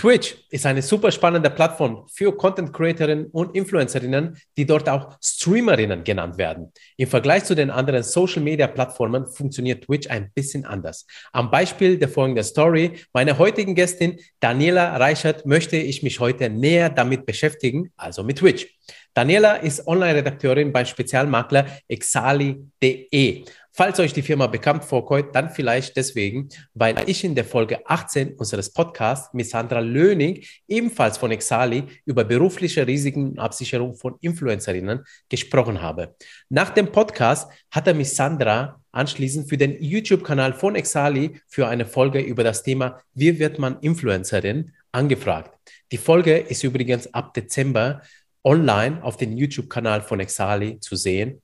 Twitch ist eine super spannende Plattform für Content Creatorinnen und Influencerinnen, die dort auch Streamerinnen genannt werden. Im Vergleich zu den anderen Social Media Plattformen funktioniert Twitch ein bisschen anders. Am Beispiel der folgenden Story meiner heutigen Gästin Daniela Reichert möchte ich mich heute näher damit beschäftigen, also mit Twitch. Daniela ist Online-Redakteurin beim Spezialmakler exali.de. Falls euch die Firma bekannt vorkommt, dann vielleicht deswegen, weil ich in der Folge 18 unseres Podcasts mit Sandra Löning, ebenfalls von Exali, über berufliche Risiken und Absicherung von Influencerinnen gesprochen habe. Nach dem Podcast hat er mich Sandra anschließend für den YouTube-Kanal von Exali für eine Folge über das Thema Wie wird man Influencerin angefragt. Die Folge ist übrigens ab Dezember online auf dem YouTube-Kanal von Exali zu sehen.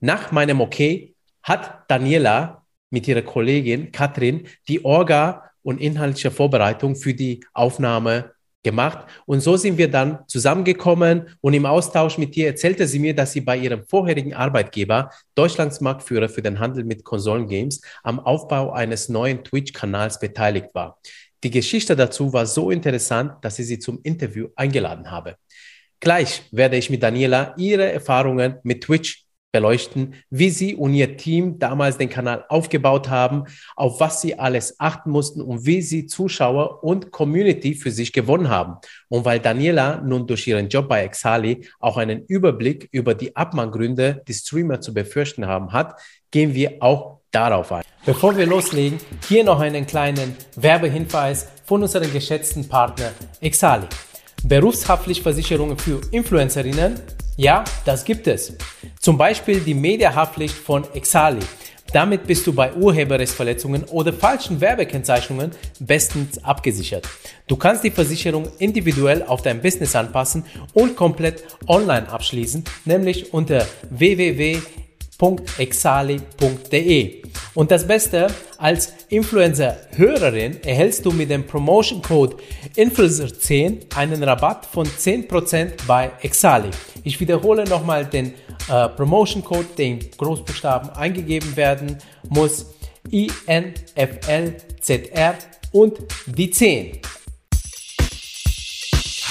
Nach meinem Okay hat Daniela mit ihrer Kollegin Katrin die Orga und inhaltliche Vorbereitung für die Aufnahme gemacht. Und so sind wir dann zusammengekommen und im Austausch mit ihr erzählte sie mir, dass sie bei ihrem vorherigen Arbeitgeber, Deutschlands Marktführer für den Handel mit Konsolengames, am Aufbau eines neuen Twitch-Kanals beteiligt war. Die Geschichte dazu war so interessant, dass ich sie zum Interview eingeladen habe. Gleich werde ich mit Daniela ihre Erfahrungen mit Twitch beleuchten, wie Sie und Ihr Team damals den Kanal aufgebaut haben, auf was Sie alles achten mussten und wie Sie Zuschauer und Community für sich gewonnen haben. Und weil Daniela nun durch ihren Job bei Exali auch einen Überblick über die Abmanngründe, die Streamer zu befürchten haben, hat, gehen wir auch darauf ein. Bevor wir loslegen, hier noch einen kleinen Werbehinweis von unserem geschätzten Partner Exali. Berufshaftpflichtversicherungen für Influencerinnen ja, das gibt es. Zum Beispiel die Mediahaftpflicht von Exali. Damit bist du bei Urheberrechtsverletzungen oder falschen Werbekennzeichnungen bestens abgesichert. Du kannst die Versicherung individuell auf dein Business anpassen und komplett online abschließen, nämlich unter www.exali.de. Und das Beste, als Influencer-Hörerin erhältst du mit dem Promotion Code Influencer10 einen Rabatt von 10% bei Exali. Ich wiederhole nochmal den äh, Promotion Code, der in Großbuchstaben eingegeben werden muss. INFLZR und die 10.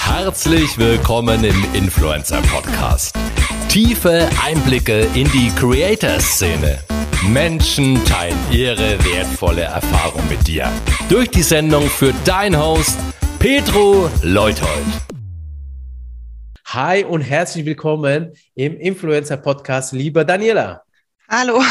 Herzlich willkommen im Influencer Podcast. Tiefe Einblicke in die Creator-Szene Menschen teilen ihre wertvolle Erfahrung mit dir. Durch die Sendung führt dein Host Petro Leuthold. Hi und herzlich willkommen im Influencer Podcast, lieber Daniela. Hallo.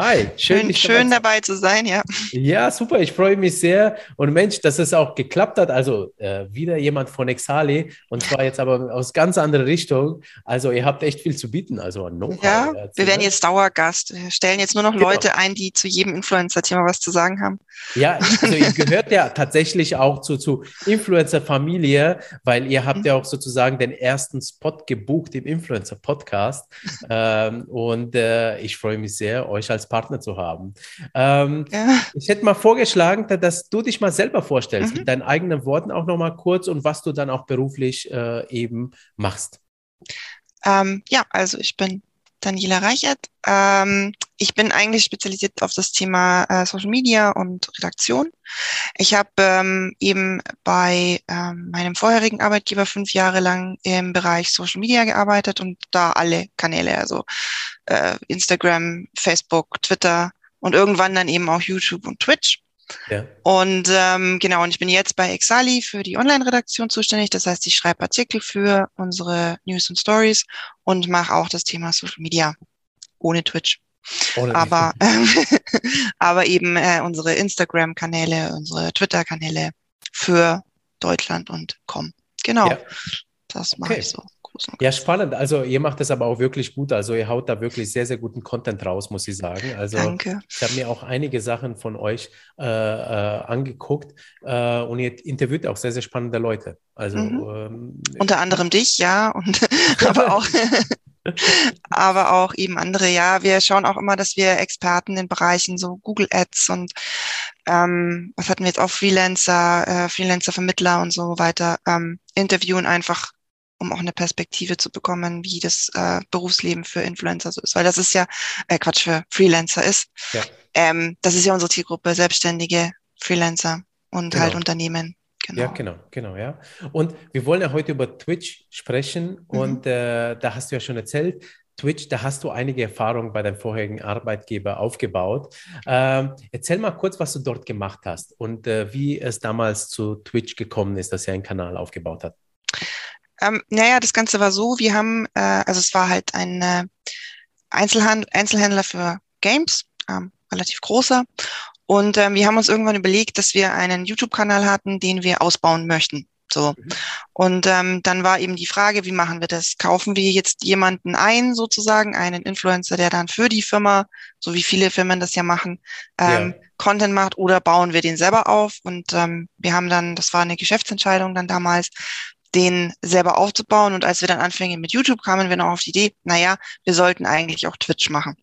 Hi, schön, schön, schön dabei zu sein, ja. Ja, super, ich freue mich sehr. Und Mensch, dass es auch geklappt hat. Also äh, wieder jemand von Exali und zwar jetzt aber aus ganz anderer Richtung. Also ihr habt echt viel zu bieten. Also Know-how. Ja, wir werden jetzt Dauergast. Wir stellen jetzt nur noch genau. Leute ein, die zu jedem Influencer-Thema was zu sagen haben. Ja, also ihr gehört ja tatsächlich auch zu, zu Influencer-Familie, weil ihr habt mhm. ja auch sozusagen den ersten Spot gebucht im Influencer-Podcast. ähm, und äh, ich freue mich sehr, euch als Partner zu haben. Ähm, ja. Ich hätte mal vorgeschlagen, dass du dich mal selber vorstellst, mhm. mit deinen eigenen Worten auch noch mal kurz und was du dann auch beruflich äh, eben machst. Ähm, ja, also ich bin Daniela Reichert. Ähm, ich bin eigentlich spezialisiert auf das Thema äh, Social Media und Redaktion. Ich habe ähm, eben bei ähm, meinem vorherigen Arbeitgeber fünf Jahre lang im Bereich Social Media gearbeitet und da alle Kanäle, also äh, Instagram, Facebook, Twitter und irgendwann dann eben auch YouTube und Twitch. Ja. Und ähm, genau, und ich bin jetzt bei Exali für die Online-Redaktion zuständig. Das heißt, ich schreibe Artikel für unsere News und Stories und mache auch das Thema Social Media ohne Twitch. Ohne aber, äh, aber eben äh, unsere Instagram-Kanäle, unsere Twitter-Kanäle für Deutschland und com. Genau. Ja. Das mache okay. ich so. Ja, spannend. Also ihr macht das aber auch wirklich gut. Also ihr haut da wirklich sehr, sehr guten Content raus, muss ich sagen. Also Danke. ich habe mir auch einige Sachen von euch äh, äh, angeguckt äh, und ihr interviewt auch sehr, sehr spannende Leute. Also mhm. ähm, unter anderem dich, ja, und aber auch aber auch eben andere. Ja, wir schauen auch immer, dass wir Experten in Bereichen so Google Ads und ähm, was hatten wir jetzt auch Freelancer, äh, Freelancer-Vermittler und so weiter ähm, interviewen einfach um auch eine Perspektive zu bekommen, wie das äh, Berufsleben für Influencer so ist. Weil das ist ja, äh, Quatsch, für Freelancer ist. Ja. Ähm, das ist ja unsere Zielgruppe, Selbstständige, Freelancer und genau. halt Unternehmen. Genau. Ja, genau, genau, ja. Und wir wollen ja heute über Twitch sprechen mhm. und äh, da hast du ja schon erzählt, Twitch, da hast du einige Erfahrungen bei deinem vorherigen Arbeitgeber aufgebaut. Ähm, erzähl mal kurz, was du dort gemacht hast und äh, wie es damals zu Twitch gekommen ist, dass er einen Kanal aufgebaut hat. Ähm, naja, das Ganze war so, wir haben, äh, also es war halt ein äh, Einzelhand Einzelhändler für Games, ähm, relativ großer. Und ähm, wir haben uns irgendwann überlegt, dass wir einen YouTube-Kanal hatten, den wir ausbauen möchten. So. Mhm. Und ähm, dann war eben die Frage, wie machen wir das? Kaufen wir jetzt jemanden ein, sozusagen, einen Influencer, der dann für die Firma, so wie viele Firmen das ja machen, ähm, ja. Content macht oder bauen wir den selber auf? Und ähm, wir haben dann, das war eine Geschäftsentscheidung dann damals, den selber aufzubauen. Und als wir dann anfingen mit YouTube, kamen wir noch auf die Idee, naja, wir sollten eigentlich auch Twitch machen.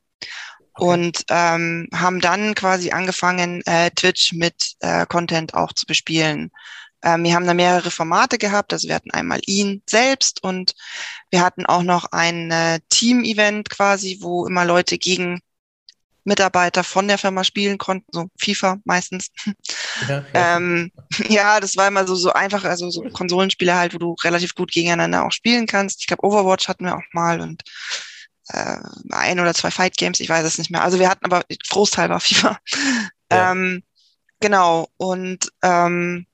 Okay. Und ähm, haben dann quasi angefangen, äh, Twitch mit äh, Content auch zu bespielen. Ähm, wir haben da mehrere Formate gehabt. Also wir hatten einmal ihn selbst und wir hatten auch noch ein äh, Team-Event quasi, wo immer Leute gegen Mitarbeiter von der Firma spielen konnten, so FIFA meistens. Ja, ja. ähm, ja das war immer so, so einfach, also so Konsolenspiele halt, wo du relativ gut gegeneinander auch spielen kannst. Ich glaube, Overwatch hatten wir auch mal und äh, ein oder zwei Fight Games, ich weiß es nicht mehr. Also wir hatten aber Großteil war FIFA. Ja. Ähm, genau, und ähm,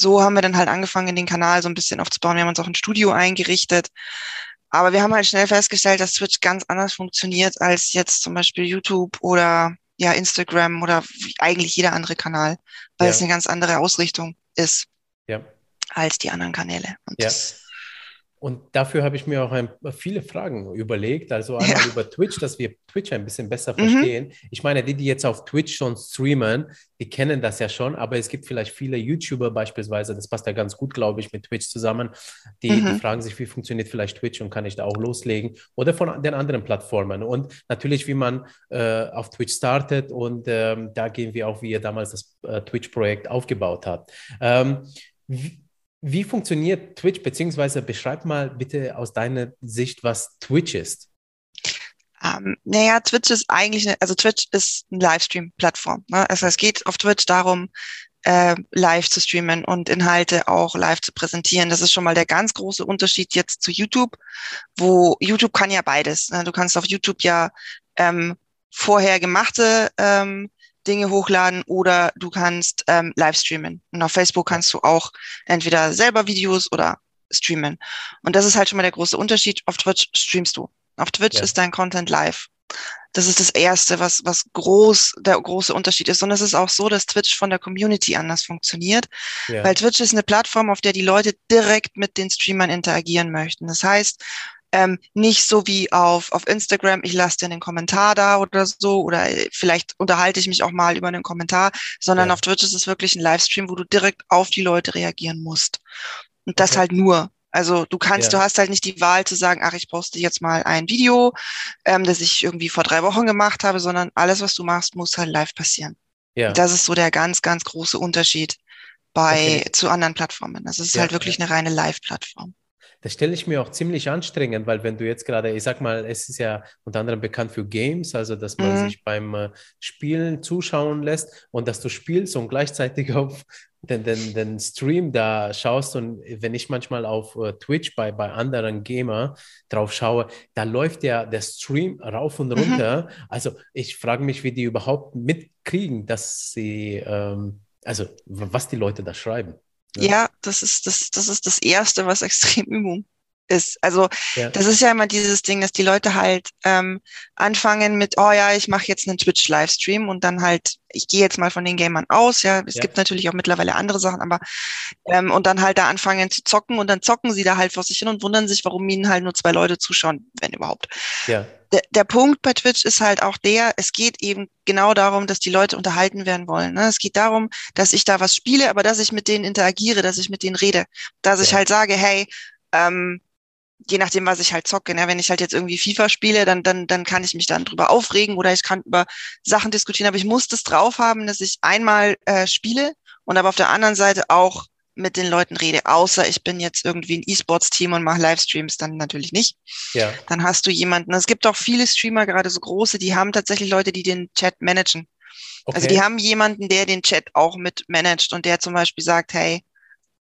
so haben wir dann halt angefangen, den Kanal so ein bisschen aufzubauen. Wir haben uns auch ein Studio eingerichtet. Aber wir haben halt schnell festgestellt, dass Twitch ganz anders funktioniert als jetzt zum Beispiel YouTube oder ja Instagram oder eigentlich jeder andere Kanal, weil ja. es eine ganz andere Ausrichtung ist ja. als die anderen Kanäle. Und ja. das und dafür habe ich mir auch ein, viele Fragen überlegt. Also einmal ja. über Twitch, dass wir Twitch ein bisschen besser mhm. verstehen. Mhm. Ich meine, die, die jetzt auf Twitch schon streamen, die kennen das ja schon, aber es gibt vielleicht viele YouTuber beispielsweise, das passt ja ganz gut, glaube ich, mit Twitch zusammen, die, mhm. die fragen sich, wie funktioniert vielleicht Twitch und kann ich da auch loslegen oder von den anderen Plattformen. Und natürlich, wie man äh, auf Twitch startet und ähm, da gehen wir auch, wie ihr damals das äh, Twitch-Projekt aufgebaut habt. Ähm, wie, wie funktioniert Twitch, beziehungsweise beschreib mal bitte aus deiner Sicht, was Twitch ist. Ähm, naja, Twitch ist eigentlich, eine, also Twitch ist eine Livestream-Plattform. Ne? Also es geht auf Twitch darum, äh, live zu streamen und Inhalte auch live zu präsentieren. Das ist schon mal der ganz große Unterschied jetzt zu YouTube, wo YouTube kann ja beides. Ne? Du kannst auf YouTube ja ähm, vorher gemachte ähm, Dinge hochladen oder du kannst ähm, live streamen. Und auf Facebook kannst du auch entweder selber Videos oder streamen. Und das ist halt schon mal der große Unterschied. Auf Twitch streamst du. Auf Twitch ja. ist dein Content live. Das ist das erste, was, was groß, der große Unterschied ist. Und es ist auch so, dass Twitch von der Community anders funktioniert. Ja. Weil Twitch ist eine Plattform, auf der die Leute direkt mit den Streamern interagieren möchten. Das heißt, ähm, nicht so wie auf, auf Instagram, ich lasse dir einen Kommentar da oder so, oder vielleicht unterhalte ich mich auch mal über einen Kommentar, sondern ja. auf Twitch ist es wirklich ein Livestream, wo du direkt auf die Leute reagieren musst. Und das okay. halt nur. Also du kannst, ja. du hast halt nicht die Wahl zu sagen, ach, ich poste jetzt mal ein Video, ähm, das ich irgendwie vor drei Wochen gemacht habe, sondern alles, was du machst, muss halt live passieren. Ja. Das ist so der ganz, ganz große Unterschied bei okay. zu anderen Plattformen. Das ist ja, halt wirklich eine reine Live-Plattform. Das stelle ich mir auch ziemlich anstrengend, weil wenn du jetzt gerade, ich sag mal, es ist ja unter anderem bekannt für Games, also dass man mhm. sich beim äh, Spielen zuschauen lässt und dass du spielst und gleichzeitig auf den, den, den Stream da schaust und wenn ich manchmal auf uh, Twitch bei, bei anderen Gamer drauf schaue, da läuft ja der Stream rauf und mhm. runter. Mhm. Also ich frage mich, wie die überhaupt mitkriegen, dass sie, ähm, also was die Leute da schreiben. Ja. Das ist das, das ist das Erste, was Extremübung ist. Also ja. das ist ja immer dieses Ding, dass die Leute halt ähm, anfangen mit, oh ja, ich mache jetzt einen Twitch-Livestream und dann halt, ich gehe jetzt mal von den Gamern aus, ja, es ja. gibt natürlich auch mittlerweile andere Sachen, aber ähm, und dann halt da anfangen zu zocken und dann zocken sie da halt vor sich hin und wundern sich, warum ihnen halt nur zwei Leute zuschauen, wenn überhaupt. Ja. Der, der Punkt bei Twitch ist halt auch der, es geht eben genau darum, dass die Leute unterhalten werden wollen. Ne? Es geht darum, dass ich da was spiele, aber dass ich mit denen interagiere, dass ich mit denen rede, dass ja. ich halt sage, hey, ähm, je nachdem, was ich halt zocke. Ne? Wenn ich halt jetzt irgendwie FIFA spiele, dann, dann, dann kann ich mich dann drüber aufregen oder ich kann über Sachen diskutieren. Aber ich muss das drauf haben, dass ich einmal äh, spiele und aber auf der anderen Seite auch mit den Leuten rede, außer ich bin jetzt irgendwie ein E-Sports-Team und mache Livestreams, dann natürlich nicht. Ja. Dann hast du jemanden. Es gibt auch viele Streamer, gerade so große, die haben tatsächlich Leute, die den Chat managen. Okay. Also die haben jemanden, der den Chat auch mit managt und der zum Beispiel sagt, hey,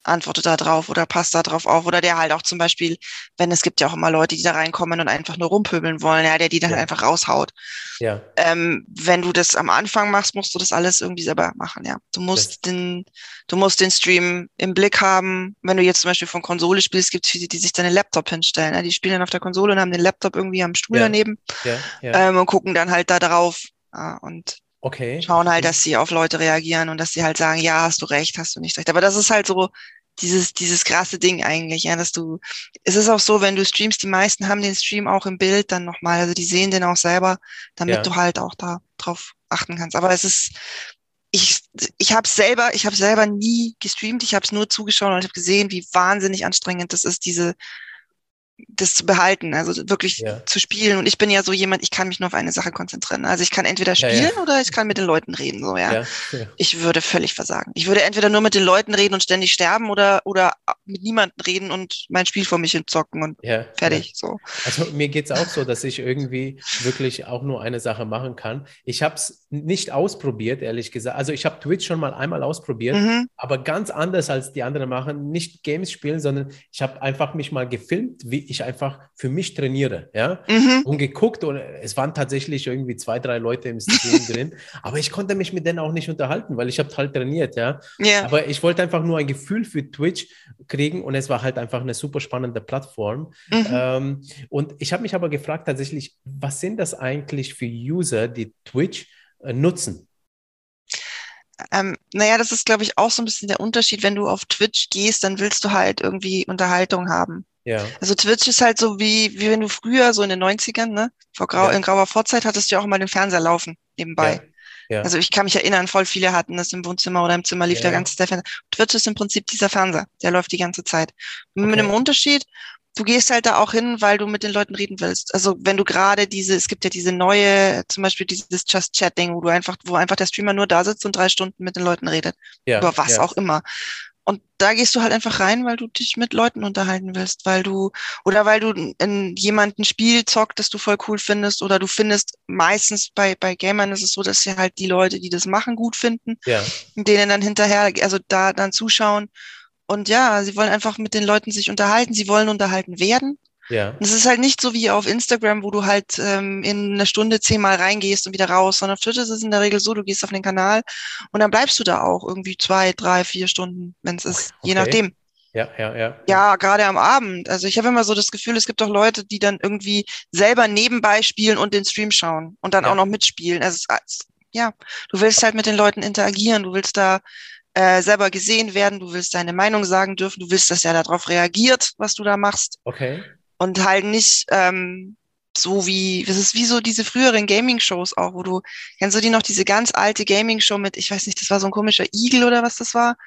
antworte da drauf oder passt da drauf auf. Oder der halt auch zum Beispiel, wenn es gibt ja auch immer Leute, die da reinkommen und einfach nur rumpöbeln wollen, ja, der die dann Ja. einfach raushaut. Ja, Ähm, wenn du das am Anfang machst, musst du das alles irgendwie selber machen, ja. Du musst den, du musst den Stream im Blick haben. Wenn du jetzt zum Beispiel von Konsole spielst, gibt es viele, die sich dann den Laptop hinstellen. Ja? Die spielen dann auf der Konsole und haben den Laptop irgendwie am Stuhl Ja. daneben ja, ja. ähm, und gucken dann halt da drauf ja, und Okay. schauen halt, dass sie auf Leute reagieren und dass sie halt sagen, ja, hast du recht, hast du nicht recht. Aber das ist halt so dieses, dieses krasse Ding eigentlich, ja, dass du, es ist auch so, wenn du streamst, die meisten haben den Stream auch im Bild dann nochmal, also die sehen den auch selber, damit Ja. du halt auch da drauf achten kannst. Aber es ist, ich, ich habe selber, ich habe selber nie gestreamt, ich habe es nur zugeschaut und ich habe gesehen, wie wahnsinnig anstrengend das ist, diese das zu behalten, also wirklich Ja. zu spielen. Und ich bin ja so jemand, ich kann mich nur auf eine Sache konzentrieren. Also ich kann entweder Ja, spielen ja. oder ich kann mit den Leuten reden, so, ja. Ja, ja. Ich würde völlig versagen. Ich würde entweder nur mit den Leuten reden und ständig sterben oder, oder mit niemandem reden und mein Spiel vor mich hin zocken und ja, fertig, so. Also mir geht's auch so, dass ich irgendwie wirklich auch nur eine Sache machen kann. Ich habe es nicht ausprobiert, ehrlich gesagt. Also ich habe Twitch schon mal einmal ausprobiert, Mhm. aber ganz anders als die anderen machen. Nicht Games spielen, sondern ich habe einfach mich mal gefilmt, wie ich einfach für mich trainiere, ja. Mhm. Und geguckt und es waren tatsächlich irgendwie zwei, drei Leute im Stream drin, aber ich konnte mich mit denen auch nicht unterhalten, weil ich habe halt trainiert, ja. Ja. Aber ich wollte einfach nur ein Gefühl für Twitch kriegen und es war halt einfach eine super spannende Plattform. Mhm. Ähm, und ich habe mich aber gefragt tatsächlich, was sind das eigentlich für User, die Twitch nutzen? Ähm, naja, das ist, glaube ich, auch so ein bisschen der Unterschied. Wenn du auf Twitch gehst, dann willst du halt irgendwie Unterhaltung haben. Ja, Also Twitch ist halt so wie, wie wenn du früher, so in den 90ern, ne, vor grau, Ja. in grauer Vorzeit hattest du ja auch mal den Fernseher laufen nebenbei. ja, ja. Also ich kann mich erinnern, voll viele hatten das im Wohnzimmer oder im Zimmer lief Ja. der ganze der Fernseher. Twitch ist im Prinzip dieser Fernseher, der läuft die ganze Zeit. Mit Okay. einem Unterschied, du gehst halt da auch hin, weil du mit den Leuten reden willst. Also wenn du gerade diese, es gibt ja diese neue, zum Beispiel dieses Just Chatting, wo du einfach, wo einfach der Streamer nur da sitzt und drei Stunden mit den Leuten redet. ja, über was ja. auch immer. Und da gehst du halt einfach rein, weil du dich mit Leuten unterhalten willst, weil du, oder weil du in jemanden Spiel zockt, das du voll cool findest, oder du findest meistens bei, bei Gamern ist es so, dass sie halt die Leute, die das machen, gut finden, Ja, denen dann hinterher, also da dann zuschauen. Und ja, sie wollen einfach mit den Leuten sich unterhalten, sie wollen unterhalten werden. ja, Und es ist halt nicht so wie auf Instagram, wo du halt ähm, in einer Stunde zehnmal reingehst und wieder raus, sondern auf Twitch ist es in der Regel so, du gehst auf den Kanal und dann bleibst du da auch irgendwie zwei, drei, vier Stunden, wenn es ist, je Okay. nachdem. ja, ja, ja. Ja, gerade am Abend. Also ich habe immer so das Gefühl, es gibt auch Leute, die dann irgendwie selber nebenbei spielen und den Stream schauen und dann Ja. auch noch mitspielen. Also es, es- ja, du willst halt mit den Leuten interagieren, du willst da äh, selber gesehen werden, du willst deine Meinung sagen dürfen, du willst, dass er darauf reagiert, was du da machst Okay. und halt nicht ähm, so wie, das ist wie so diese früheren Gaming-Shows auch, wo du, kennst du die noch, diese ganz alte Gaming-Show mit, ich weiß nicht, das war so ein komischer Igel oder was das war?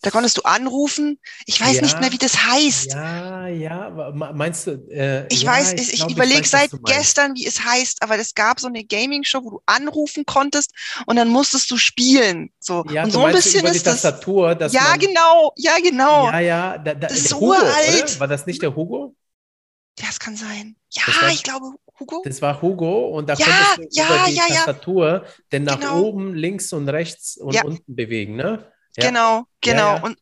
Da konntest du anrufen. Ich weiß Ja. nicht mehr, wie das heißt. Ja, ja, me- meinst du? Äh, Ich ja, weiß, ich, ich überlege seit gestern, wie es heißt, aber es gab so eine Gaming-Show, wo du anrufen konntest und dann musstest du spielen. So. Ja, und so ein bisschen über die ist das. Tastatur, dass Ja, man, genau, ja, genau. Ja, ja, da, da, Das ist Hugo, uralt. oder? War das nicht der Hugo? Ja, es kann sein. Ja, war- ich glaube, Hugo. Das war Hugo und da Ja, konntest du ja, über die ja. Tastatur den nach Genau. oben, links und rechts und unten bewegen, ne? Genau, genau. Ja. Und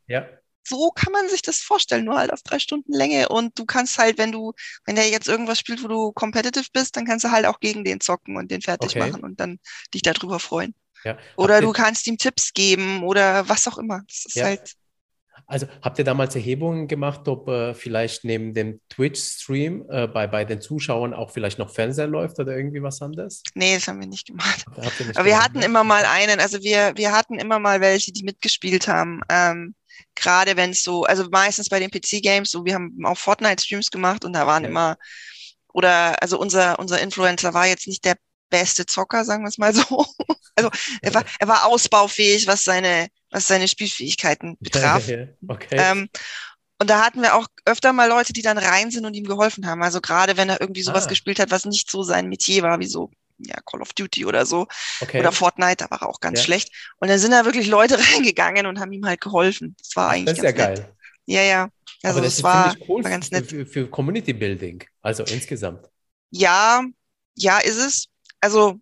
so kann man sich das vorstellen, nur halt auf drei Stunden Länge. Und du kannst halt, wenn du, wenn der jetzt irgendwas spielt, wo du competitive bist, dann kannst du halt auch gegen den zocken und den fertig Okay. machen und dann dich darüber freuen. ja. Oder Habt du kannst ihm Tipps geben oder was auch immer. Das ist Ja. halt, also habt ihr damals Erhebungen gemacht, ob äh, vielleicht neben dem Twitch-Stream äh, bei, bei den Zuschauern auch vielleicht noch Fernseher läuft oder irgendwie was anderes? nee, das haben wir nicht gemacht. Nicht Aber wir hatten ne? immer mal einen, also wir, wir hatten immer mal welche, die mitgespielt haben. Ähm, gerade wenn es so, also meistens bei den PC-Games, so wir haben auch Fortnite-Streams gemacht und da waren Ja. immer, oder also unser, unser Influencer war jetzt nicht der beste Zocker, sagen wir es mal so. Also er war, er war ausbaufähig, was seine, was seine Spielfähigkeiten betraf. Okay. Ähm, und da hatten wir auch öfter mal Leute, die dann rein sind und ihm geholfen haben. Also gerade wenn er irgendwie sowas Ah. gespielt hat, was nicht so sein Metier war, wie so ja, Call of Duty oder so okay. oder Fortnite, da war er auch ganz Ja. schlecht. Und dann sind da wirklich Leute reingegangen und haben ihm halt geholfen. Das war eigentlich das ist ja nett. geil. Ja, ja. Also Aber das es ist war, cool war ganz nett. für, für Community Building, also insgesamt. Ja, ja, ist es. Also,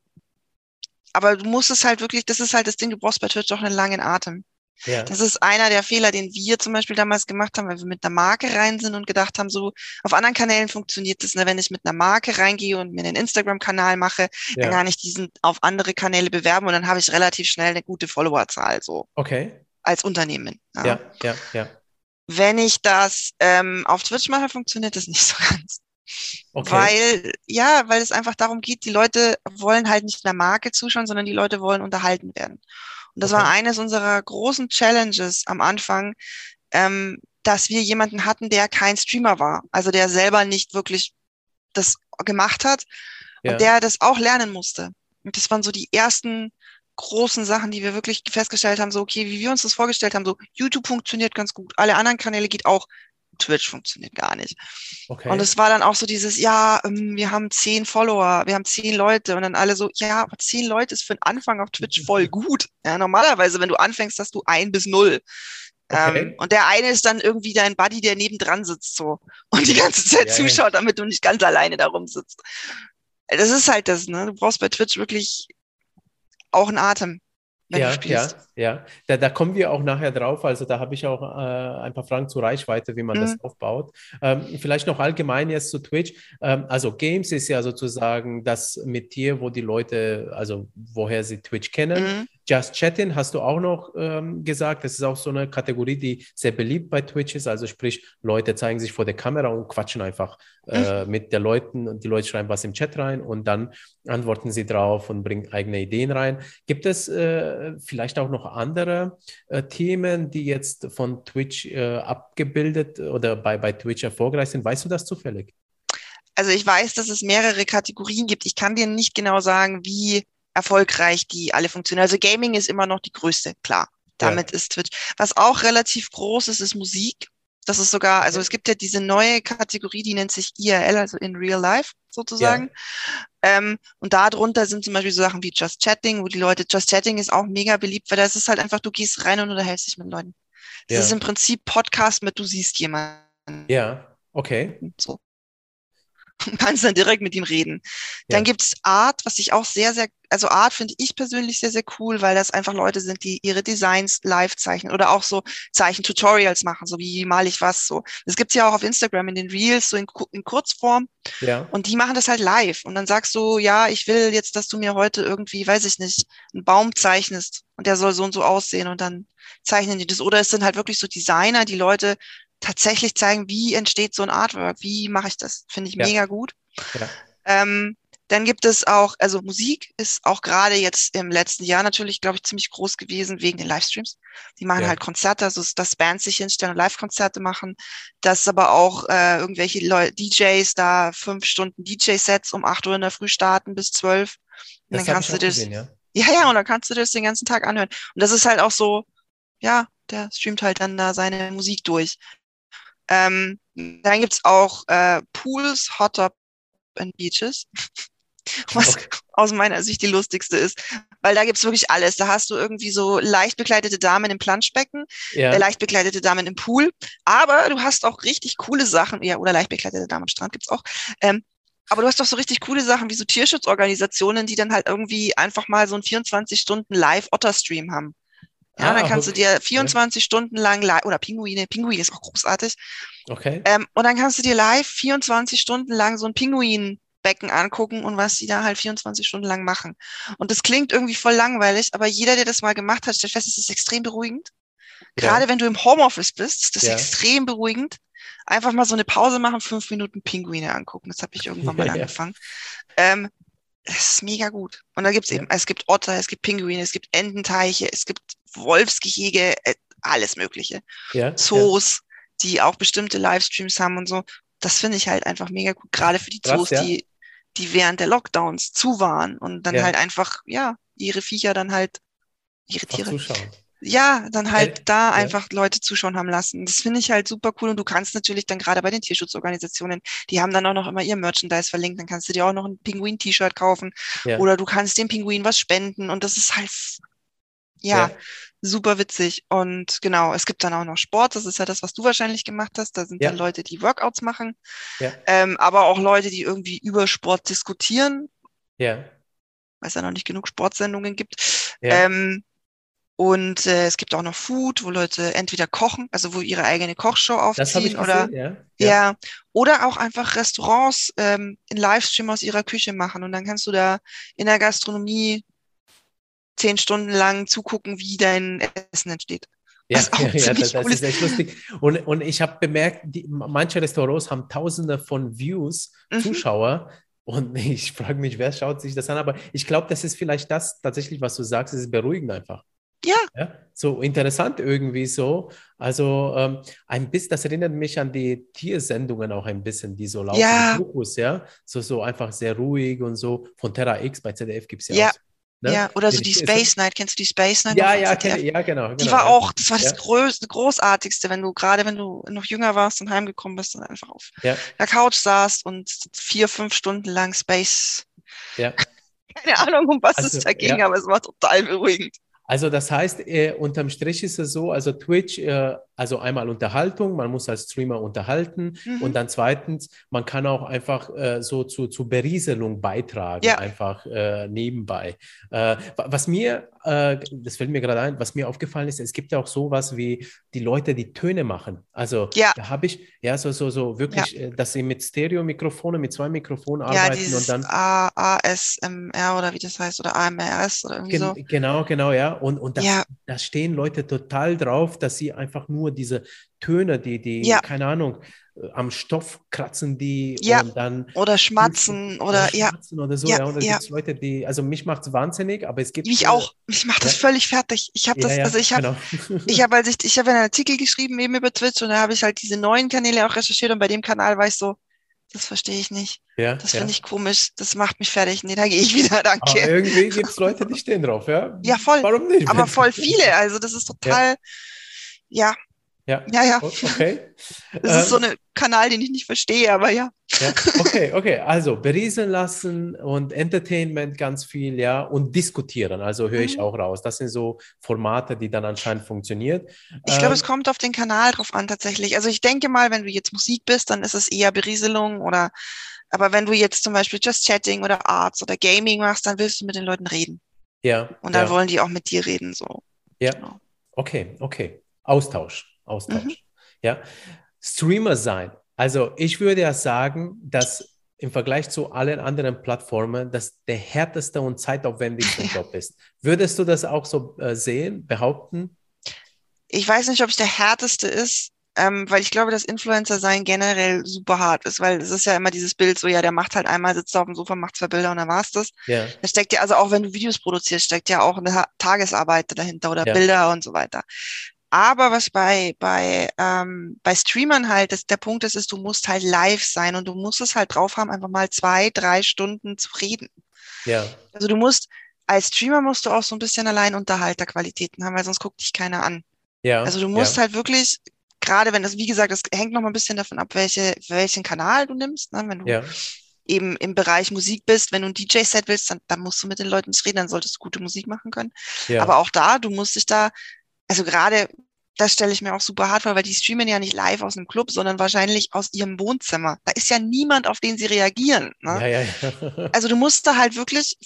aber du musst es halt wirklich, das ist halt das Ding, du brauchst bei Twitch auch einen langen Atem. Ja. Das ist einer der Fehler, den wir zum Beispiel damals gemacht haben, weil wir mit einer Marke rein sind und gedacht haben, so auf anderen Kanälen funktioniert das, ne? wenn ich mit einer Marke reingehe und mir einen Instagram-Kanal mache, ja. dann kann ich diesen auf andere Kanäle bewerben und dann habe ich relativ schnell eine gute Followerzahl so. Okay. Als Unternehmen. Ja, ja, ja. ja. Wenn ich das ähm, auf Twitch mache, funktioniert das nicht so ganz. Okay. Weil, ja, weil es einfach darum geht, die Leute wollen halt nicht einer Marke zuschauen, sondern die Leute wollen unterhalten werden. Und das okay. war eines unserer großen Challenges am Anfang, ähm, dass wir jemanden hatten, der kein Streamer war, also der selber nicht wirklich das gemacht hat ja. und der das auch lernen musste. Und das waren so die ersten großen Sachen, die wir wirklich festgestellt haben, so okay, wie wir uns das vorgestellt haben, so YouTube funktioniert ganz gut, alle anderen Kanäle geht auch, Twitch funktioniert gar nicht. Okay. Und es war dann auch so dieses, ja, ähm, wir haben zehn Follower, wir haben zehn Leute und dann alle so, ja, aber zehn Leute ist für den Anfang auf Twitch voll gut. Ja, normalerweise, wenn du anfängst, hast du ein bis null. Okay. Ähm, und der eine ist dann irgendwie dein Buddy, der nebendran sitzt so und die ganze Zeit ja, zuschaut, damit du nicht ganz alleine darum sitzt. Das ist halt das, ne? Du brauchst bei Twitch wirklich auch einen Atem ja. Ja, ja. Da, da kommen wir auch nachher drauf. Also da habe ich auch äh, ein paar Fragen zur Reichweite, wie man mhm. das aufbaut. Ähm, vielleicht noch allgemein jetzt zu Twitch. Ähm, also Games ist ja sozusagen das mit dir, wo die Leute, also woher sie Twitch kennen. Mhm. Just Chatting hast du auch noch ähm, gesagt. Das ist auch so eine Kategorie, die sehr beliebt bei Twitch ist. Also sprich, Leute zeigen sich vor der Kamera und quatschen einfach äh, mhm. mit den Leuten und die Leute schreiben was im Chat rein und dann antworten sie drauf und bringen eigene Ideen rein. Gibt es äh, vielleicht auch noch andere äh, Themen, die jetzt von Twitch äh, abgebildet oder bei, bei Twitch erfolgreich sind? Weißt du das zufällig? Also ich weiß, dass es mehrere Kategorien gibt. Ich kann dir nicht genau sagen, wie erfolgreich die alle funktionieren. Also Gaming ist immer noch die größte, klar. Damit ja. ist Twitch. Was auch relativ groß ist, ist Musik. Das ist sogar, also es gibt ja diese neue Kategorie, die nennt sich IRL, also in Real Life sozusagen. Ja. Ähm, und darunter sind zum Beispiel so Sachen wie Just Chatting, wo die Leute, Just Chatting ist auch mega beliebt, weil das ist halt einfach, du gehst rein und unterhältst dich mit Leuten. Das ja. ist im Prinzip Podcast mit, du siehst jemanden. Ja, okay. So und kannst dann direkt mit ihm reden. Ja. Dann gibt's Art, was ich auch sehr, sehr, also Art finde ich persönlich sehr, sehr cool, weil das einfach Leute sind, die ihre Designs live zeichnen oder auch so Zeichen-Tutorials machen, so wie mal ich was so. Das gibt's ja auch auf Instagram in den Reels, so in, in Kurzform. Ja. Und die machen das halt live. Und dann sagst du, ja, ich will jetzt, dass du mir heute irgendwie, weiß ich nicht, einen Baum zeichnest und der soll so und so aussehen und dann zeichnen die das. Oder es sind halt wirklich so Designer, die Leute tatsächlich zeigen, wie entsteht so ein Artwork, wie mache ich das. Finde ich ja. mega gut. Ja. Ähm, dann gibt es auch, also Musik ist auch gerade jetzt im letzten Jahr natürlich, glaube ich, ziemlich groß gewesen wegen den Livestreams. Die machen ja. halt Konzerte, also dass Bands sich hinstellen und Live-Konzerte machen, dass aber auch äh, irgendwelche Leu DJs da fünf Stunden DJ-Sets um acht Uhr in der Früh starten bis zwölf. Und das dann kannst du das, gesehen, ja. ja, ja, und dann kannst du das den ganzen Tag anhören. Und das ist halt auch so, ja, der streamt halt dann da seine Musik durch. Ähm, dann gibt's auch äh, Pools, Hot Tub and Beaches, was okay. aus meiner Sicht die lustigste ist. Weil da gibt's wirklich alles. Da hast du irgendwie so leicht bekleidete Damen im Planschbecken, ja. äh, leicht bekleidete Damen im Pool. Aber du hast auch richtig coole Sachen, ja, oder leicht bekleidete Damen am Strand gibt's auch. Ähm, aber du hast doch so richtig coole Sachen wie so Tierschutzorganisationen, die dann halt irgendwie einfach mal so einen 24 Stunden Live-Otter-Stream haben. Ja, ah, dann kannst okay. du dir 24 okay. Stunden lang live, oder Pinguine, Pinguin ist auch großartig. Okay. Ähm, und dann kannst du dir live 24 Stunden lang so ein Pinguinbecken angucken und was die da halt 24 Stunden lang machen. Und das klingt irgendwie voll langweilig, aber jeder, der das mal gemacht hat, stellt fest, es ist extrem beruhigend. Ja. Gerade wenn du im Homeoffice bist, ist das ja. extrem beruhigend. Einfach mal so eine Pause machen, fünf Minuten Pinguine angucken. Das habe ich irgendwann mal angefangen. Ähm, ist mega gut. Und da gibt's eben, es gibt Otter, es gibt Pinguine, es gibt Ententeiche, es gibt Wolfsgehege, äh, alles Mögliche. Ja, Zoos, ja. die auch bestimmte Livestreams haben und so. Das finde ich halt einfach mega gut, gerade für die Zoos, Krass, ja. die, die während der Lockdowns zu waren und dann halt einfach, ja, ihre Viecher dann halt, ihre Tiere. Ja, dann halt äh, da einfach Leute zuschauen haben lassen. Das finde ich halt super cool. Und du kannst natürlich dann gerade bei den Tierschutzorganisationen, die haben dann auch noch immer ihr Merchandise verlinkt. Dann kannst du dir auch noch ein Pinguin-T-Shirt kaufen. Oder du kannst dem Pinguin was spenden. Und das ist halt ja, ja, super witzig. Und genau, es gibt dann auch noch Sport. Das ist ja das, was du wahrscheinlich gemacht hast. Da sind ja. dann Leute, die Workouts machen. Ja. Ähm, aber auch Leute, die irgendwie über Sport diskutieren. Ja. Weil es ja noch nicht genug Sportsendungen gibt. Ja. Ähm, Und äh, es gibt auch noch Food, wo Leute entweder kochen, also wo ihre eigene Kochshow aufziehen oder gesehen, ja. ja. oder auch einfach Restaurants ähm, in Livestream aus ihrer Küche machen und dann kannst du da in der Gastronomie zehn Stunden lang zugucken, wie dein Essen entsteht. Ja, auch ja, ja, das, das ist echt lustig. Und, und ich habe bemerkt, die, manche Restaurants haben tausende von Views, Mhm. Zuschauer. Und ich frage mich, wer schaut sich das an? Aber ich glaube, das ist vielleicht das tatsächlich, was du sagst, es ist beruhigend einfach. Ja. Ja, so interessant irgendwie so. Also ähm, ein bisschen, das erinnert mich an die Tiersendungen auch ein bisschen, die so laufen. Ja. Die Dokus, ja. So, so einfach sehr ruhig und so. Von Terra X bei ZDF gibt es ja, Ja. auch. Ne? Ja, oder so Die- die die- Space Night. Kennst du die Space Night? Ja, ja, kenn, ja, genau. Die genau, war ja. auch, das war das Ja. größte, großartigste, wenn du gerade, wenn du noch jünger warst und heimgekommen bist und einfach auf Ja. der Couch saßt und vier, fünf Stunden lang Space. Ja. Keine Ahnung, um was Also, es da ging, aber es war total beruhigend. Also das heißt, äh, unterm Strich ist es so, also Twitch, äh, also einmal Unterhaltung, man muss als Streamer unterhalten Mhm. und dann zweitens, man kann auch einfach äh, so zu, zu Berieselung beitragen, Ja. einfach äh, nebenbei. Äh, wa- was mir, äh, das fällt mir gerade ein, was mir aufgefallen ist, es gibt ja auch sowas wie die Leute, die Töne machen. Also Ja. da habe ich, ja, so, so, so wirklich, äh, dass sie mit Stereo-Mikrofone, mit zwei Mikrofonen Ja, arbeiten dieses und dann A ASMR oder wie das heißt, oder AMRS oder irgendwie Gen so. Genau, genau, ja. Und, und Ja. da stehen Leute total drauf, dass sie einfach nur diese Töne, die, die, Ja. keine Ahnung, am Stoff kratzen die Ja. und dann Oder schmatzen oder ja, schmatzen oder so. Ja, Ja, und da ja. gibt es Leute, die, also mich macht es wahnsinnig, aber es gibt. mich äh, auch. Mich macht das ja. völlig fertig. Ich habe Ja, das, ja, also ich habe genau. Ich habe als ich, ich habe einen Artikel geschrieben eben über Twitch und da habe ich halt diese neuen Kanäle auch recherchiert und bei dem Kanal war ich so, das verstehe ich nicht. ja, Das ja. finde ich komisch. Das macht mich fertig. Nee, da gehe ich wieder, Aber danke. irgendwie gibt es Leute, die stehen drauf, ja? Ja, voll. Warum nicht? Aber voll viele. Also das ist total, ja, Ja, ja, ja. O- okay. Das ist so Ähm, ein Kanal, den ich nicht verstehe, aber ja. Ja, okay, okay. Also berieseln lassen und Entertainment ganz viel, ja, und diskutieren. Also höre ich Mhm. auch raus. Das sind so Formate, die dann anscheinend funktionieren. Ich glaube, Ähm, es kommt auf den Kanal drauf an tatsächlich. Also ich denke mal, wenn du jetzt Musik bist, dann ist es eher Berieselung oder, aber wenn du jetzt zum Beispiel Just Chatting oder Arts oder Gaming machst, dann willst du mit den Leuten reden. ja, Und dann ja, wollen die auch mit dir reden, so. ja. Genau. Okay, okay. Austausch, Austausch. Mhm. Ja. Streamer sein. Also ich würde ja sagen, dass im Vergleich zu allen anderen Plattformen das der härteste und zeitaufwendigste Job ist. Würdest du das auch so äh, sehen, behaupten? ich weiß nicht, ob es der härteste ist, ähm, weil ich glaube, dass Influencer sein generell super hart ist, weil es ist ja immer dieses Bild so, ja, der macht halt einmal, sitzt auf dem Sofa, macht zwei Bilder und dann war's das. Ja, Da steckt ja, also auch wenn du Videos produzierst, steckt ja auch eine Tagesarbeit dahinter oder Ja. Bilder und so weiter. Aber was bei, bei, ähm, bei Streamern halt ist, der Punkt ist, ist, du musst halt live sein und du musst es halt drauf haben, einfach mal zwei, drei Stunden zu reden. ja, Also du musst, als Streamer musst du auch so ein bisschen allein Unterhalterqualitäten haben, weil sonst guckt dich keiner an. ja. Also du musst ja, halt wirklich, gerade wenn das, wie gesagt, das hängt noch mal ein bisschen davon ab, welche, welchen Kanal du nimmst. Ne? Wenn du ja, eben im Bereich Musik bist, wenn du ein DJ-Set willst, dann, dann musst du mit den Leuten reden, dann solltest du gute Musik machen können. ja. Aber auch da, du musst dich da, also gerade, das stelle ich mir auch super hart vor, weil die streamen ja nicht live aus einem Club, sondern wahrscheinlich aus ihrem Wohnzimmer. Da ist ja niemand, auf den sie reagieren. Ne? Ja, ja, ja. Also du musst da halt wirklich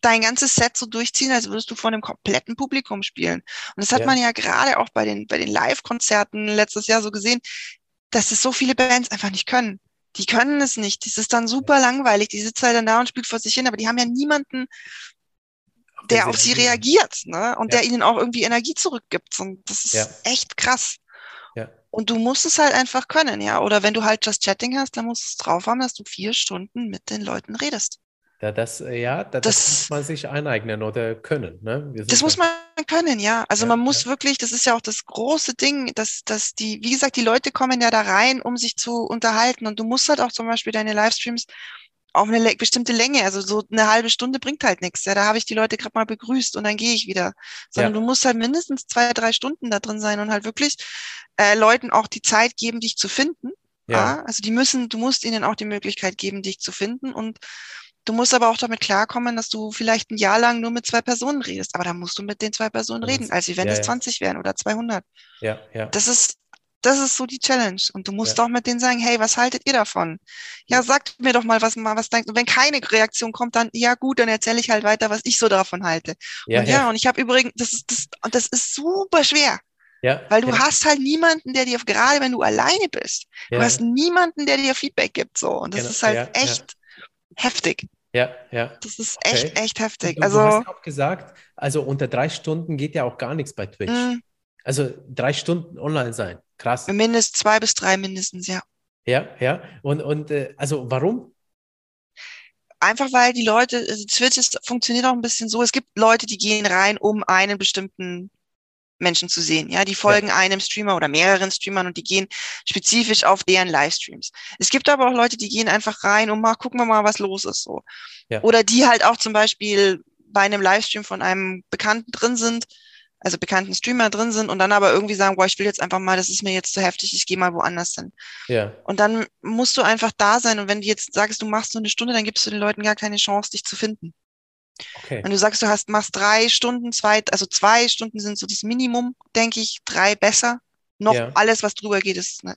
dein ganzes Set so durchziehen, als würdest du vor einem kompletten Publikum spielen. Und das hat man ja gerade auch bei den, bei den Live-Konzerten letztes Jahr so gesehen, dass es so viele Bands einfach nicht können. Die können es nicht. Das ist dann super langweilig. Die sitzen halt dann da und spielt vor sich hin, aber die haben ja niemanden, der auf sie reagiert, ne? Und Ja. der ihnen auch irgendwie Energie zurückgibt. Und das ist Ja. echt krass. Ja. Und du musst es halt einfach können, ja. Oder wenn du halt Just Chatting hast, dann musst du es drauf haben, dass du vier Stunden mit den Leuten redest. Da, das, äh, ja, da, das, Das- muss man sich aneignen oder können. Ne? Das muss ja- man können, ja. Also Ja, man muss ja. wirklich, das ist ja auch das große Ding, dass, dass die, wie gesagt, die Leute kommen ja da rein, um sich zu unterhalten. Und du musst halt auch zum Beispiel deine Livestreams auf eine bestimmte Länge, also so eine halbe Stunde bringt halt nichts. Ja, da habe ich die Leute gerade mal begrüßt und dann gehe ich wieder. Sondern Ja. du musst halt mindestens zwei, drei Stunden da drin sein und halt wirklich äh, Leuten auch die Zeit geben, dich zu finden. Ja, Ja, also die müssen, du musst ihnen auch die Möglichkeit geben, dich zu finden und du musst aber auch damit klarkommen, dass du vielleicht ein Jahr lang nur mit zwei Personen redest, aber da musst du mit den zwei Personen reden, als wenn ja, es ja. 20 wären oder 200. ja, ja. Das ist das ist so die Challenge. Und du musst Ja. doch mit denen sagen, hey, was haltet ihr davon? Ja, sagt mir doch mal, was mal was denkt. Und wenn keine Reaktion kommt, dann ja gut, dann erzähle ich halt weiter, was ich so davon halte. Ja, und ja, ja, und ich habe übrigens, das ist das, und das ist super schwer, ja, weil du ja, hast halt niemanden, der dir, gerade wenn du alleine bist, ja, du hast niemanden, der dir Feedback gibt. So. Und das Genau, ist halt echt heftig. ja, ja. Das ist echt, Okay. echt heftig. Du, du Also, hast ja auch gesagt, also unter drei Stunden geht ja auch gar nichts bei Twitch. mh, Also drei Stunden online sein. Krass. mindestens zwei bis drei mindestens, ja. Ja, ja. Und, und äh, also warum? Einfach weil die Leute, also Twitch ist, funktioniert auch ein bisschen so, es gibt Leute, die gehen rein, um einen bestimmten Menschen zu sehen. Ja, die folgen einem Streamer oder mehreren Streamern und die gehen spezifisch auf deren Livestreams. Es gibt aber auch Leute, die gehen einfach rein und mal gucken wir mal, was los ist so. Ja. Oder die halt auch zum Beispiel bei einem Livestream von einem Bekannten drin sind, also bekannten Streamer drin sind und dann aber irgendwie sagen, boah, ich will jetzt einfach mal, das ist mir jetzt zu heftig, ich gehe mal woanders hin. Ja, Und dann musst du einfach da sein. Und wenn du jetzt sagst, du machst nur eine Stunde, dann gibst du den Leuten gar keine Chance, dich zu finden. okay. Wenn du sagst, du hast, machst drei Stunden, zwei, also zwei Stunden sind so das Minimum, denke ich, drei besser. Noch Ja. alles, was drüber geht, ist, ne,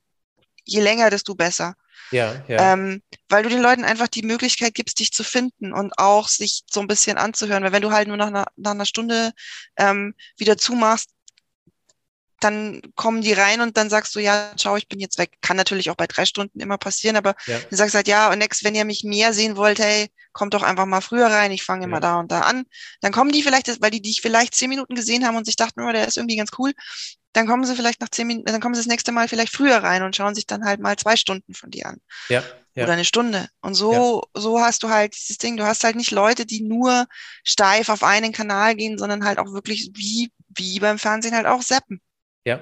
je länger, desto besser. Ja, ja, Ähm, weil du den Leuten einfach die Möglichkeit gibst, dich zu finden und auch sich so ein bisschen anzuhören. Weil wenn du halt nur nach einer, nach einer Stunde ähm, wieder zumachst, dann kommen die rein und dann sagst du, ja, ciao, ich bin jetzt weg. Kann natürlich auch bei drei Stunden immer passieren, aber ja, dann sagst du halt, ja, und next, wenn ihr mich mehr sehen wollt, hey, kommt doch einfach mal früher rein, ich fange immer Ja. da und da an. Dann kommen die vielleicht, weil die dich vielleicht zehn Minuten gesehen haben und sich dachten, oh, der ist irgendwie ganz cool. Dann kommen sie vielleicht nach zehn Minuten, dann kommen sie das nächste Mal vielleicht früher rein und schauen sich dann halt mal zwei Stunden von dir an ja, ja. oder eine Stunde. Und so, so hast du halt dieses Ding. Du hast halt nicht Leute, die nur steif auf einen Kanal gehen, sondern halt auch wirklich wie, wie beim Fernsehen halt auch zappen. Ja.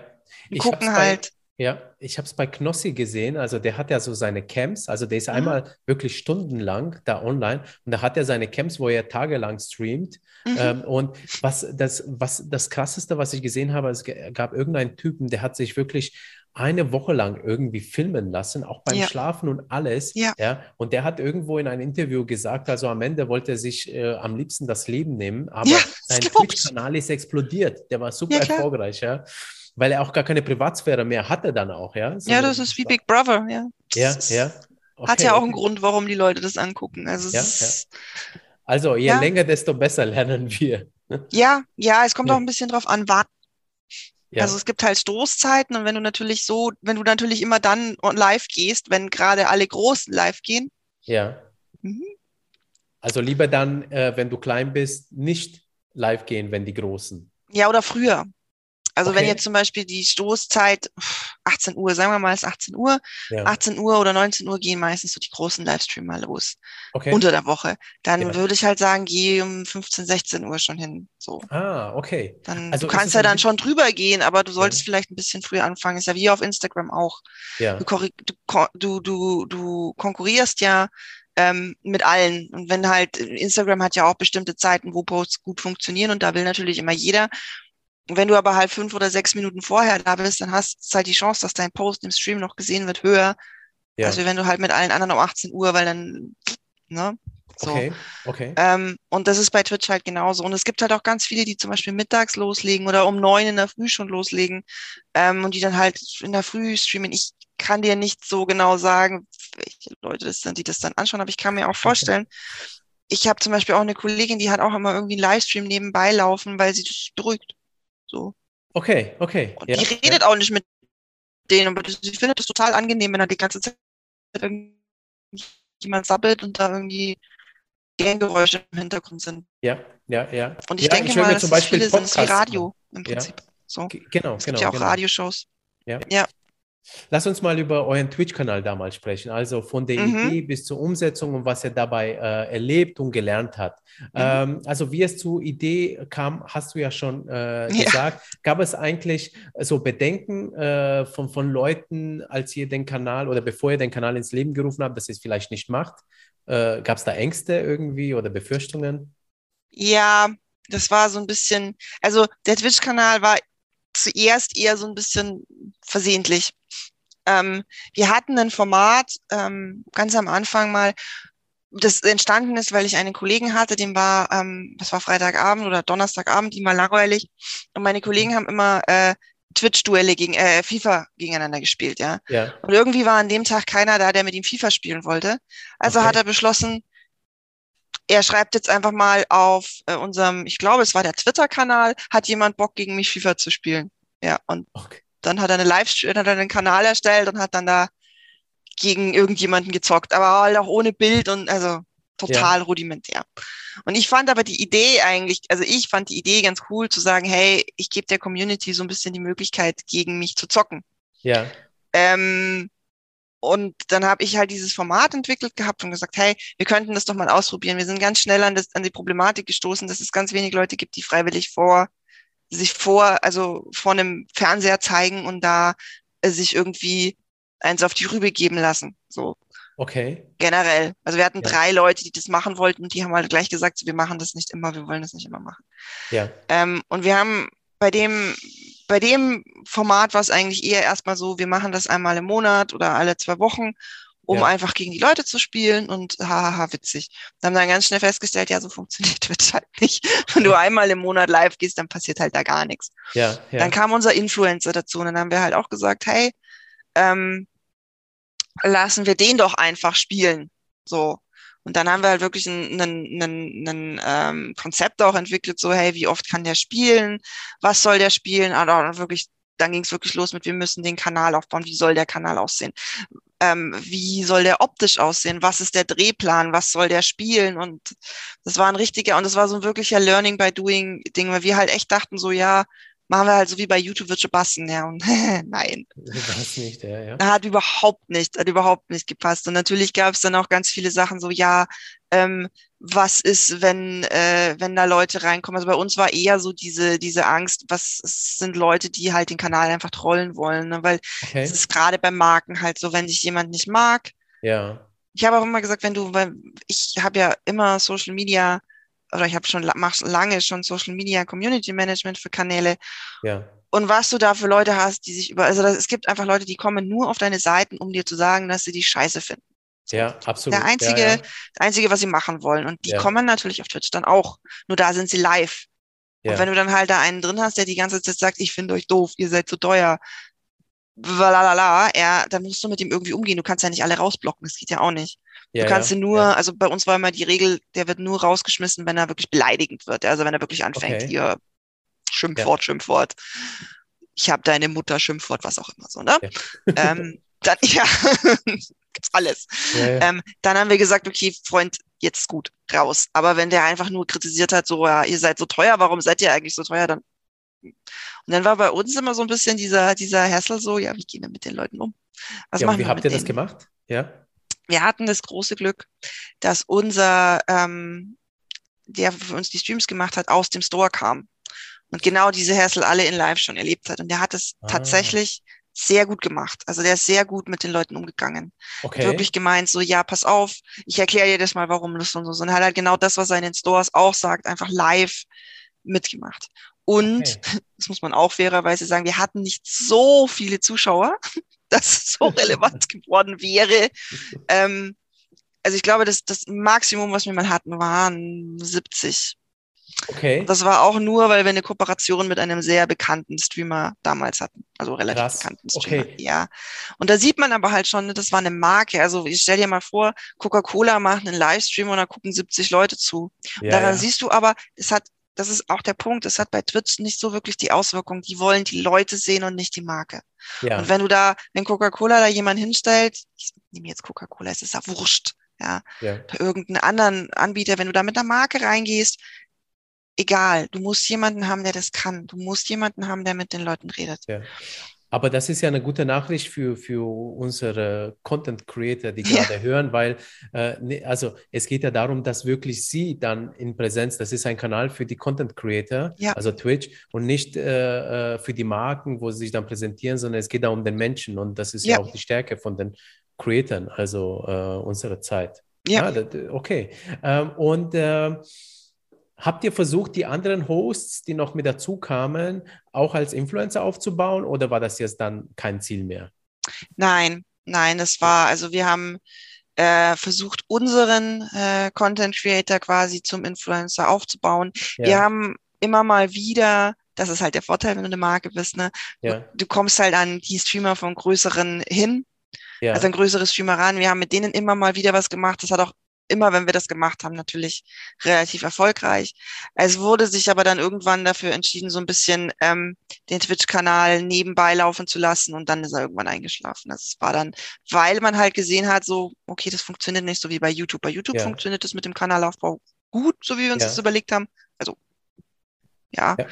Die Ich gucken hab's bei- halt. Ja, ich habe es bei Knossi gesehen. Also der hat ja so seine Camps. Also der ist Mhm. einmal wirklich stundenlang da online und da hat er seine Camps, wo er tagelang streamt. Mhm. Ähm, und was das, was das Krasseste, was ich gesehen habe, es gab irgendeinen Typen, der hat sich wirklich eine Woche lang irgendwie filmen lassen, auch beim Ja. Schlafen und alles. Ja. Und der hat irgendwo in einem Interview gesagt, also am Ende wollte er sich äh, am liebsten das Leben nehmen, aber Ja, sein. Twitch-Kanal ist explodiert. Der war super Ja, erfolgreich, ja. Weil er auch gar keine Privatsphäre mehr hatte dann auch, ja. ja, Sondern- das ist wie Big Brother, ja. Ja, ja. Hat Okay, ja auch okay. einen Grund, warum die Leute das angucken. Also Ja, ist, Also je Ja. länger, desto besser lernen wir. ja, ja, es kommt Ja. auch ein bisschen drauf an, wann. Ja, Also es gibt halt Stoßzeiten und wenn du natürlich so, wenn du natürlich immer dann live gehst, wenn gerade alle Großen live gehen, ja. Mhm. Also lieber dann, äh, wenn du klein bist, nicht live gehen, wenn die Großen. ja, oder früher. Also wenn Okay. jetzt zum Beispiel die Stoßzeit pff, 18 Uhr, sagen wir mal, ist 18 Uhr, Ja, 18 Uhr oder 19 Uhr gehen meistens so die großen Livestreamer los okay. unter der Woche. Dann Ja. würde ich halt sagen, geh um 15, 16 Uhr schon hin. So. Ah, okay. Dann, Also du kannst ja dann schon drüber gehen, aber du solltest vielleicht ein bisschen früher anfangen. Ist ja wie auf Instagram auch. Ja, Du, du, du, du konkurrierst ja ähm, mit allen. Und wenn halt, Instagram hat ja auch bestimmte Zeiten, wo Posts gut funktionieren und da will natürlich immer jeder. Wenn du aber halt fünf oder sechs Minuten vorher da bist, dann hast du halt die Chance, dass dein Post im Stream noch gesehen wird, höher, ja. als wenn du halt mit allen anderen um 18 Uhr, weil dann, ne? So. Okay, okay. Ähm, und das ist bei Twitch halt genauso. Und es gibt halt auch ganz viele, die zum Beispiel mittags loslegen oder um neun in der Früh schon loslegen ähm, und die dann halt in der Früh streamen. Ich kann dir nicht so genau sagen, welche Leute das sind, die das dann anschauen, aber ich kann mir auch vorstellen, ich habe zum Beispiel auch eine Kollegin, die hat auch immer irgendwie einen Livestream nebenbei laufen, weil sie das beruhigt. So. Okay, okay. Und Ja, die redet auch nicht mit denen, aber das- sie findet es total angenehm, wenn da die ganze Zeit irgendjemand sabbelt und da irgendwie Ganggeräusche im Hintergrund sind. ja, ja, ja. Und ich ja, denke höre mal, dass zum das Beispiel viele sind, es ist wie Podcasts Radio im Ja. Prinzip. So. G- Genau, Es genau. gibt ja auch genau. Radioshows. Lass uns mal über euren Twitch-Kanal damals sprechen. Also von der Mhm. Idee bis zur Umsetzung und was er dabei äh, erlebt und gelernt hat. Mhm. Ähm, also wie es zur Idee kam, hast du ja schon äh, Ja. gesagt. Gab es eigentlich so Bedenken äh, von, von Leuten, als ihr den Kanal oder bevor ihr den Kanal ins Leben gerufen habt, dass ihr es vielleicht nicht macht? Äh, Gab es da Ängste irgendwie oder Befürchtungen? Ja, das war so ein bisschen, also der Twitch-Kanal war zuerst eher so ein bisschen versehentlich. Ähm, wir hatten ein Format ähm, ganz am Anfang mal, das entstanden ist, weil ich einen Kollegen hatte, dem war, ähm, das war Freitagabend oder Donnerstagabend, ihm war langweilig. Und meine Kollegen haben immer äh, Twitch-Duelle gegen äh, FIFA gegeneinander gespielt, ja. Ja. Und irgendwie war an dem Tag keiner da, der mit ihm FIFA spielen wollte. Also Okay. hat er beschlossen, er schreibt jetzt einfach mal auf äh, unserem, ich glaube, es war der Twitter-Kanal, hat jemand Bock gegen mich FIFA zu spielen. Ja, und Okay. dann hat er eine Live, dann hat er einen Kanal erstellt und hat dann da gegen irgendjemanden gezockt, aber halt auch ohne Bild und also total rudimentär. Und ich fand aber die Idee eigentlich, also ich fand die Idee ganz cool zu sagen, hey, ich gebe der Community so ein bisschen die Möglichkeit, gegen mich zu zocken. Ja. Ähm, und dann habe ich halt dieses Format entwickelt gehabt und gesagt, hey, wir könnten das doch mal ausprobieren. Wir sind ganz schnell an, das, an die Problematik gestoßen, dass es ganz wenig Leute gibt, die freiwillig vor sich vor, also vor einem Fernseher zeigen und da äh, sich irgendwie eins auf die Rübe geben lassen. So Okay. generell. Also wir hatten Ja. drei Leute, die das machen wollten und die haben halt gleich gesagt, wir machen das nicht immer, wir wollen das nicht immer machen. Ja. Ähm, und wir haben bei dem, bei dem Format war es eigentlich eher erstmal so, wir machen das einmal im Monat oder alle zwei Wochen, um Ja. einfach gegen die Leute zu spielen und hahaha, witzig. Wir haben dann ganz schnell festgestellt, ja, so funktioniert Twitch halt nicht. Wenn du einmal im Monat live gehst, dann passiert halt da gar nichts. Ja. Ja. Dann kam unser Influencer dazu und dann haben wir halt auch gesagt, hey, ähm, lassen wir den doch einfach spielen. So. Und dann haben wir halt wirklich ein, ein, ein, ein ähm, Konzept auch entwickelt, so, hey, wie oft kann der spielen? Was soll der spielen? Und dann wirklich, dann ging es wirklich los mit, wir müssen den Kanal aufbauen. Wie soll der Kanal aussehen? Ähm, wie soll der optisch aussehen? Was ist der Drehplan? Was soll der spielen? Und das war ein richtiger, und das war so ein wirklicher Learning by Doing Ding, weil wir halt echt dachten so, ja, machen wir halt so wie bei YouTube wird schon passen, ja. Und nein, Das nicht, ja, ja. hat überhaupt nicht, hat überhaupt nicht gepasst. Und natürlich gab es dann auch ganz viele Sachen, so ja, ähm, was ist, wenn äh, wenn da Leute reinkommen? Also bei uns war eher so diese diese Angst, was sind Leute, die halt den Kanal einfach trollen wollen, ne? weil Okay. es ist gerade bei Marken halt so, wenn dich jemand nicht mag. Ja. Ich habe auch immer gesagt, wenn du, weil ich habe ja immer Social Media oder ich habe schon la- mach lange schon Social Media Community Management für Kanäle Ja. und was du da für Leute hast, die sich über, also das, es gibt einfach Leute, die kommen nur auf deine Seiten, um dir zu sagen, dass sie die scheiße finden. Ja, absolut. Der einzige, Ja, ja. das Einzige, was sie machen wollen. Und die Ja. kommen natürlich auf Twitch dann auch. Nur da sind sie live. Und wenn du dann halt da einen drin hast, der die ganze Zeit sagt, ich finde euch doof, ihr seid zu teuer, lalala, ja, dann musst du mit ihm irgendwie umgehen. Du kannst ja nicht alle rausblocken, das geht ja auch nicht. Ja, Du kannst ja. ihn nur, Ja. also bei uns war immer die Regel, der wird nur rausgeschmissen, wenn er wirklich beleidigend wird. Also wenn er wirklich anfängt, Okay. hier Schimpfwort, Schimpfwort. Ich habe deine Mutter, Schimpfwort, was auch immer so, ne? Ähm, dann, ja, gibt's alles. Ähm, dann haben wir gesagt, okay, Freund, jetzt gut, raus. Aber wenn der einfach nur kritisiert hat, so, ja, ihr seid so teuer, warum seid ihr eigentlich so teuer, dann. Und dann war bei uns immer so ein bisschen dieser, dieser Hassel so, ja, wie gehen wir mit den Leuten um? Was ja, machen wie wir habt ihr das denen? gemacht? Ja. Wir hatten das große Glück, dass unser, ähm, der für uns die Streams gemacht hat, aus dem Store kam. Und genau diese Hassel alle in Live schon erlebt hat. Und der hat es Ah. tatsächlich sehr gut gemacht. Also der ist sehr gut mit den Leuten umgegangen. Okay. Wirklich gemeint, so, ja, pass auf, ich erkläre dir das mal, warum das und so. Und er hat halt genau das, was er in den Stores auch sagt, einfach live mitgemacht. Und, Okay. das muss man auch fairerweise sagen, wir hatten nicht so viele Zuschauer, dass es so relevant geworden wäre. Ähm, also ich glaube, das, das Maximum, was wir mal hatten, waren 70. Okay. Das war auch nur, weil wir eine Kooperation mit einem sehr bekannten Streamer damals hatten. Also relativ Krass. bekannten Streamer. Okay. Ja. Und da sieht man aber halt schon, ne, das war eine Marke. Also ich stell dir mal vor, Coca-Cola macht einen Livestream und da gucken 70 Leute zu. Ja, Daran ja. siehst du aber, es hat, das ist auch der Punkt, es hat bei Twitch nicht so wirklich die Auswirkung. Die wollen die Leute sehen und nicht die Marke. ja. Und wenn du da, wenn Coca-Cola da jemand hinstellt, ich nehme jetzt Coca-Cola, es ist ja wurscht, ja, ja. irgendeinen anderen Anbieter, wenn du da mit einer Marke reingehst, egal, du musst jemanden haben, der das kann. Du musst jemanden haben, der mit den Leuten redet. Ja. Aber das ist ja eine gute Nachricht für, für unsere Content Creator, die Ja. gerade hören, weil äh, ne- also es geht ja darum, dass wirklich sie dann in Präsenz, das ist ein Kanal für die Content Creator, Ja. also Twitch, und nicht äh, äh, für die Marken, wo sie sich dann präsentieren, sondern es geht da um den Menschen und das ist ja, Ja. auch die Stärke von den Creatoren, also äh, unserer Zeit. Ja. das, okay. Ähm, und äh, Habt ihr versucht, die anderen Hosts, die noch mit dazu kamen, auch als Influencer aufzubauen oder war das jetzt dann kein Ziel mehr? Nein, nein, es war, also wir haben äh, versucht, unseren äh, Content Creator quasi zum Influencer aufzubauen. Wir Ja, haben immer mal wieder Das ist halt der Vorteil, wenn du eine Marke bist. Ne? Ja. Du kommst halt an die Streamer von größeren hin, Ja. also an größere Streamer ran. Wir haben mit denen immer mal wieder was gemacht. Das hat auch immer, wenn wir das gemacht haben, natürlich relativ erfolgreich. Es wurde sich aber dann irgendwann dafür entschieden, so ein bisschen ähm, den Twitch-Kanal nebenbei laufen zu lassen und dann ist er irgendwann eingeschlafen. Das war dann, weil man halt gesehen hat, so, okay, das funktioniert nicht so wie bei YouTube. Bei YouTube Ja. funktioniert das mit dem Kanalaufbau gut, so wie wir uns Ja. das überlegt haben. Also, ja. Ja.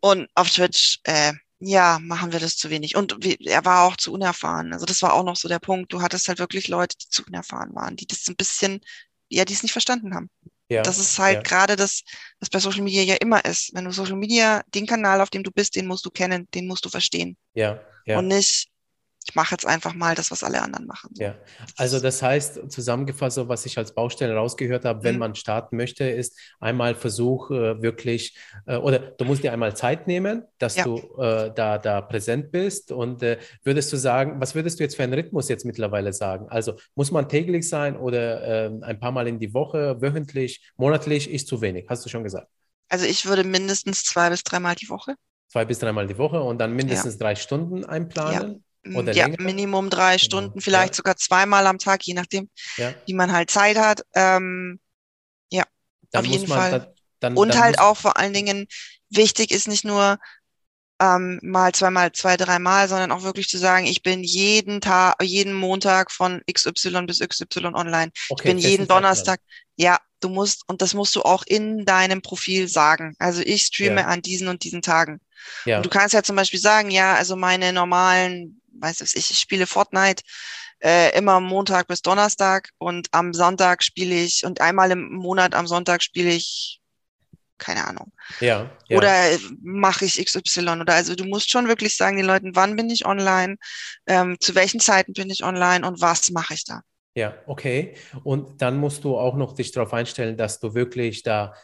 Und auf Twitch, äh, ja, machen wir das zu wenig. Und er war auch zu unerfahren. Also das war auch noch so der Punkt. Du hattest halt wirklich Leute, die zu unerfahren waren, die das ein bisschen, ja, die es nicht verstanden haben. ja. Das ist halt ja. gerade das, was bei Social Media ja immer ist. Wenn du Social Media, den Kanal, auf dem du bist, den musst du kennen, den musst du verstehen. ja, ja. Und nicht, ich mache jetzt einfach mal das, was alle anderen machen. Ja, also das heißt, zusammengefasst, so was ich als Baustelle rausgehört habe, wenn Mhm. man starten möchte, ist einmal Versuch äh, wirklich, äh, oder du musst dir einmal Zeit nehmen, dass Ja. du äh, da, da präsent bist. Und äh, würdest du sagen, was würdest du jetzt für einen Rhythmus jetzt mittlerweile sagen? Also muss man täglich sein oder ähm, ein paar Mal in die Woche, wöchentlich, monatlich ist zu wenig, hast du schon gesagt. Also ich würde mindestens zwei bis dreimal die Woche. Zwei bis dreimal die Woche und dann mindestens drei Stunden einplanen. Oder ja, länger? Minimum drei Genau. Stunden, vielleicht Ja. sogar zweimal am Tag, je nachdem, Ja, wie man halt Zeit hat. Ähm, dann Auf jeden man, Fall. dann, dann, und halt auch vor allen Dingen wichtig ist nicht nur ähm, mal zweimal, zwei, dreimal, sondern auch wirklich zu sagen, ich bin jeden Tag, jeden Montag von XY bis XY online. Ich okay, bin festen jeden. Donnerstag. Ja, du musst, und das musst du auch in deinem Profil sagen. Also ich streame Ja. an diesen und diesen Tagen. Ja, Und du kannst ja zum Beispiel sagen, ja, also meine normalen, weiß ich, ich spiele Fortnite äh, immer Montag bis Donnerstag und am Sonntag spiele ich und einmal im Monat am Sonntag spiele ich, keine Ahnung. ja, ja. Oder mache ich XY oder also du musst schon wirklich sagen den Leuten, wann bin ich online, ähm, zu welchen Zeiten bin ich online und was mache ich da. Ja, okay. Und dann musst du auch noch dich darauf einstellen, dass du wirklich da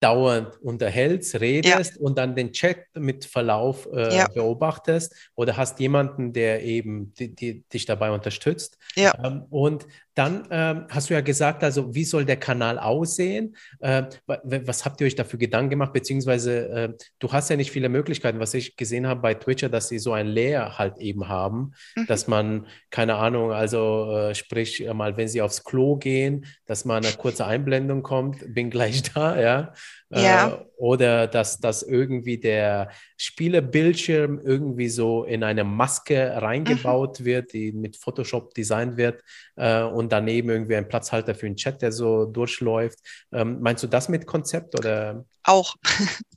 dauernd unterhältst, redest und dann den Chat mit Verlauf äh, Ja. beobachtest oder hast jemanden, der eben die, die, dich dabei unterstützt. Ja. Ähm, und dann ähm, hast du ja gesagt, also wie soll der Kanal aussehen? Äh, wa- wa- was habt ihr euch dafür Gedanken gemacht? Beziehungsweise äh, du hast ja nicht viele Möglichkeiten, was ich gesehen habe bei Twitcher, dass sie so ein Layer halt eben haben, Mhm. dass man, keine Ahnung, also äh, sprich äh, mal, wenn sie aufs Klo gehen, dass mal eine kurze Einblendung kommt, bin gleich da, ja. Ja. Oder dass, dass irgendwie der Spielerbildschirm irgendwie so in eine Maske reingebaut wird, die mit Photoshop designt wird äh, und daneben irgendwie ein Platzhalter für den Chat, der so durchläuft. Ähm, meinst du das mit Konzept oder? Auch.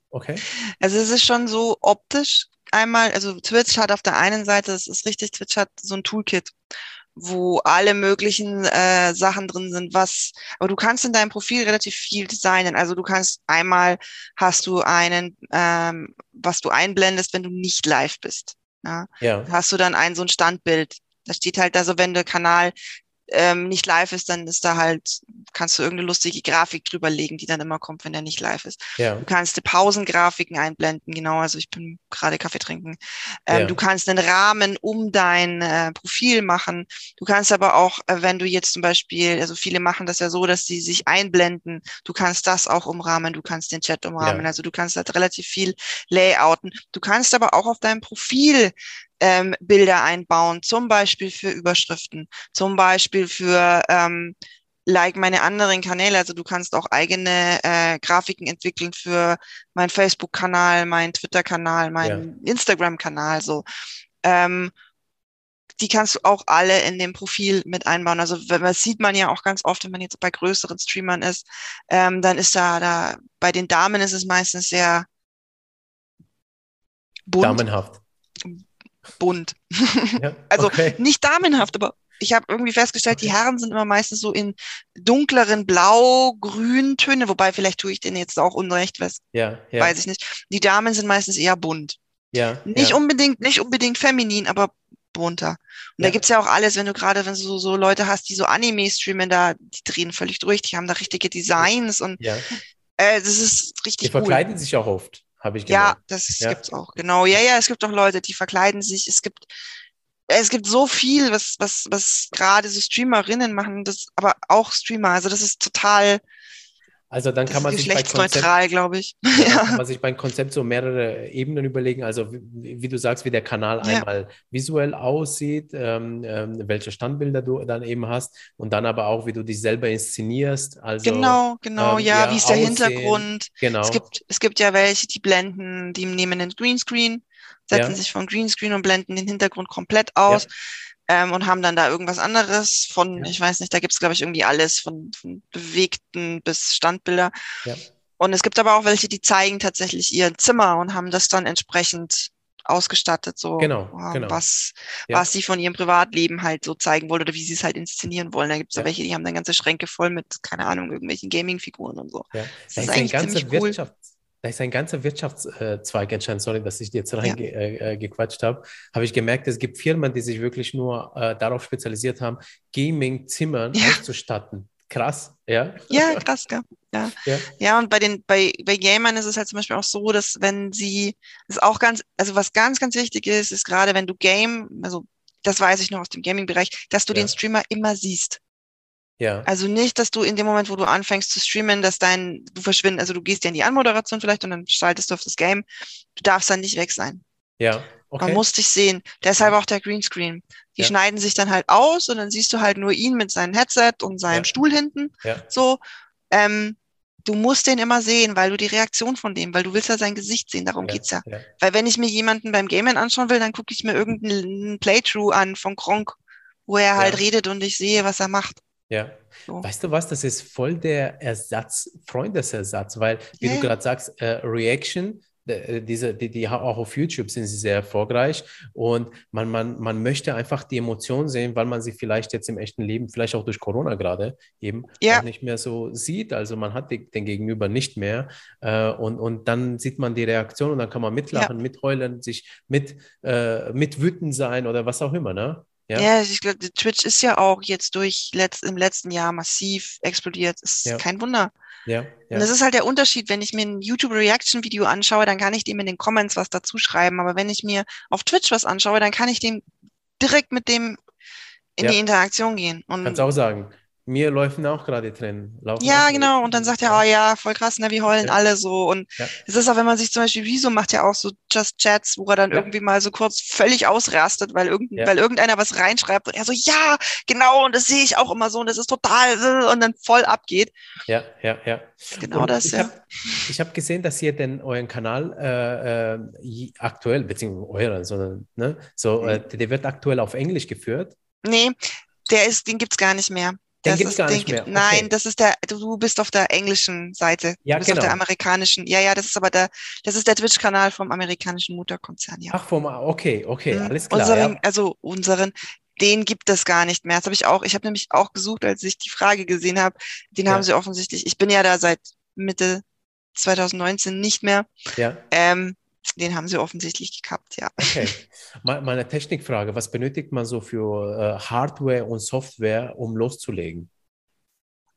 Okay. Also es ist schon so optisch einmal, also Twitch hat auf der einen Seite, das ist richtig, Twitch hat so ein Toolkit, wo alle möglichen äh, Sachen drin sind, was, aber du kannst in deinem Profil relativ viel designen. Also du kannst einmal hast du einen, ähm, was du einblendest, wenn du nicht live bist. Ja? Ja. Hast du dann ein so ein Standbild. Da steht halt, also wenn der Kanal ähm, nicht live ist, dann ist da halt, kannst du irgendeine lustige Grafik drüber legen, die dann immer kommt, wenn der nicht live ist. Ja. Du kannst die Pausengrafiken einblenden, genau. Also ich bin gerade Kaffee trinken. Ähm, Ja. Du kannst einen Rahmen um dein äh, Profil machen. Du kannst aber auch, äh, wenn du jetzt zum Beispiel, also viele machen das ja so, dass sie sich einblenden. Du kannst das auch umrahmen. Du kannst den Chat umrahmen. Ja. Also du kannst halt relativ viel layouten. Du kannst aber auch auf deinem Profil ähm, Bilder einbauen, zum Beispiel für Überschriften, zum Beispiel für ähm, like meine anderen Kanäle. Also du kannst auch eigene äh, Grafiken entwickeln für meinen Facebook-Kanal, meinen Twitter-Kanal, meinen Instagram-Kanal. So, ähm, die kannst du auch alle in dem Profil mit einbauen. Also das sieht man ja auch ganz oft, wenn man jetzt bei größeren Streamern ist, ähm, dann ist da da bei den Damen ist es meistens sehr bunt, Damenhaft. Bunt. Ja. Also okay. nicht damenhaft, aber ich habe irgendwie festgestellt, die Herren sind immer meistens so in dunkleren Blau-Grün-Töne, wobei vielleicht tue ich denen jetzt auch Unrecht, was Ja, ja, weiß ich nicht. Die Damen sind meistens eher bunt. ja, Nicht unbedingt, nicht unbedingt feminin, aber bunter. Und da Ja. gibt's ja auch alles, wenn du gerade, wenn du so, so Leute hast, die so Anime streamen, da, die drehen völlig durch, die haben da richtige Designs und äh, das ist Die richtig cool. verkleiden sich auch oft, habe ich Ja, gemerkt. das Ja. gibt's auch, genau. Ja, ja, es gibt auch Leute, die verkleiden sich. Es gibt, es gibt so viel, was, was, was gerade so Streamerinnen machen, das, aber auch Streamer. Also das ist total, Also dann Das kann man sich bei Konzept, glaube ich. ja, dann kann Ja. man sich beim Konzept so mehrere Ebenen überlegen. Also wie, wie du sagst, wie der Kanal Ja. einmal visuell aussieht, ähm, ähm, welche Standbilder du dann eben hast und dann aber auch, wie du dich selber inszenierst. Also Genau, genau, ähm, ja, ja, wie ist der Aussehen, Hintergrund? genau. Es gibt, es gibt ja welche, die blenden, die nehmen den Greenscreen, setzen Ja. sich vom Greenscreen und blenden den Hintergrund komplett aus ähm, und haben dann da irgendwas anderes von, Ja. ich weiß nicht, da gibt's glaube ich, irgendwie alles, von, von bewegten bis Standbilder. Ja. Und es gibt aber auch welche, die zeigen tatsächlich ihr Zimmer und haben das dann entsprechend ausgestattet, so Genau, ähm, genau. was, Ja. was sie von ihrem Privatleben halt so zeigen wollen oder wie sie es halt inszenieren wollen. Da gibt's ja. Ja. welche, die haben dann ganze Schränke voll mit, keine Ahnung, irgendwelchen Gaming-Figuren und so. Ja. Das Da ist ist eigentlich ziemlich cool. Wirtschafts, da ist ein ganzer Wirtschaftszweig entstanden. Sorry, dass ich dir jetzt reingequatscht äh, äh, gequatscht habe. Habe ich gemerkt, es gibt Firmen, die sich wirklich nur äh, darauf spezialisiert haben, Gaming-Zimmern Ja. auszustatten. Krass, ja? Ja, krass, gell? Ja. Ja. ja, und bei den, bei, bei Gamern ist es halt zum Beispiel auch so, dass wenn sie, ist auch ganz, also was ganz, ganz wichtig ist, ist gerade wenn du Game, also das weiß ich noch aus dem Gaming-Bereich, dass du Ja. den Streamer immer siehst. Ja, Also nicht, dass du in dem Moment, wo du anfängst zu streamen, dass dein, du verschwinden, also du gehst ja in die Anmoderation vielleicht und dann schaltest du auf das Game. Du darfst dann nicht weg sein. ja, okay. Man muss dich sehen. Deshalb auch der Greenscreen. Die Ja. schneiden sich dann halt aus und dann siehst du halt nur ihn mit seinem Headset und seinem Ja. Stuhl hinten. Ja. So, ähm, du musst den immer sehen, weil du die Reaktion von dem, weil du willst ja sein Gesicht sehen, darum geht's ja. ja. Weil wenn ich mir jemanden beim Gamen anschauen will, dann gucke ich mir irgendeinen Playthrough an von Gronk, wo er halt Ja. redet und ich sehe, was er macht. Ja. So. Weißt du was, das ist voll der Ersatz, Freundesersatz, weil, wie Ja, du ja. gerade sagst, äh, Reaction, äh, diese, die, die auch auf YouTube sind sie sehr erfolgreich und man, man, man möchte einfach die Emotionen sehen, weil man sie vielleicht jetzt im echten Leben, vielleicht auch durch Corona gerade eben Ja. nicht mehr so sieht. Also man hat die, den Gegenüber nicht mehr äh, und, und dann sieht man die Reaktion und dann kann man mitlachen, mitheulen, sich mit, äh, mit wütend sein oder was auch immer, ne? Ja. Ja, ich glaube, Twitch ist ja auch jetzt durch letzt, im letzten Jahr massiv explodiert. Ist Ja. kein Wunder. Ja, Und ja. das ist halt der Unterschied. Wenn ich mir ein YouTube-Reaction-Video anschaue, dann kann ich dem in den Comments was dazu schreiben. Aber wenn ich mir auf Twitch was anschaue, dann kann ich dem direkt mit dem in Ja. die Interaktion gehen. Und Kannst auch sagen, mir laufen auch gerade Tränen. Laufen ja, genau. Und dann sagt er, oh ja, voll krass, ne, wir heulen Ja. alle so. Und Ja. es ist auch, wenn man sich zum Beispiel, Wieso macht ja auch so Just Chats, wo er dann Ja. irgendwie mal so kurz völlig ausrastet, weil, irgend, weil irgendeiner was reinschreibt und er so, ja, genau, und das sehe ich auch immer so und das ist total, und dann voll abgeht. Ja, ja, ja. Genau Und das, ich ja. habe hab gesehen, dass ihr den euren Kanal äh, äh, aktuell, beziehungsweise euren, sondern ne, so, Mhm. äh, der wird aktuell auf Englisch geführt. Nee, der ist, den gibt's gar nicht mehr. Den gibt's ist, gar den nicht gibt- mehr. Nein, Okay. das ist der, du bist auf der englischen Seite. Ja, du bist auf der genau. amerikanischen. Ja, ja, das ist aber der, das ist der Twitch-Kanal vom amerikanischen Mutterkonzern, ja. Ach, vom, okay, okay, Mhm. alles klar. Unseren, ja. also unseren, den gibt es gar nicht mehr. Das habe ich auch, ich habe nämlich auch gesucht, als ich die Frage gesehen habe. Den Ja. haben sie offensichtlich, ich bin ja da seit Mitte 2019 nicht mehr. ja, Ähm, den haben sie offensichtlich gekappt, ja. okay. Mal, mal eine Technikfrage. Was benötigt man so für äh, Hardware und Software, um loszulegen?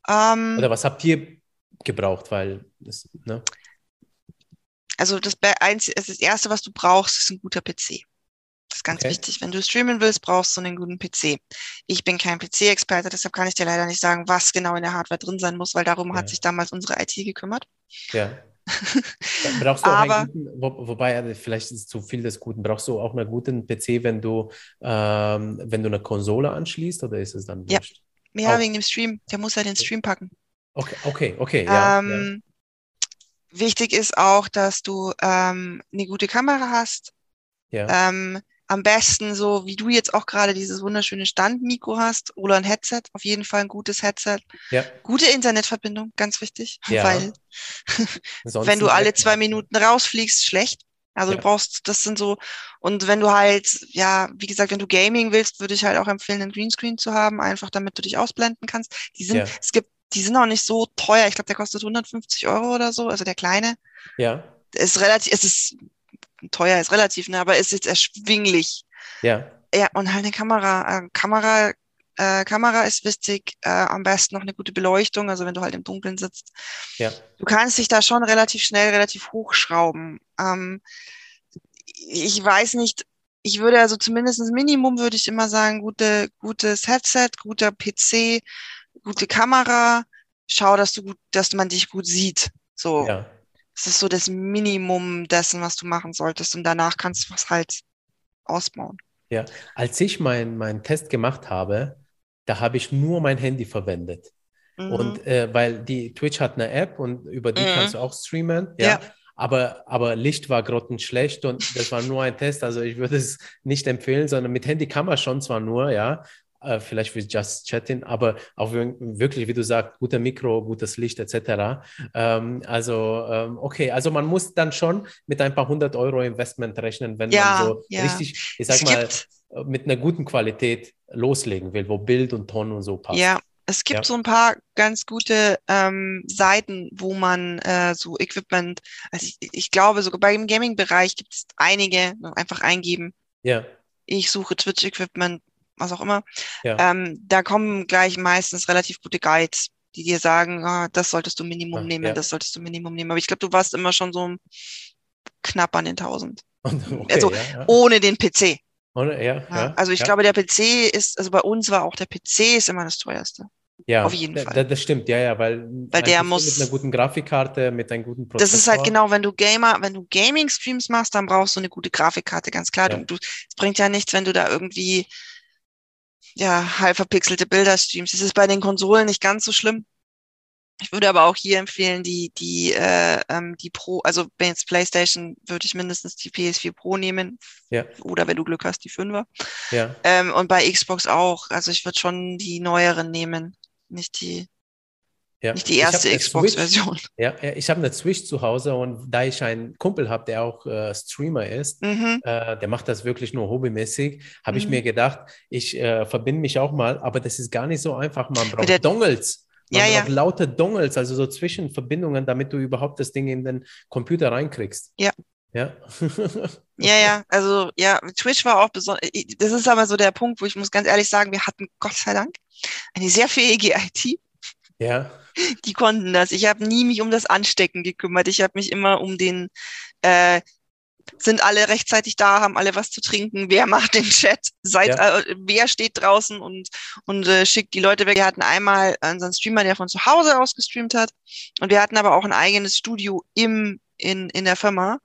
Ähm, Oder was habt ihr gebraucht? Weil, das, ne? Also das, das Erste, was du brauchst, ist ein guter PC. Das ist ganz Okay. wichtig. Wenn du streamen willst, brauchst du einen guten PC. Ich bin kein PC-Experte, deshalb kann ich dir leider nicht sagen, was genau in der Hardware drin sein muss, weil darum Ja. hat sich damals unsere IT gekümmert. Ja. Brauchst du auch Aber- einen guten, wo, wobei, ja, vielleicht ist es zu viel des Guten, brauchst du auch einen guten PC, wenn du, ähm, wenn du eine Konsole anschließt oder ist es dann Ja. wurscht? Ja, Auch. wegen dem Stream. Der muss ja den Stream packen. Okay, okay, okay, ja, ähm, Wichtig ist auch, dass du ähm, eine gute Kamera hast. ja, ja, Ähm, am besten so, wie du jetzt auch gerade dieses wunderschöne Standmikro hast oder ein Headset. Auf jeden Fall ein gutes Headset. ja. Gute Internetverbindung, ganz wichtig, Ja. weil wenn du alle zwei. Minuten rausfliegst, schlecht. Also Ja. du brauchst, das sind so, und wenn du halt, ja, wie gesagt, wenn du Gaming willst, würde ich halt auch empfehlen, einen Greenscreen zu haben, einfach damit du dich ausblenden kannst. Die sind, Ja. es gibt, die sind auch nicht so teuer. Ich glaube, der kostet 150 Euro oder so, also der kleine. Ja, Ist relativ, es ist teuer, ist relativ, ne, aber ist jetzt erschwinglich. ja, Ja, und halt eine Kamera. Äh, Kamera, äh, Kamera ist wichtig, äh, am besten noch eine gute Beleuchtung, also wenn du halt im Dunkeln sitzt. ja, Du kannst dich da schon relativ schnell, relativ hochschrauben. Ähm, ich weiß nicht, ich würde also zumindest Minimum würde ich immer sagen, gute, gutes Headset, guter PC, gute Kamera, schau, dass du gut, dass man dich gut sieht. So. Ja. Das ist so das Minimum dessen, was du machen solltest. Und danach kannst du was halt ausbauen. Ja, als ich meinen mein Test gemacht habe, da habe ich nur mein Handy verwendet. Mhm. Und äh, weil die Twitch hat eine App und über die Mhm. kannst du auch streamen, ja. Ja. Aber, aber Licht war grottenschlecht und das war nur ein Test. Also ich würde es nicht empfehlen, sondern mit Handy kann man schon zwar nur, ja, äh, vielleicht für Just Chatting, aber auch wir- wirklich, wie du sagst, guter Mikro, gutes Licht etc. Ähm, also ähm, okay, also man muss dann schon mit ein paar hundert Euro Investment rechnen, wenn Ja, man so ja. richtig, ich sag es mal, gibt, mit einer guten Qualität loslegen will, wo Bild und Ton und so passt. ja, es gibt Ja. so ein paar ganz gute ähm, Seiten, wo man äh, so Equipment, also ich, ich glaube, sogar beim Gaming-Bereich gibt es einige, einfach eingeben, Ja, ich suche Twitch-Equipment, was auch immer. ja. Ähm, da kommen gleich meistens relativ gute Guides, die dir sagen, ah, das solltest du Minimum Ah, nehmen, ja. das solltest du Minimum nehmen. Aber ich glaube, du warst immer schon so knapp an den 1000. Und, okay, also, ja. Ohne den PC. Und, ja, also ich glaube, der PC ist, also bei uns war auch der PC ist immer das teuerste. Ja, Auf jeden Fall. da- Das stimmt, ja, ja, weil, Weil der muss- mit einer guten Grafikkarte, mit einem guten Prozessor. Das ist halt genau, wenn du Gamer, wenn du Gaming-Streams machst, dann brauchst du eine gute Grafikkarte, ganz klar. Ja. Du, du, es bringt ja nichts, wenn du da irgendwie ja, halb verpixelte Bilder streamst. Das ist bei den Konsolen nicht ganz so schlimm. Ich würde aber auch hier empfehlen, die, die, äh, ähm, die Pro, also bei jetzt PlayStation würde ich mindestens die PS4 Pro nehmen. Ja. Oder wenn du Glück hast, die 5er. Ja, Ähm, und bei Xbox auch. Also ich würde schon die neueren nehmen. Nicht die, ja. nicht die Ich erste Xbox-Version. ja, ja, ich habe eine Switch zu Hause und da ich einen Kumpel habe, der auch äh, Streamer ist, Mhm. äh, der macht das wirklich nur hobbymäßig, habe ich Mhm. mir gedacht, ich äh, verbinde mich auch mal, aber das ist gar nicht so einfach. Man braucht der- Dongles. Man Ja, ja. braucht laute Dongles, also so Zwischenverbindungen, damit du überhaupt das Ding in den Computer reinkriegst. Ja. Ja. Ja, ja, also ja, Twitch war auch besonders, das ist aber so der Punkt, wo ich muss ganz ehrlich sagen, wir hatten Gott sei Dank eine sehr fähige IT, ja. die konnten das. Ich habe nie mich um das Anstecken gekümmert. Ich habe mich immer um den, äh, sind alle rechtzeitig da, haben alle was zu trinken, wer macht den Chat, seid, Ja. äh, wer steht draußen und, und äh, schickt die Leute weg. Wir hatten einmal unseren Streamer, der von zu Hause aus gestreamt hat und wir hatten aber auch ein eigenes Studio im, in, in der Firma.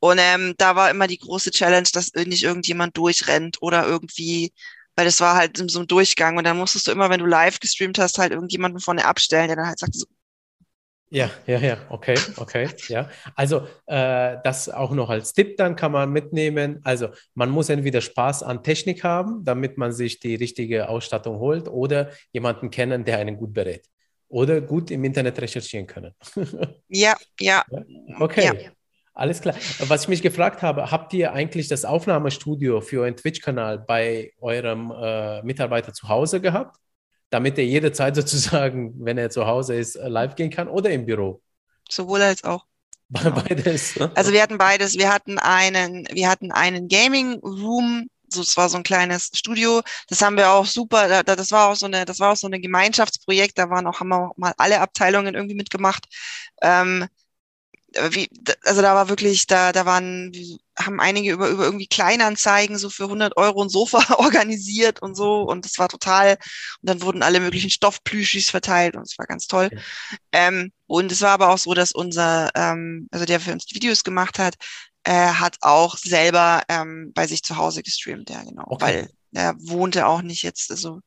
Und ähm, da war immer die große Challenge, dass nicht irgendjemand durchrennt oder irgendwie, weil das war halt so einem Durchgang und dann musstest du immer, wenn du live gestreamt hast, halt irgendjemanden vorne abstellen, der dann halt sagt, so, Ja, ja, ja, okay, okay, ja. Also äh, das auch noch als Tipp dann kann man mitnehmen. Also man muss entweder Spaß an Technik haben, damit man sich die richtige Ausstattung holt, oder jemanden kennen, der einen gut berät. Oder gut im Internet recherchieren können. ja, ja, Okay, Ja. Alles klar. Was ich mich gefragt habe, habt ihr eigentlich das Aufnahmestudio für euren Twitch-Kanal bei eurem äh, Mitarbeiter zu Hause gehabt, damit er jederzeit sozusagen, wenn er zu Hause ist, äh, live gehen kann oder im Büro? sowohl als auch. Beides. ne? Also wir hatten beides. Wir hatten einen, wir hatten einen Gaming Room. So, es war so ein kleines Studio. Das haben wir auch super. Da, da- das war auch so eine, das war auch so eine Gemeinschaftsprojekt. Da waren auch, haben wir auch mal alle Abteilungen irgendwie mitgemacht. Ähm, wie, also da war wirklich, da, da waren, haben einige über, über irgendwie Kleinanzeigen so für 100 Euro ein Sofa organisiert und so. Und das war total, und dann wurden alle möglichen Stoffplüschis verteilt und es war ganz toll. Ja. Ähm, und es war aber auch so, dass unser, ähm, also der für uns die Videos gemacht hat, äh, hat auch selber ähm, bei sich zu Hause gestreamt, ja, genau. Okay. Weil er wohnte auch nicht jetzt, also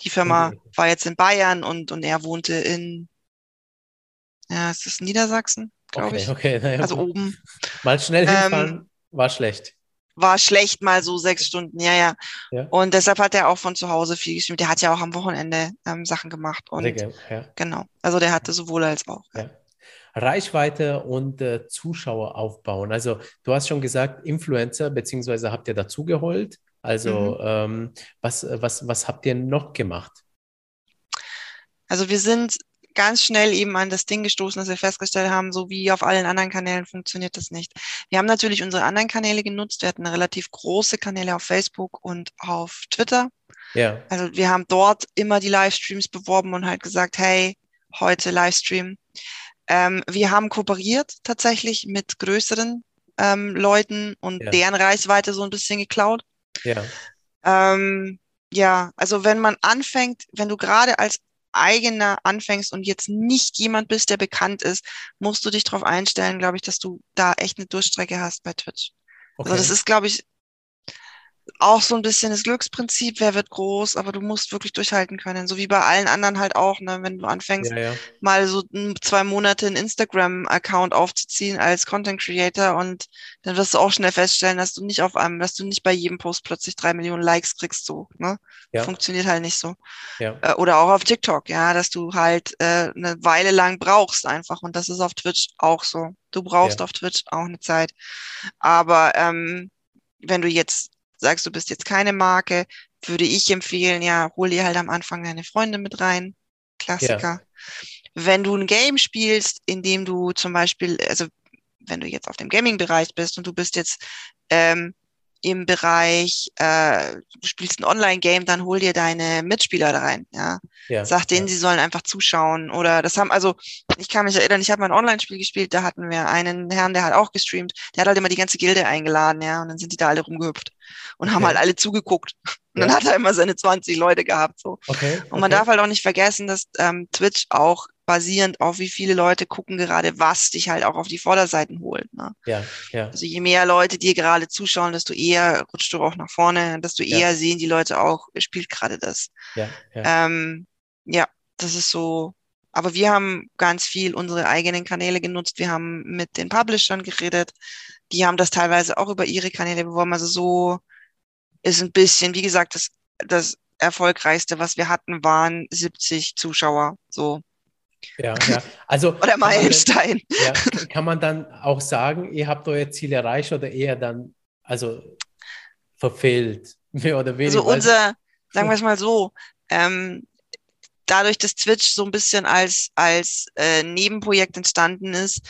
die Firma Okay. war jetzt in Bayern und, und er wohnte in, ja, ist das Niedersachsen, glaube Okay, ich. okay. naja, Also gut. oben. Mal schnell Ähm, hinfahren war schlecht. War schlecht mal so sechs Stunden, ja, ja. Ja. Und deshalb hat er auch von zu Hause viel gestreamt. Der hat ja auch am Wochenende ähm, Sachen gemacht. Und Sehr ja. genau. Also der hatte sowohl als auch. Ja. Reichweite und äh, Zuschauer aufbauen. Also du hast schon gesagt, Influencer, beziehungsweise habt ihr dazugeholt. Also Mhm. ähm, was, was, was habt ihr noch gemacht? Also wir sind ganz schnell eben an das Ding gestoßen, dass wir festgestellt haben, so wie auf allen anderen Kanälen funktioniert das nicht. Wir haben natürlich unsere anderen Kanäle genutzt. Wir hatten relativ große Kanäle auf Facebook und auf Twitter. Ja, Also wir haben dort immer die Livestreams beworben und halt gesagt, hey, heute Livestream. Ähm, wir haben kooperiert tatsächlich mit größeren ähm, Leuten und Ja. deren Reichweite so ein bisschen geklaut. ja, Ähm, ja, also wenn man anfängt, wenn du gerade als eigener anfängst und jetzt nicht jemand bist, der bekannt ist, musst du dich darauf einstellen, glaube ich, dass du da echt eine Durchstrecke hast bei Twitch. Okay. Also das ist, glaube ich, auch so ein bisschen das Glücksprinzip, wer wird groß, aber du musst wirklich durchhalten können. So wie bei allen anderen halt auch, ne? wenn du anfängst, ja, ja. mal so zwei Monate einen Instagram-Account aufzuziehen als Content Creator und dann wirst du auch schnell feststellen, dass du nicht auf einem, dass du nicht bei jedem Post plötzlich drei Millionen Likes kriegst, so. Ne? Ja. Funktioniert halt nicht so. Ja. Äh, oder auch auf TikTok, ja, dass du halt äh, eine Weile lang brauchst einfach. Und das ist auf Twitch auch so. Du brauchst auf Twitch auch eine Zeit. Aber ähm, wenn du jetzt sagst, du bist jetzt keine Marke, würde ich empfehlen, ja, hol dir halt am Anfang deine Freunde mit rein. Klassiker. Ja. Wenn du ein Game spielst, in dem du zum Beispiel, also wenn du jetzt auf dem Gaming-Bereich bist und du bist jetzt ähm, im Bereich, äh, du spielst ein Online-Game, dann hol dir deine Mitspieler da rein. Ja? ja Sag denen, ja. sie sollen einfach zuschauen. Oder das haben, also ich kann mich erinnern, ich habe mal ein Online-Spiel gespielt, da hatten wir einen Herrn, der hat auch gestreamt, der hat halt immer die ganze Gilde eingeladen, ja, und dann sind die da alle rumgehüpft und okay. haben halt alle zugeguckt. Und dann hat er immer seine 20 Leute gehabt. So. Okay, und man darf halt auch nicht vergessen, dass ähm, Twitch auch basierend auf wie viele Leute gucken gerade was, dich halt auch auf die Vorderseiten holt. Ne? Ja, ja. Also je mehr Leute dir gerade zuschauen, desto eher rutscht du auch nach vorne, desto eher ja. sehen die Leute auch, spielt gerade das. Ja, ja. Ähm, ja, das ist so. Aber wir haben ganz viel unsere eigenen Kanäle genutzt. Wir haben mit den Publishern geredet. Die haben das teilweise auch über ihre Kanäle beworben. Also so ist ein bisschen, wie gesagt, das, das erfolgreichste, was wir hatten, waren 70 Zuschauer. So. Ja, ja. Also, oder Meilenstein. Ja, kann man dann auch sagen, ihr habt euer Ziel erreicht oder eher dann, also verfehlt, mehr oder weniger? Also unser, sagen wir es mal so, ähm, dadurch, dass Twitch so ein bisschen als, als äh, Nebenprojekt entstanden ist,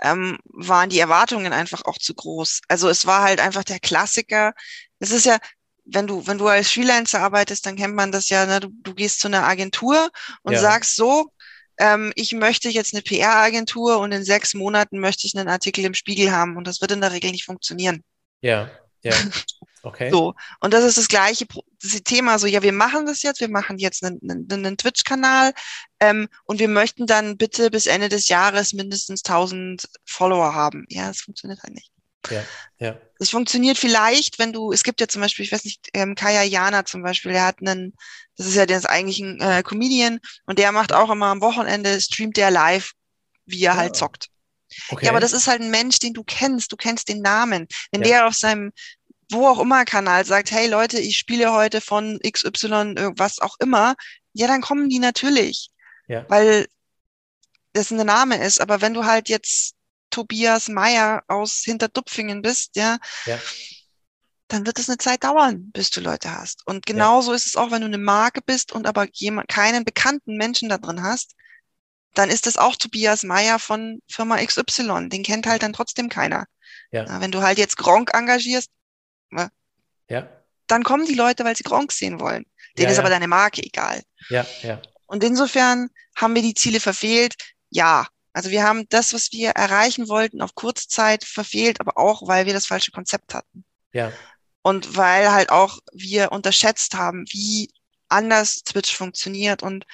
ähm, waren die Erwartungen einfach auch zu groß. Also es war halt einfach der Klassiker. Es ist ja, wenn du, wenn du als Freelancer arbeitest, dann kennt man das ja, ne? du, du gehst zu einer Agentur und ja. sagst so, ähm, ich möchte jetzt eine PR-Agentur und in sechs Monaten möchte ich einen Artikel im Spiegel haben und das wird in der Regel nicht funktionieren. Ja, ja. Okay. So, und das ist das gleiche das Thema, so, ja, wir machen das jetzt, wir machen jetzt einen, einen, einen Twitch-Kanal ähm, und wir möchten dann bitte bis Ende des Jahres mindestens 1000 Follower haben. Ja, das funktioniert halt nicht. Ja, ja. Das funktioniert vielleicht, wenn du, es gibt ja zum Beispiel, ich weiß nicht, ähm, Kaya Jana zum Beispiel, der hat einen, das ist ja der ist eigentlich ein äh, Comedian und der macht auch immer am Wochenende, streamt der live, wie er halt ja. halt zockt. Okay. Ja, aber das ist halt ein Mensch, den du kennst, du kennst den Namen. Wenn ja. der auf seinem wo auch immer Kanal sagt, hey Leute, ich spiele heute von XY, was auch immer, ja, dann kommen die natürlich. Ja. Weil das ein Name ist. Aber wenn du halt jetzt Tobias Meyer aus Hinterdupfingen bist, ja, ja, dann wird es eine Zeit dauern, bis du Leute hast. Und genauso ja. ist es auch, wenn du eine Marke bist und aber jemand, keinen bekannten Menschen da drin hast, dann ist es auch Tobias Meyer von Firma XY. Den kennt halt dann trotzdem keiner. Ja. wenn du halt jetzt Gronk engagierst, ja. dann kommen die Leute, weil sie Gronk sehen wollen. Denen ist aber deine Marke egal. Ja, ja. Und insofern haben wir die Ziele verfehlt. Ja, also wir haben das, was wir erreichen wollten, auf kurze Zeit verfehlt, aber auch, weil wir das falsche Konzept hatten. Ja. Und weil halt auch wir unterschätzt haben, wie anders Twitch funktioniert und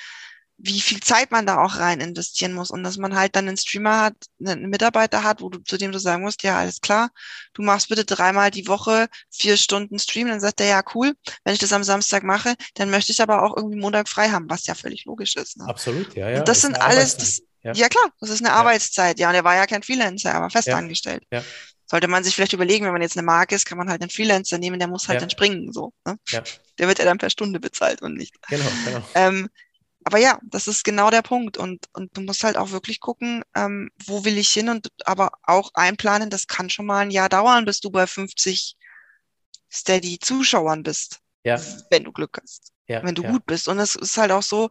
wie viel Zeit man da auch rein investieren muss und dass man halt dann einen Streamer hat, einen Mitarbeiter hat, wo du, zu dem du sagen musst, ja, alles klar, du machst bitte dreimal die Woche vier Stunden Stream, dann sagt er, ja, cool, wenn ich das am Samstag mache, dann möchte ich aber auch irgendwie Montag frei haben, was ja völlig logisch ist. Ne? Absolut, ja, ja. Und das, das sind alles, das, ja. ja. klar, das ist eine ja. Arbeitszeit. Ja, und er war ja kein Freelancer, er war festangestellt. Ja. ja. Sollte man sich vielleicht überlegen, wenn man jetzt eine Marke ist, kann man halt einen Freelancer nehmen, der muss halt dann springen, so. Ne? Ja. Der wird ja dann per Stunde bezahlt und nicht. Genau, genau. Ähm, aber ja, das ist genau der Punkt. Und, und du musst halt auch wirklich gucken, ähm, wo will ich hin und aber auch einplanen, das kann schon mal ein Jahr dauern, bis du bei 50 Steady Zuschauern bist. Ja. Wenn du Glück hast. Ja, wenn du ja. gut bist. Und es ist halt auch so,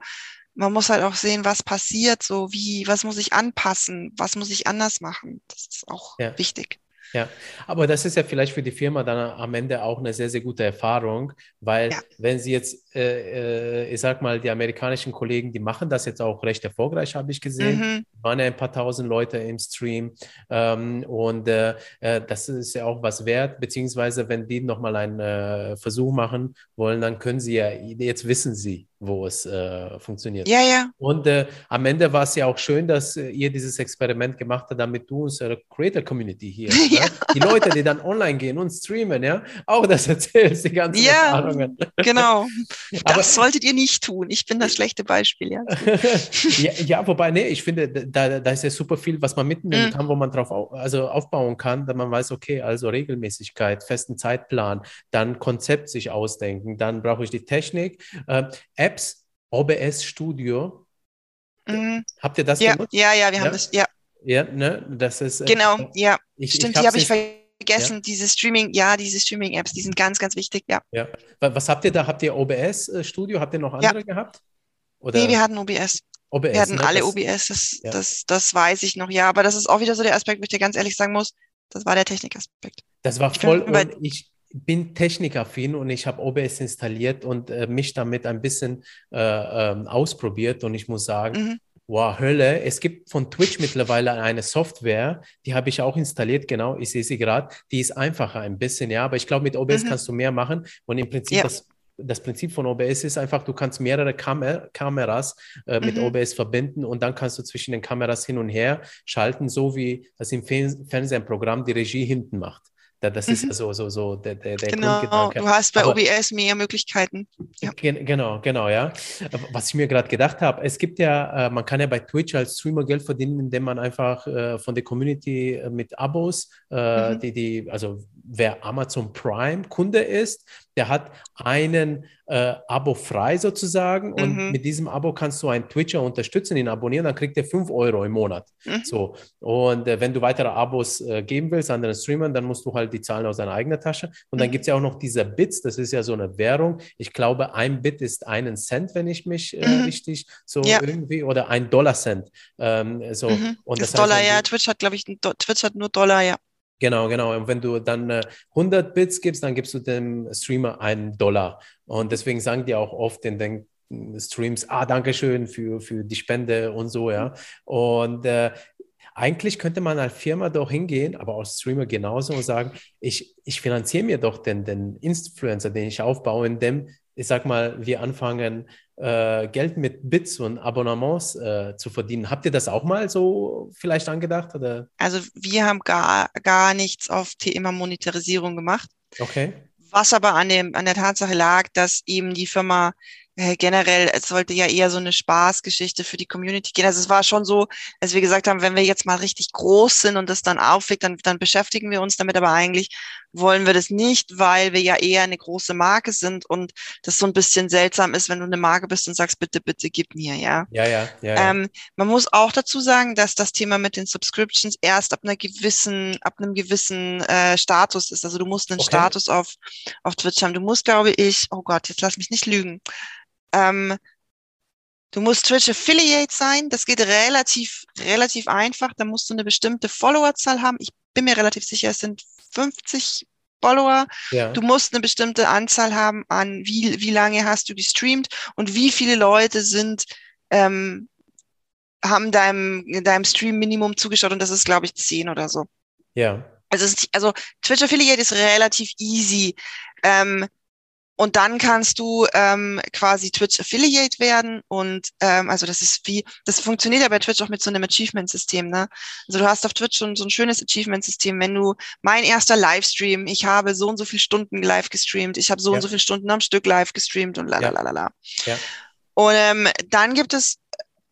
man muss halt auch sehen, was passiert, so wie, was muss ich anpassen, was muss ich anders machen. Das ist auch ja. wichtig. Ja, aber das ist ja vielleicht für die Firma dann am Ende auch eine sehr, sehr gute Erfahrung, weil ja. wenn Sie jetzt, äh, äh, ich sag mal, die amerikanischen Kollegen, die machen das jetzt auch recht erfolgreich, habe ich gesehen. Mhm. Waren ja ein paar tausend Leute im Stream ähm, und äh, äh das ist ja auch was wert, beziehungsweise wenn die nochmal einen äh, Versuch machen wollen, dann können Sie ja, jetzt wissen Sie, wo es äh, funktioniert. Ja, ja. Und äh, am Ende war es ja auch schön, dass äh, ihr dieses Experiment gemacht habt, damit du unsere Creator-Community hier, Ja. ne? die Leute, die dann online gehen und streamen, ja, auch das erzählst, die ganzen Ja. Erfahrungen. Genau. Aber- Das solltet ihr nicht tun. Ich bin das schlechte Beispiel, ja. ja, ja, wobei, nee, ich finde, da, da ist ja super viel, was man mitnehmen Mhm. kann, wo man drauf au also aufbauen kann, da man weiß, okay, also Regelmäßigkeit, festen Zeitplan, dann Konzept sich ausdenken, dann brauche ich die Technik, äh, Apps, OBS Studio. Mhm. Habt ihr das Ja, genutzt? ja, ja, wir Ja? haben das, ja, Ja, ne, das ist. äh, genau, ja. Ich, Stimmt, ich die habe ich vergessen. Diese Streaming, ja, diese Streaming-Apps, die sind ganz, ganz wichtig, ja. Ja. Wa- Was habt ihr da? Habt ihr OBS äh, Studio? Habt ihr noch Ja. andere gehabt? Oder Nee, wir hatten OBS. OBS, Wir hatten ne? alle Das- OBS, das, ja. das, das weiß ich noch, ja. Aber das ist auch wieder so der Aspekt, wo ich dir ganz ehrlich sagen muss, das war der Technikaspekt. Das war voll ich bin technikaffin und ich habe OBS installiert und äh, mich damit ein bisschen äh, ähm, ausprobiert und ich muss sagen, Mhm. wow, Hölle. Es gibt von Twitch mittlerweile eine Software, die habe ich auch installiert, genau, ich sehe sie gerade. Die ist einfacher ein bisschen, ja, aber ich glaube, mit OBS Mhm. kannst du mehr machen und im Prinzip Ja. das das Prinzip von OBS ist einfach, du kannst mehrere Kamer Kameras äh, mit Mhm. OBS verbinden und dann kannst du zwischen den Kameras hin und her schalten, so wie das im Fe- Fernsehprogramm die Regie hinten macht. Da, das ist Mhm. ja so, so, so der, der, der Genau, Grundgedanke. du hast bei Aber- OBS mehr Möglichkeiten. Ja. Gen genau, genau, ja. Was ich mir gerade gedacht habe, es gibt ja, äh, man kann ja bei Twitch als Streamer Geld verdienen, indem man einfach äh, von der Community äh, mit Abos, äh, Mhm. die, die, also wer Amazon Prime Kunde ist, der hat einen äh, Abo frei sozusagen und Mhm. mit diesem Abo kannst du einen Twitcher unterstützen, ihn abonnieren, dann kriegt er 5 Euro im Monat. Mhm. So, und äh, wenn du weitere Abos äh, geben willst anderen Streamern, dann musst du halt die zahlen aus deiner eigenen Tasche. Und dann Mhm. gibt es ja auch noch diese Bits, das ist ja so eine Währung. Ich glaube, ein Bit ist einen Cent, wenn ich mich äh, Mhm. richtig so Ja. irgendwie, oder ein Dollar Cent. Ähm, so. Und das das heißt, Dollar, wenn ja. Twitch hat, glaube ich, Do- Twitch hat nur Dollar, ja. Genau, genau. Und wenn du dann äh, 100 Bits gibst, dann gibst du dem Streamer einen Dollar. Und deswegen sagen die auch oft in den Streams, ah, danke schön für, für die Spende und so, ja. Und äh, eigentlich könnte man als Firma doch hingehen, aber als Streamer genauso und sagen, ich, ich finanziere mir doch den, den Influencer, den ich aufbaue, indem, ich sag mal, wir anfangen, äh, Geld mit Bits und Abonnements äh, zu verdienen. Habt ihr das auch mal so vielleicht angedacht? Oder? Also wir haben gar, gar nichts auf Thema Monetarisierung gemacht. Okay. Was aber an dem, an der Tatsache lag, dass eben die Firma generell, es sollte ja eher so eine Spaßgeschichte für die Community gehen. Also es war schon so, dass wir gesagt haben, wenn wir jetzt mal richtig groß sind und das dann aufwegt, dann, dann beschäftigen wir uns damit. Aber eigentlich wollen wir das nicht, weil wir ja eher eine große Marke sind und das so ein bisschen seltsam ist, wenn du eine Marke bist und sagst, bitte, bitte gib mir, ja. Ja, ja, ja. ja. Ähm, man muss auch dazu sagen, dass das Thema mit den Subscriptions erst ab einer gewissen, ab einem gewissen äh, Status ist. Also du musst einen Okay. Status auf, auf Twitch haben. Du musst, glaube ich, oh Gott, jetzt lass mich nicht lügen. Ähm, du musst Twitch Affiliate sein. Das geht relativ, relativ einfach. Da musst du eine bestimmte Followerzahl haben. Ich bin mir relativ sicher, es sind 50 Follower. ja. Du musst eine bestimmte Anzahl haben an, wie, wie lange hast du gestreamt und wie viele Leute sind, ähm, haben deinem, deinem Stream-Minimum zugeschaut und das ist, glaube ich, 10 oder so. ja. Also, also Twitch Affiliate ist relativ easy. Ähm, und dann kannst du ähm, quasi Twitch Affiliate werden und ähm, also das ist wie, das funktioniert ja bei Twitch auch mit so einem Achievement-System, ne? Also du hast auf Twitch schon so ein schönes Achievement-System, wenn du mein erster Livestream, ich habe so und so viele Stunden live gestreamt, ich habe so Ja. und so viele Stunden am Stück live gestreamt und la la Ja. la la la. Ja. Und ähm, dann gibt es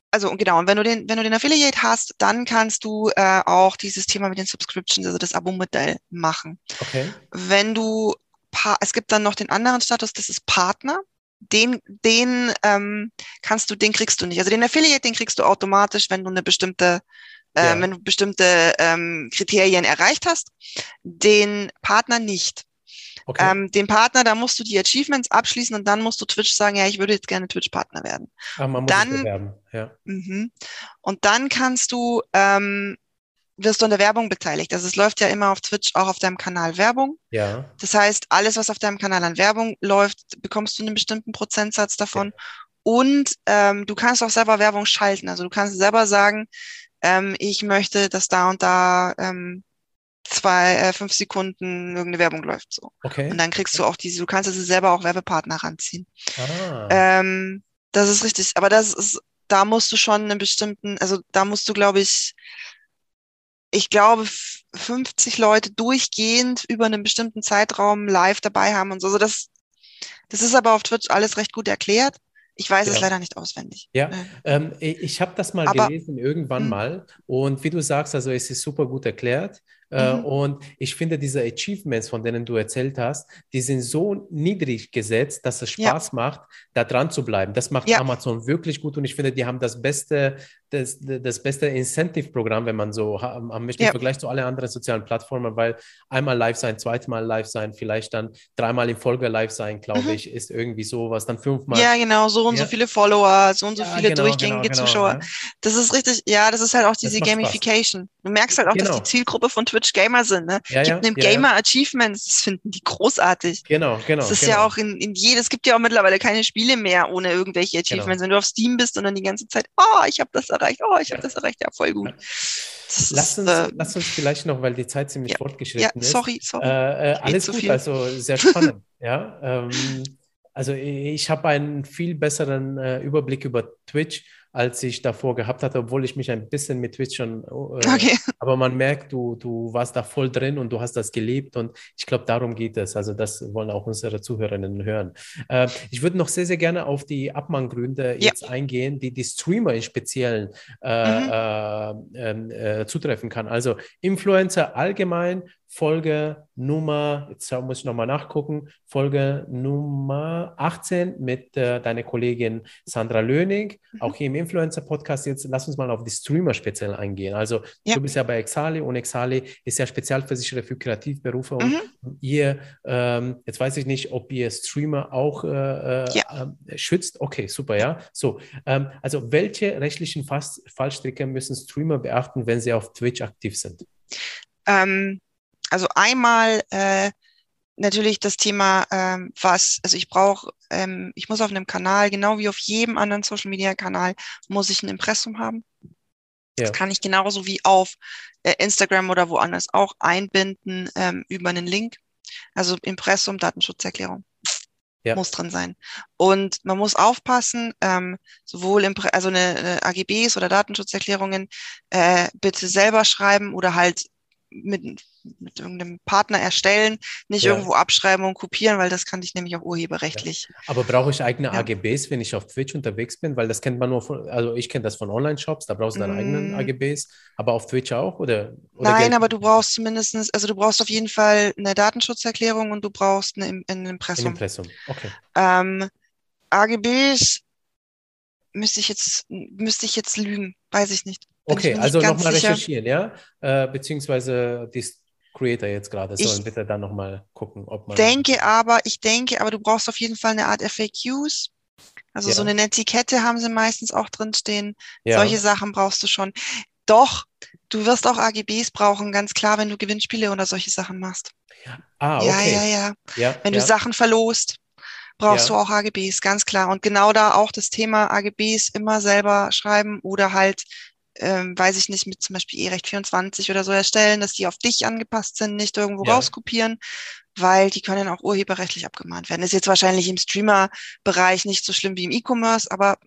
also genau, und wenn du den, wenn du den Affiliate hast, dann kannst du äh, auch dieses Thema mit den Subscriptions, also das Abo-Modell machen. Okay. Wenn du, Pa- es gibt dann noch den anderen Status, das ist Partner. Den, den ähm, kannst du, den kriegst du nicht. Also den Affiliate, den kriegst du automatisch, wenn du eine bestimmte, äh, Ja. wenn du bestimmte ähm, Kriterien erreicht hast. Den Partner nicht. Okay. Ähm, den Partner, da musst du die Achievements abschließen und dann musst du Twitch sagen, ja, ich würde jetzt gerne Twitch-Partner werden. ah, man muss dann-. Ja. Mhm. Und dann kannst du, ähm, wirst du an der Werbung beteiligt. Also es läuft ja immer auf Twitch auch auf deinem Kanal Werbung. Ja. Das heißt, alles, was auf deinem Kanal an Werbung läuft, bekommst du einen bestimmten Prozentsatz davon. Und ähm, du kannst auch selber Werbung schalten. Also du kannst selber sagen, ähm, ich möchte, dass da und da ähm, zwei, äh, fünf Sekunden irgendeine Werbung läuft. So. Okay. Und dann kriegst du auch diese, du kannst also selber auch Werbepartner ranziehen. Ah. Ähm, Das ist richtig. Aber das ist, da musst du schon einen bestimmten, also da musst du, glaube ich, ich glaube, 50 Leute durchgehend über einen bestimmten Zeitraum live dabei haben und so. Also das, das ist aber auf Twitch alles recht gut erklärt. Ich weiß ja. es leider nicht auswendig. Ja, ähm, ich habe das mal aber, gelesen irgendwann mh. mal und wie du sagst, also es ist super gut erklärt. Äh, mhm. Und ich finde, diese Achievements, von denen du erzählt hast, die sind so niedrig gesetzt, dass es Spaß ja. macht, da dran zu bleiben. Das macht ja. Amazon wirklich gut und ich finde, die haben das beste, das, das beste Incentive-Programm, wenn man so haben möchte, ja. im Vergleich zu allen anderen sozialen Plattformen, weil einmal live sein, zweimal live sein, vielleicht dann dreimal in Folge live sein, glaube mhm. ich, ist irgendwie sowas, dann fünfmal. Ja, genau, so und so viele Follower, so und so viele genau, durchgängige genau, Zuschauer. Genau, das ist richtig, ja, das ist halt auch diese Gamification. Spaß. Du merkst halt auch, dass die genau. Zielgruppe von Twitch Twitch Gamer sind. Ne? Ja, gibt ja, einem ja, Gamer Achievements, das finden die großartig. Genau, genau. Das ist genau. ja auch in, in jedem, es gibt ja auch mittlerweile keine Spiele mehr ohne irgendwelche genau. Achievements. Genau. Wenn du auf Steam bist und dann die ganze Zeit, oh, ich habe das erreicht, oh, ich habe das erreicht, ja, voll gut. Lass uns, äh, lass uns vielleicht noch, weil die Zeit ziemlich fortgeschritten ist. Sorry, sorry. Äh, äh, alles gut, viel. also sehr spannend. ja, ähm, also ich habe einen viel besseren äh, Überblick über Twitch als ich davor gehabt hatte, obwohl ich mich ein bisschen mit Twitch schon, äh, okay. aber man merkt, du, du warst da voll drin und du hast das gelebt und ich glaube, darum geht es. Also das wollen auch unsere Zuhörerinnen hören. Äh, ich würde noch sehr, sehr gerne auf die Abmanngründe ja. jetzt eingehen, die die Streamer im Speziellen äh, mhm. Äh, ähm, äh, zutreffen kann. Also Influencer allgemein, Folge Nummer, jetzt muss ich nochmal nachgucken, Folge Nummer 18 mit äh, deiner Kollegin Sandra Lönig, mhm. auch hier im Influencer-Podcast. Jetzt lass uns mal auf die Streamer speziell eingehen. Also ja. du bist ja bei Exali und Exali ist ja Spezialversicherer für Kreativberufe und mhm. ihr, ähm, jetzt weiß ich nicht, ob ihr Streamer auch äh, äh ja. äh, schützt. Okay, super, ja. So, ähm, also welche rechtlichen Fallstricke müssen Streamer beachten, wenn sie auf Twitch aktiv sind? Ähm, also einmal äh, natürlich das Thema, ähm, was, also ich brauche, ähm, ich muss auf einem Kanal, genau wie auf jedem anderen Social Media Kanal, muss ich ein Impressum haben. Ja. Das kann ich genauso wie auf äh, Instagram oder woanders auch einbinden ähm, über einen Link. Also Impressum, Datenschutzerklärung. Ja. Muss drin sein. Und man muss aufpassen, ähm, sowohl im, also eine, eine AGBs oder Datenschutzerklärungen äh, bitte selber schreiben oder halt mit, mit irgendeinem Partner erstellen, nicht ja. irgendwo abschreiben und kopieren, weil das kann ich nämlich auch urheberrechtlich. Ja. Aber brauche ich eigene ja. AGBs, wenn ich auf Twitch unterwegs bin? Weil das kennt man nur von, also ich kenne das von Online-Shops, da brauchst du deine mm. eigenen AGBs, aber auf Twitch auch? Oder, oder Nein, aber du brauchst zumindest, also du brauchst auf jeden Fall eine Datenschutzerklärung und du brauchst eine, ein Impressum. Ein Impressum, okay. Ähm, AGBs müsste ich jetzt, müsste ich jetzt lügen, weiß ich nicht. Okay, also nochmal recherchieren, ja? Äh, beziehungsweise die Creator jetzt gerade sollen ich bitte dann nochmal gucken, ob man. Denke aber, ich denke, aber du brauchst auf jeden Fall eine Art FAQs. Also ja. so eine Netiquette haben sie meistens auch drinstehen. Ja. Solche Sachen brauchst du schon. Doch, du wirst auch AGBs brauchen, ganz klar, wenn du Gewinnspiele oder solche Sachen machst. Ah, okay. Ja, ja, ja. ja wenn du Sachen verlost, brauchst du auch AGBs, ganz klar. Und genau da auch das Thema AGBs immer selber schreiben oder halt ähm, weiß ich nicht, mit zum Beispiel E-Recht 24 oder so erstellen, dass die auf dich angepasst sind, nicht irgendwo ja. rauskopieren, weil die können auch urheberrechtlich abgemahnt werden. Ist jetzt wahrscheinlich im Streamer-Bereich nicht so schlimm wie im E-Commerce, aber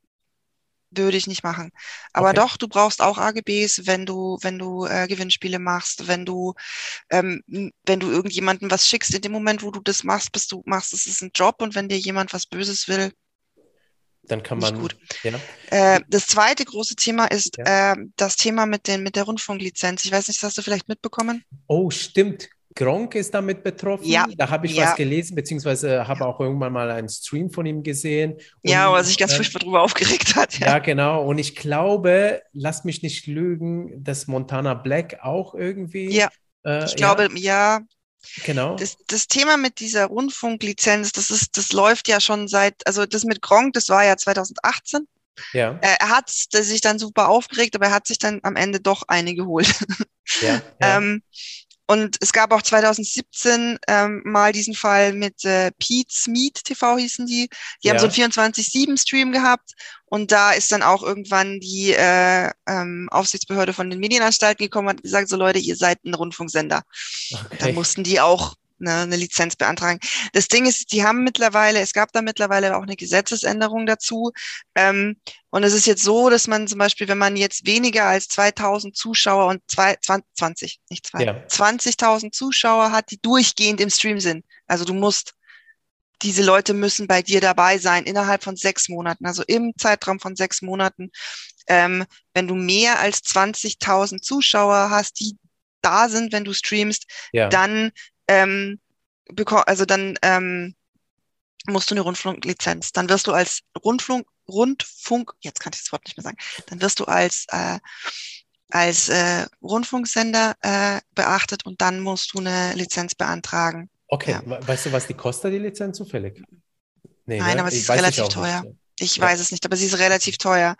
würde ich nicht machen. Aber okay. doch, du brauchst auch AGBs, wenn du, wenn du äh, Gewinnspiele machst, wenn du, ähm, wenn du irgendjemandem was schickst, in dem Moment, wo du das machst, bist du machst, es ist ein Job und wenn dir jemand was Böses will, dann kann man. Gut. Ja. Äh, das zweite große Thema ist ja. äh, das Thema mit, den, mit der Rundfunklizenz. Ich weiß nicht, das hast du vielleicht mitbekommen? Oh, stimmt. Gronk ist damit betroffen. Ja. Da habe ich ja. was gelesen, beziehungsweise habe auch irgendwann mal einen Stream von ihm gesehen. Und, ja, er sich ganz äh, furchtbar drüber aufgeregt hat. Ja. ja. genau. Und ich glaube, lass mich nicht lügen, dass Montana Black auch irgendwie. Ja. Äh, ich glaube, ja. Genau. Das, das Thema mit dieser Rundfunklizenz, das ist, das läuft ja schon seit, also das mit Gronk, das war ja 2018. Ja. Er hat sich dann super aufgeregt, aber er hat sich dann am Ende doch eine geholt. Ja, ja. ähm, und es gab auch 2017 ähm, mal diesen Fall mit äh, Pete's Meet TV hießen die. Die ja. haben so einen 24-7-Stream gehabt und da ist dann auch irgendwann die äh, ähm, Aufsichtsbehörde von den Medienanstalten gekommen und hat gesagt, so Leute, ihr seid ein Rundfunksender. Okay. Dann mussten die auch ne, eine Lizenz beantragen. Das Ding ist, die haben mittlerweile, es gab da mittlerweile auch eine Gesetzesänderung dazu. Ähm, und es ist jetzt so, dass man zum Beispiel, wenn man jetzt weniger als 2000 Zuschauer und zwei, 20, nicht zwei, ja. 20.000 Zuschauer hat, die durchgehend im Stream sind. Also du musst diese Leute müssen bei dir dabei sein innerhalb von sechs Monaten, also im Zeitraum von sechs Monaten. Ähm, wenn du mehr als 20.000 Zuschauer hast, die da sind, wenn du streamst, ja. dann ähm, also dann ähm, musst du eine Rundfunklizenz. Dann wirst du als Rundfunk, Rundfunk, jetzt kann ich das Wort nicht mehr sagen, dann wirst du als äh, als äh, Rundfunksender äh, beachtet und dann musst du eine Lizenz beantragen. Okay, ja. weißt du, was die kostet, die Lizenz zufällig? Nee, Nein, ne? aber sie ist relativ teuer. Nicht. Ich ja. weiß es nicht, aber sie ist relativ teuer.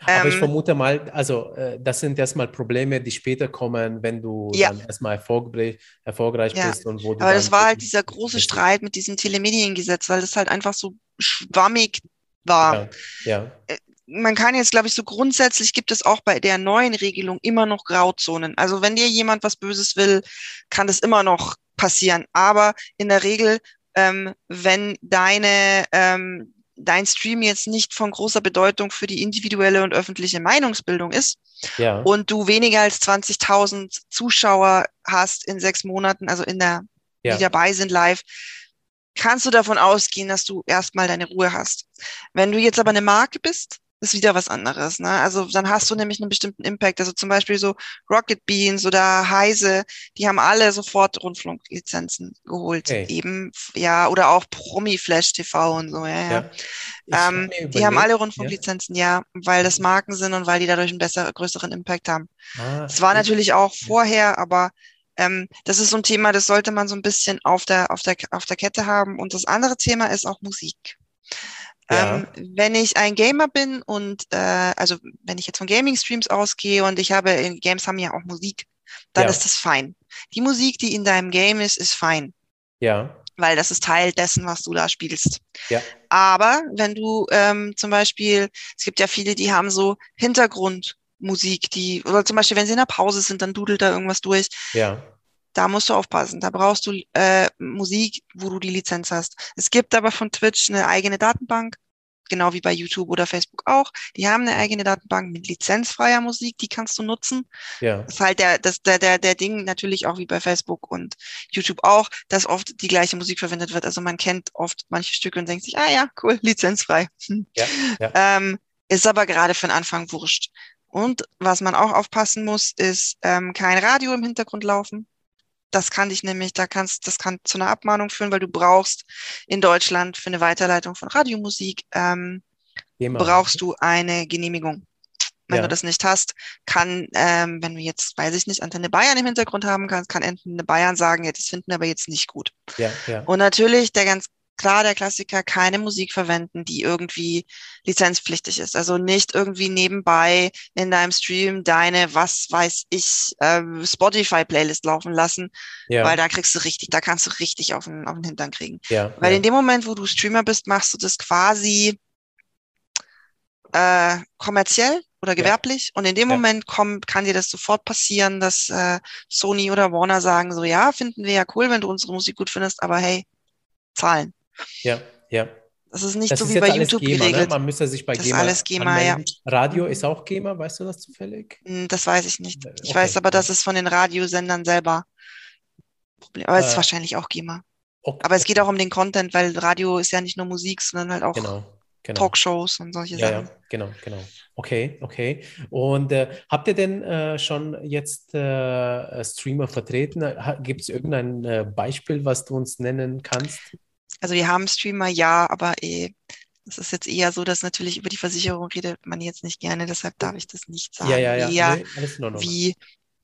Aber ähm, ich vermute mal, also äh, das sind erstmal Probleme, die später kommen, wenn du ja. dann erstmal erfolgreich, erfolgreich ja. bist und wo du. Aber das war halt dieser große Streit mit diesem Telemediengesetz, weil das halt einfach so schwammig war. Ja. ja. Äh, man kann jetzt, glaube ich, so grundsätzlich gibt es auch bei der neuen Regelung immer noch Grauzonen. Also wenn dir jemand was Böses will, kann das immer noch passieren. Aber in der Regel, ähm, wenn deine, ähm, dein Stream jetzt nicht von großer Bedeutung für die individuelle und öffentliche Meinungsbildung ist ja. und du weniger als 20.000 Zuschauer hast in sechs Monaten, also in der, ja. die dabei sind live, kannst du davon ausgehen, dass du erstmal deine Ruhe hast. Wenn du jetzt aber eine Marke bist, ist wieder was anderes. Ne? Also dann hast du nämlich einen bestimmten Impact. Also zum Beispiel so Rocket Beans oder Heise, die haben alle sofort Rundfunklizenzen geholt. Okay. Eben, ja, oder auch Promi Flash TV und so, ja. ja. ja. Ähm, die haben alle Rundfunklizenzen, ja. ja. weil das Marken sind und weil die dadurch einen besseren, größeren Impact haben. Ah, das war natürlich auch vorher, aber ähm, das ist so ein Thema, das sollte man so ein bisschen auf der, auf der, auf der Kette haben. Und das andere Thema ist auch Musik. Ja. Ähm, wenn ich ein Gamer bin und äh, also wenn ich jetzt von Gaming-Streams ausgehe und ich habe, Games haben ja auch Musik, dann ja. ist das fein. Die Musik, die in deinem Game ist, ist fein. Ja. Weil das ist Teil dessen, was du da spielst. Ja. Aber wenn du ähm, zum Beispiel, es gibt ja viele, die haben so Hintergrundmusik, die, oder zum Beispiel, wenn sie in der Pause sind, dann dudelt da irgendwas durch. Ja da musst du aufpassen. Da brauchst du äh, Musik, wo du die Lizenz hast. Es gibt aber von Twitch eine eigene Datenbank, genau wie bei YouTube oder Facebook auch. Die haben eine eigene Datenbank mit lizenzfreier Musik, die kannst du nutzen. Ja. Das ist halt der, das, der, der, der Ding natürlich auch wie bei Facebook und YouTube auch, dass oft die gleiche Musik verwendet wird. Also man kennt oft manche Stücke und denkt sich, ah ja, cool, lizenzfrei. Ja, ja. Ähm, ist aber gerade für den Anfang wurscht. Und was man auch aufpassen muss, ist ähm, kein Radio im Hintergrund laufen. Das kann dich nämlich, da kannst, das kann zu einer Abmahnung führen, weil du brauchst in Deutschland für eine Weiterleitung von Radiomusik ähm, brauchst du eine Genehmigung. Wenn ja. du das nicht hast, kann, ähm, wenn du jetzt, weiß ich nicht, Antenne Bayern im Hintergrund haben kannst, kann Antenne Bayern sagen, ja, das finden wir aber jetzt nicht gut. Ja, ja. Und natürlich der ganz klar der Klassiker, keine Musik verwenden, die irgendwie lizenzpflichtig ist. Also nicht irgendwie nebenbei in deinem Stream deine, was weiß ich, äh, Spotify-Playlist laufen lassen, ja. weil da kriegst du richtig, da kannst du richtig auf den, auf den Hintern kriegen. Ja, weil ja. in dem Moment, wo du Streamer bist, machst du das quasi äh, kommerziell oder gewerblich. Und in dem Moment kommt, kann dir das sofort passieren, dass äh, Sony oder Warner sagen so, ja, finden wir ja cool, wenn du unsere Musik gut findest, aber hey, zahlen. Ja, ja. Das ist nicht das so ist wie bei YouTube GEMA, ne? geregelt. Ne? Man müsste sich bei das GEMA, ist alles GEMA ja. Radio ist auch GEMA, weißt du das zufällig? Hm, das weiß ich nicht. Ich okay. weiß aber, dass es von den Radiosendern selber Problem. Aber es ist äh, wahrscheinlich auch GEMA. Okay. Aber es geht auch um den Content, weil Radio ist ja nicht nur Musik, sondern halt auch genau, genau. Talkshows und solche ja, Sachen. Ja, genau, genau. Okay, okay. Und äh, habt ihr denn äh, schon jetzt äh, Streamer vertreten? Gibt es irgendein äh, Beispiel, was du uns nennen kannst? Also wir haben Streamer, ja, aber eh, das ist jetzt eher so, dass natürlich über die Versicherung redet man jetzt nicht gerne, deshalb darf ich das nicht sagen. Ja, ja, ja. Eher, nee, wie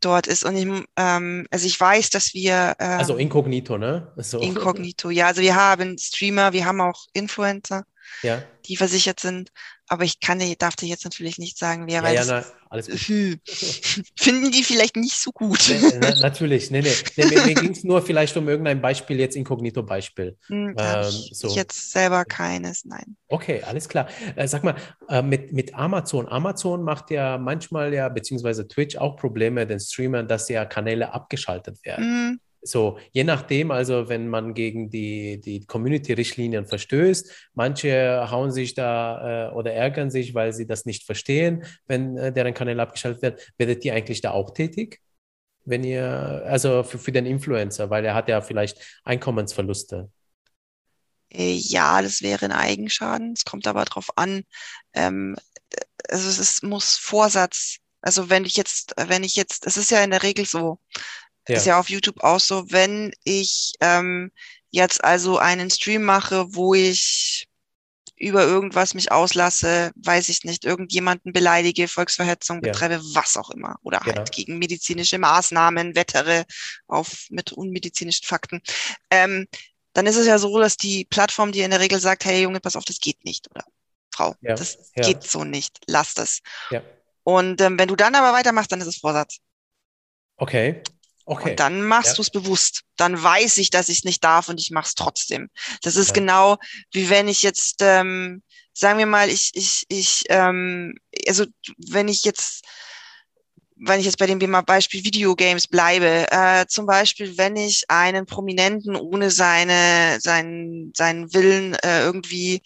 dort ist. Und ich, ähm, also ich weiß, dass wir. Ähm, also inkognito, ne? So. Inkognito, ja. Also wir haben Streamer, wir haben auch Influencer, ja. die versichert sind. Aber ich kann dir, darf dir jetzt natürlich nicht sagen, wer, ja, weil ja, na, alles gut. finden die vielleicht nicht so gut. Nee, na, natürlich, nee, nee. nee mir, mir ging es nur vielleicht um irgendein Beispiel, jetzt Inkognito-Beispiel. Hm, ähm, so. Ich jetzt selber keines, nein. Okay, alles klar. Äh, sag mal, äh, mit, mit Amazon. Amazon macht ja manchmal ja, beziehungsweise Twitch auch Probleme den Streamern, dass ja Kanäle abgeschaltet werden. Mhm. So, je nachdem, also wenn man gegen die, die Community-Richtlinien verstößt, manche hauen sich da äh, oder ärgern sich, weil sie das nicht verstehen, wenn äh, deren Kanal abgeschaltet wird. Werdet ihr eigentlich da auch tätig? Wenn ihr, also für, für den Influencer, weil er hat ja vielleicht Einkommensverluste. Äh, ja, das wäre ein Eigenschaden. Es kommt aber darauf an, ähm, also es ist, muss Vorsatz also wenn ich jetzt, wenn ich jetzt, es ist ja in der Regel so, ja. ist ja auf YouTube auch so, wenn ich ähm, jetzt also einen Stream mache, wo ich über irgendwas mich auslasse, weiß ich nicht, irgendjemanden beleidige, Volksverhetzung ja. betreibe, was auch immer. Oder ja. halt gegen medizinische Maßnahmen wettere auf mit unmedizinischen Fakten. Ähm, dann ist es ja so, dass die Plattform dir in der Regel sagt, hey Junge, pass auf, das geht nicht. Oder Frau, ja. das geht so nicht, lass das. Ja. Und ähm, wenn du dann aber weitermachst, dann ist es Vorsatz. Okay. Okay. Und dann machst ja. du es bewusst. Dann weiß ich, dass ich es nicht darf und ich mache es trotzdem. Das ist ja. genau wie wenn ich jetzt, ähm, sagen wir mal, ich, ich, ich, ähm, also wenn ich jetzt, wenn ich jetzt bei dem Beispiel Videogames bleibe, äh, zum Beispiel, wenn ich einen Prominenten ohne seine, seinen, seinen Willen äh, irgendwie,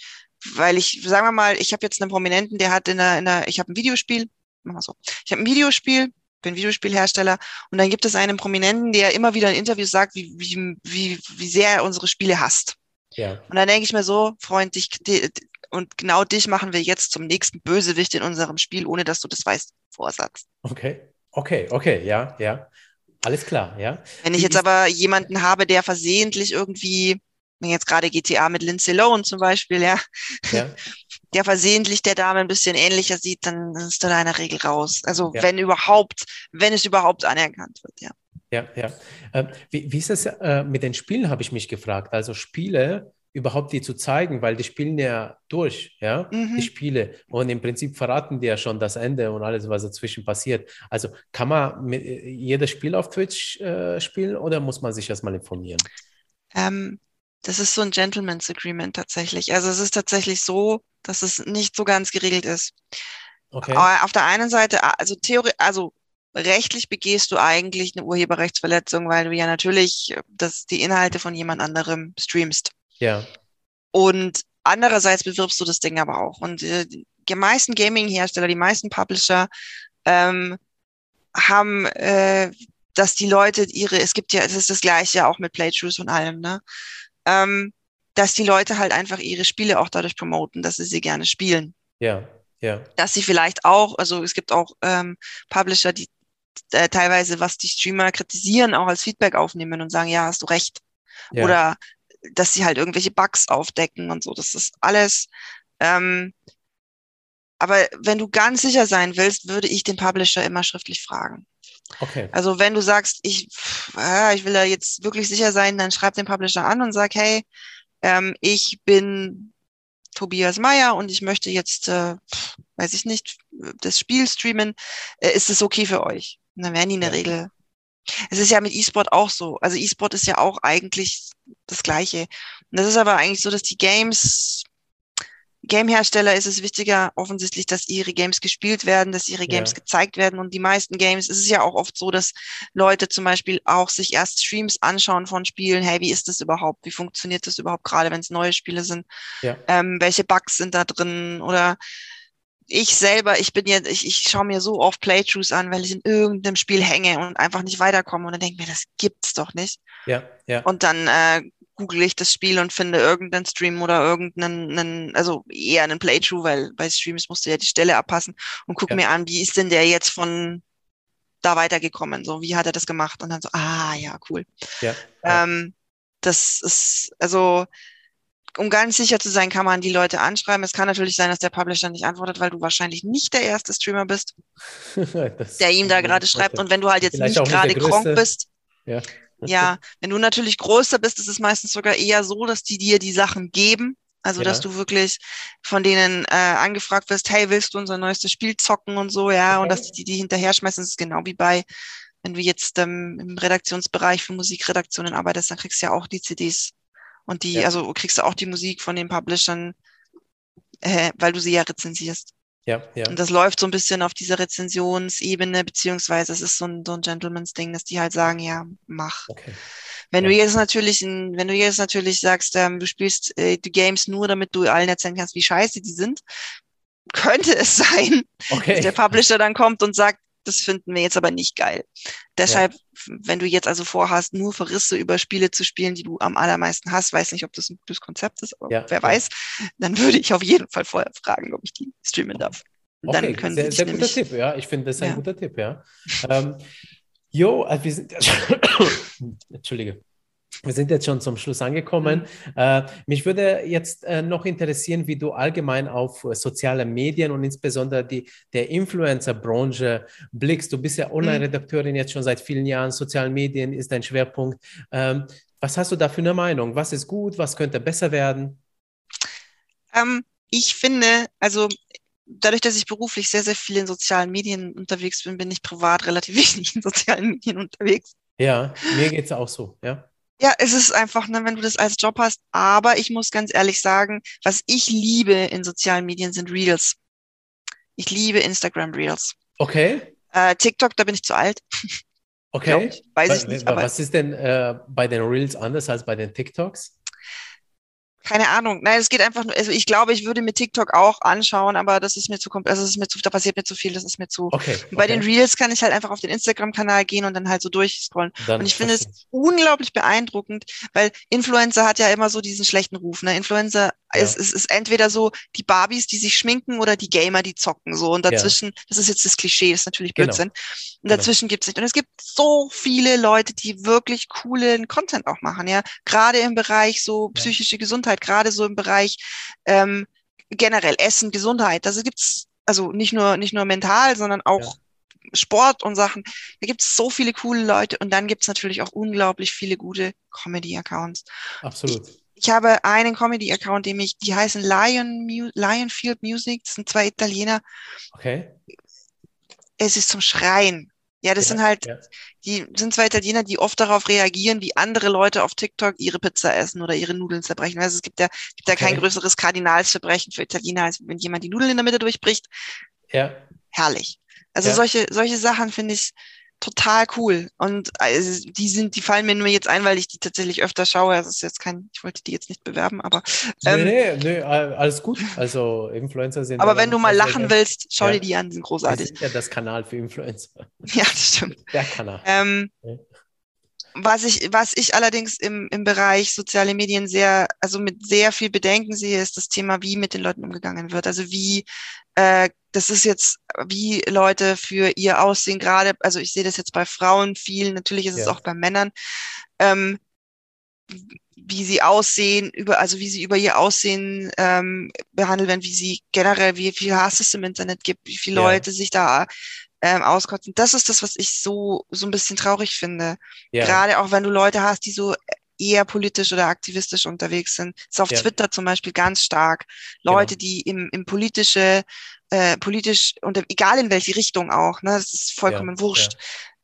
weil ich, sagen wir mal, ich habe jetzt einen Prominenten, der hat in einer, in einer ich habe ein Videospiel, mach mal so. Ich habe ein Videospiel, bin Videospielhersteller und dann gibt es einen Prominenten, der immer wieder in Interviews sagt, wie, wie, wie, wie sehr er unsere Spiele hasst. Ja. Und dann denke ich mir so, Freund, dich, die, und genau dich machen wir jetzt zum nächsten Bösewicht in unserem Spiel, ohne dass du das weißt. Vorsatz. Okay, okay, okay, ja, ja. Alles klar, ja. Wenn ich jetzt aber jemanden habe, der versehentlich irgendwie, jetzt gerade GTA mit Lindsay Lohan zum Beispiel, ja, ja. der versehentlich der Dame ein bisschen ähnlicher sieht, dann ist er da in der Regel raus. Also ja. wenn überhaupt, wenn es überhaupt anerkannt wird, ja. Ja, ja. Ähm, wie, wie ist es äh, mit den Spielen, habe ich mich gefragt. Also Spiele überhaupt die zu zeigen, weil die spielen ja durch, ja, mhm. die Spiele. Und im Prinzip verraten die ja schon das Ende und alles, was dazwischen passiert. Also kann man mit, äh, jedes Spiel auf Twitch äh, spielen oder muss man sich erstmal informieren? Ähm, das ist so ein Gentleman's Agreement tatsächlich. Also es ist tatsächlich so, dass es nicht so ganz geregelt ist. Okay. Aber auf der einen Seite, also Theorie, also rechtlich begehst du eigentlich eine Urheberrechtsverletzung, weil du ja natürlich das, die Inhalte von jemand anderem streamst. Ja. Und andererseits bewirbst du das Ding aber auch. Und äh, die meisten Gaming-Hersteller, die meisten Publisher ähm, haben, äh, dass die Leute ihre, es gibt ja, es ist das gleiche auch mit Playthroughs und allem, ne? ähm, dass die Leute halt einfach ihre Spiele auch dadurch promoten, dass sie sie gerne spielen. Ja, ja. Dass sie vielleicht auch, also es gibt auch ähm, Publisher, die äh, teilweise, was die Streamer kritisieren, auch als Feedback aufnehmen und sagen, ja, hast du recht. Ja. Oder dass sie halt irgendwelche Bugs aufdecken und so. Das ist alles. Ähm, aber wenn du ganz sicher sein willst, würde ich den Publisher immer schriftlich fragen. Okay. Also wenn du sagst, ich, äh, ich will da jetzt wirklich sicher sein, dann schreib den Publisher an und sag, hey, ähm, ich bin Tobias Meyer und ich möchte jetzt, äh, weiß ich nicht, das Spiel streamen. Äh, ist es okay für euch? Und dann werden die in der ja. Regel. Es ist ja mit E-Sport auch so. Also E-Sport ist ja auch eigentlich das Gleiche. Und das ist aber eigentlich so, dass die Games Game-Hersteller ist es wichtiger, offensichtlich, dass ihre Games gespielt werden, dass ihre Games ja. gezeigt werden. Und die meisten Games, es ist ja auch oft so, dass Leute zum Beispiel auch sich erst Streams anschauen von Spielen. Hey, wie ist das überhaupt? Wie funktioniert das überhaupt gerade, wenn es neue Spiele sind? Ja. Ähm, welche Bugs sind da drin? Oder ich selber, ich bin jetzt, ich, ich schaue mir so oft Playthroughs an, weil ich in irgendeinem Spiel hänge und einfach nicht weiterkomme und dann denke ich mir, das gibt's doch nicht. Ja, ja. Und dann äh, google ich das Spiel und finde irgendeinen Stream oder irgendeinen, also eher einen Playthrough, weil bei Streams musst du ja die Stelle abpassen und guck ja. mir an, wie ist denn der jetzt von da weitergekommen? So, wie hat er das gemacht? Und dann so, ah, ja, cool. Ja. Ähm, das ist, also, um ganz sicher zu sein, kann man die Leute anschreiben. Es kann natürlich sein, dass der Publisher nicht antwortet, weil du wahrscheinlich nicht der erste Streamer bist, der ihm da gerade schreibt. Und wenn du halt jetzt nicht gerade Kronk bist, ja. Ja, wenn du natürlich größer bist, ist es meistens sogar eher so, dass die dir die Sachen geben. Also, ja. dass du wirklich von denen äh, angefragt wirst, hey, willst du unser neuestes Spiel zocken und so, ja, okay. und dass die die hinterher schmeißen. Das ist genau wie bei, wenn du jetzt ähm, im Redaktionsbereich für Musikredaktionen arbeitest, dann kriegst du ja auch die CDs. Und die, ja. also kriegst du auch die Musik von den Publishern, äh, weil du sie ja rezensierst. Ja, ja. Und das läuft so ein bisschen auf dieser Rezensionsebene, beziehungsweise es ist so ein, so ein Gentleman's-Ding, dass die halt sagen, ja, mach. Okay. Wenn Ja. du jetzt natürlich, wenn du jetzt natürlich sagst, ähm, du spielst äh, die Games nur, damit du allen erzählen kannst, wie scheiße die sind, könnte es sein, dass Okay. der Publisher dann kommt und sagt, das finden wir jetzt aber nicht geil. Deshalb, wenn du jetzt also vorhast, nur Verrisse über Spiele zu spielen, die du am allermeisten hast, weiß nicht, ob das ein gutes Konzept ist, aber Ja, wer ja. weiß, dann würde ich auf jeden Fall vorher fragen, ob ich die streamen darf. Und Dann Okay, können sehr, sehr guter Tipp, ja. Ich finde, das ist ein Ja. guter Tipp, ja. Ähm, jo, also wir sind, Entschuldige. Wir sind jetzt schon zum Schluss angekommen. Äh, mich würde jetzt äh, noch interessieren, wie du allgemein auf äh, soziale Medien und insbesondere die, der Influencer-Branche blickst. Du bist ja Online-Redakteurin jetzt schon seit vielen Jahren. Soziale Medien ist dein Schwerpunkt. Ähm, was hast du da für eine Meinung? Was ist gut? Was könnte besser werden? ähm, ich finde, also dadurch, dass ich beruflich sehr, sehr viel in sozialen Medien unterwegs bin, bin ich privat relativ wenig in sozialen Medien unterwegs. Ja, mir geht es auch so, ja. Ja, es ist einfach, ne, wenn du das als Job hast. Aber ich muss ganz ehrlich sagen, was ich liebe in sozialen Medien sind Reels. Ich liebe Instagram Reels. Okay, Äh, TikTok, da bin ich zu alt. glaub okay. ich. Weiß ich nicht, Was ist denn äh, bei den Reels anders als bei den TikToks? Keine Ahnung. Nein, es geht einfach nur, also ich glaube, ich würde mir TikTok auch anschauen, aber das ist mir zu kompliziert, also es ist mir zu, da passiert mir zu viel, das ist mir zu. Okay. Bei okay. den Reels kann ich halt einfach auf den Instagram-Kanal gehen und dann halt so durchscrollen. Dann Und ich finde es unglaublich beeindruckend, weil Influencer hat ja immer so diesen schlechten Ruf. Ne? Influencer Ja. ist, ist, ist entweder so die Barbies, die sich schminken oder die Gamer, die zocken. So und dazwischen, das ist jetzt das Klischee, das ist natürlich Genau. Blödsinn. Und Genau. dazwischen gibt's nicht. Und es gibt so viele Leute, die wirklich coolen Content auch machen, ja. Gerade im Bereich so Ja. psychische Gesundheit, gerade so im Bereich ähm, generell Essen, Gesundheit. Also gibt's also nicht nur nicht nur mental, sondern auch Sport und Sachen. Da gibt es so viele coole Leute und dann gibt es natürlich auch unglaublich viele gute Comedy-Accounts. Absolut. Ich habe einen Comedy-Account, dem ich, die heißen Lion Mu Lionfield Music, das sind zwei Italiener. Okay. Es ist zum Schreien. Ja, das Ja, sind halt, ja. die sind zwei Italiener, die oft darauf reagieren, wie andere Leute auf TikTok ihre Pizza essen oder ihre Nudeln zerbrechen. Also es gibt ja, gibt ja kein Okay. größeres Kardinalsverbrechen für Italiener, als wenn jemand die Nudeln in der Mitte durchbricht. Ja. herrlich. Also Ja. solche, solche Sachen finde ich total cool. Und also, die sind, die fallen mir nur jetzt ein, weil ich die tatsächlich öfter schaue. Das ist jetzt kein, ich wollte die jetzt nicht bewerben, aber, ähm, nee, nee, nee, alles gut. Also Influencer sind. aber wenn du mal lachen willst, schau Ja. dir die an, die sind großartig. sind ja das Kanal für Influencer. Ja, das stimmt. Der Kanal. Ähm, Ja. Was ich, was ich allerdings im, im Bereich soziale Medien sehr, also mit sehr viel Bedenken sehe, ist das Thema, wie mit den Leuten umgegangen wird. Also wie, äh, das ist jetzt, wie Leute für ihr Aussehen gerade, also ich sehe das jetzt bei Frauen viel, natürlich ist es Ja. auch bei Männern, ähm, wie sie aussehen, über, also wie sie über ihr Aussehen ähm, behandelt werden, wie sie generell, wie viel Hass es im Internet gibt, wie viele Ja. Leute sich da ähm, auskotzen. Das ist das, was ich so, so ein bisschen traurig finde. Ja. Gerade auch wenn du Leute hast, die so eher politisch oder aktivistisch unterwegs sind. Das ist auf Ja. Twitter zum Beispiel ganz stark. Leute, Genau. die im, im politische, äh, politisch, und egal in welche Richtung auch, ne, das ist vollkommen Ja, wurscht.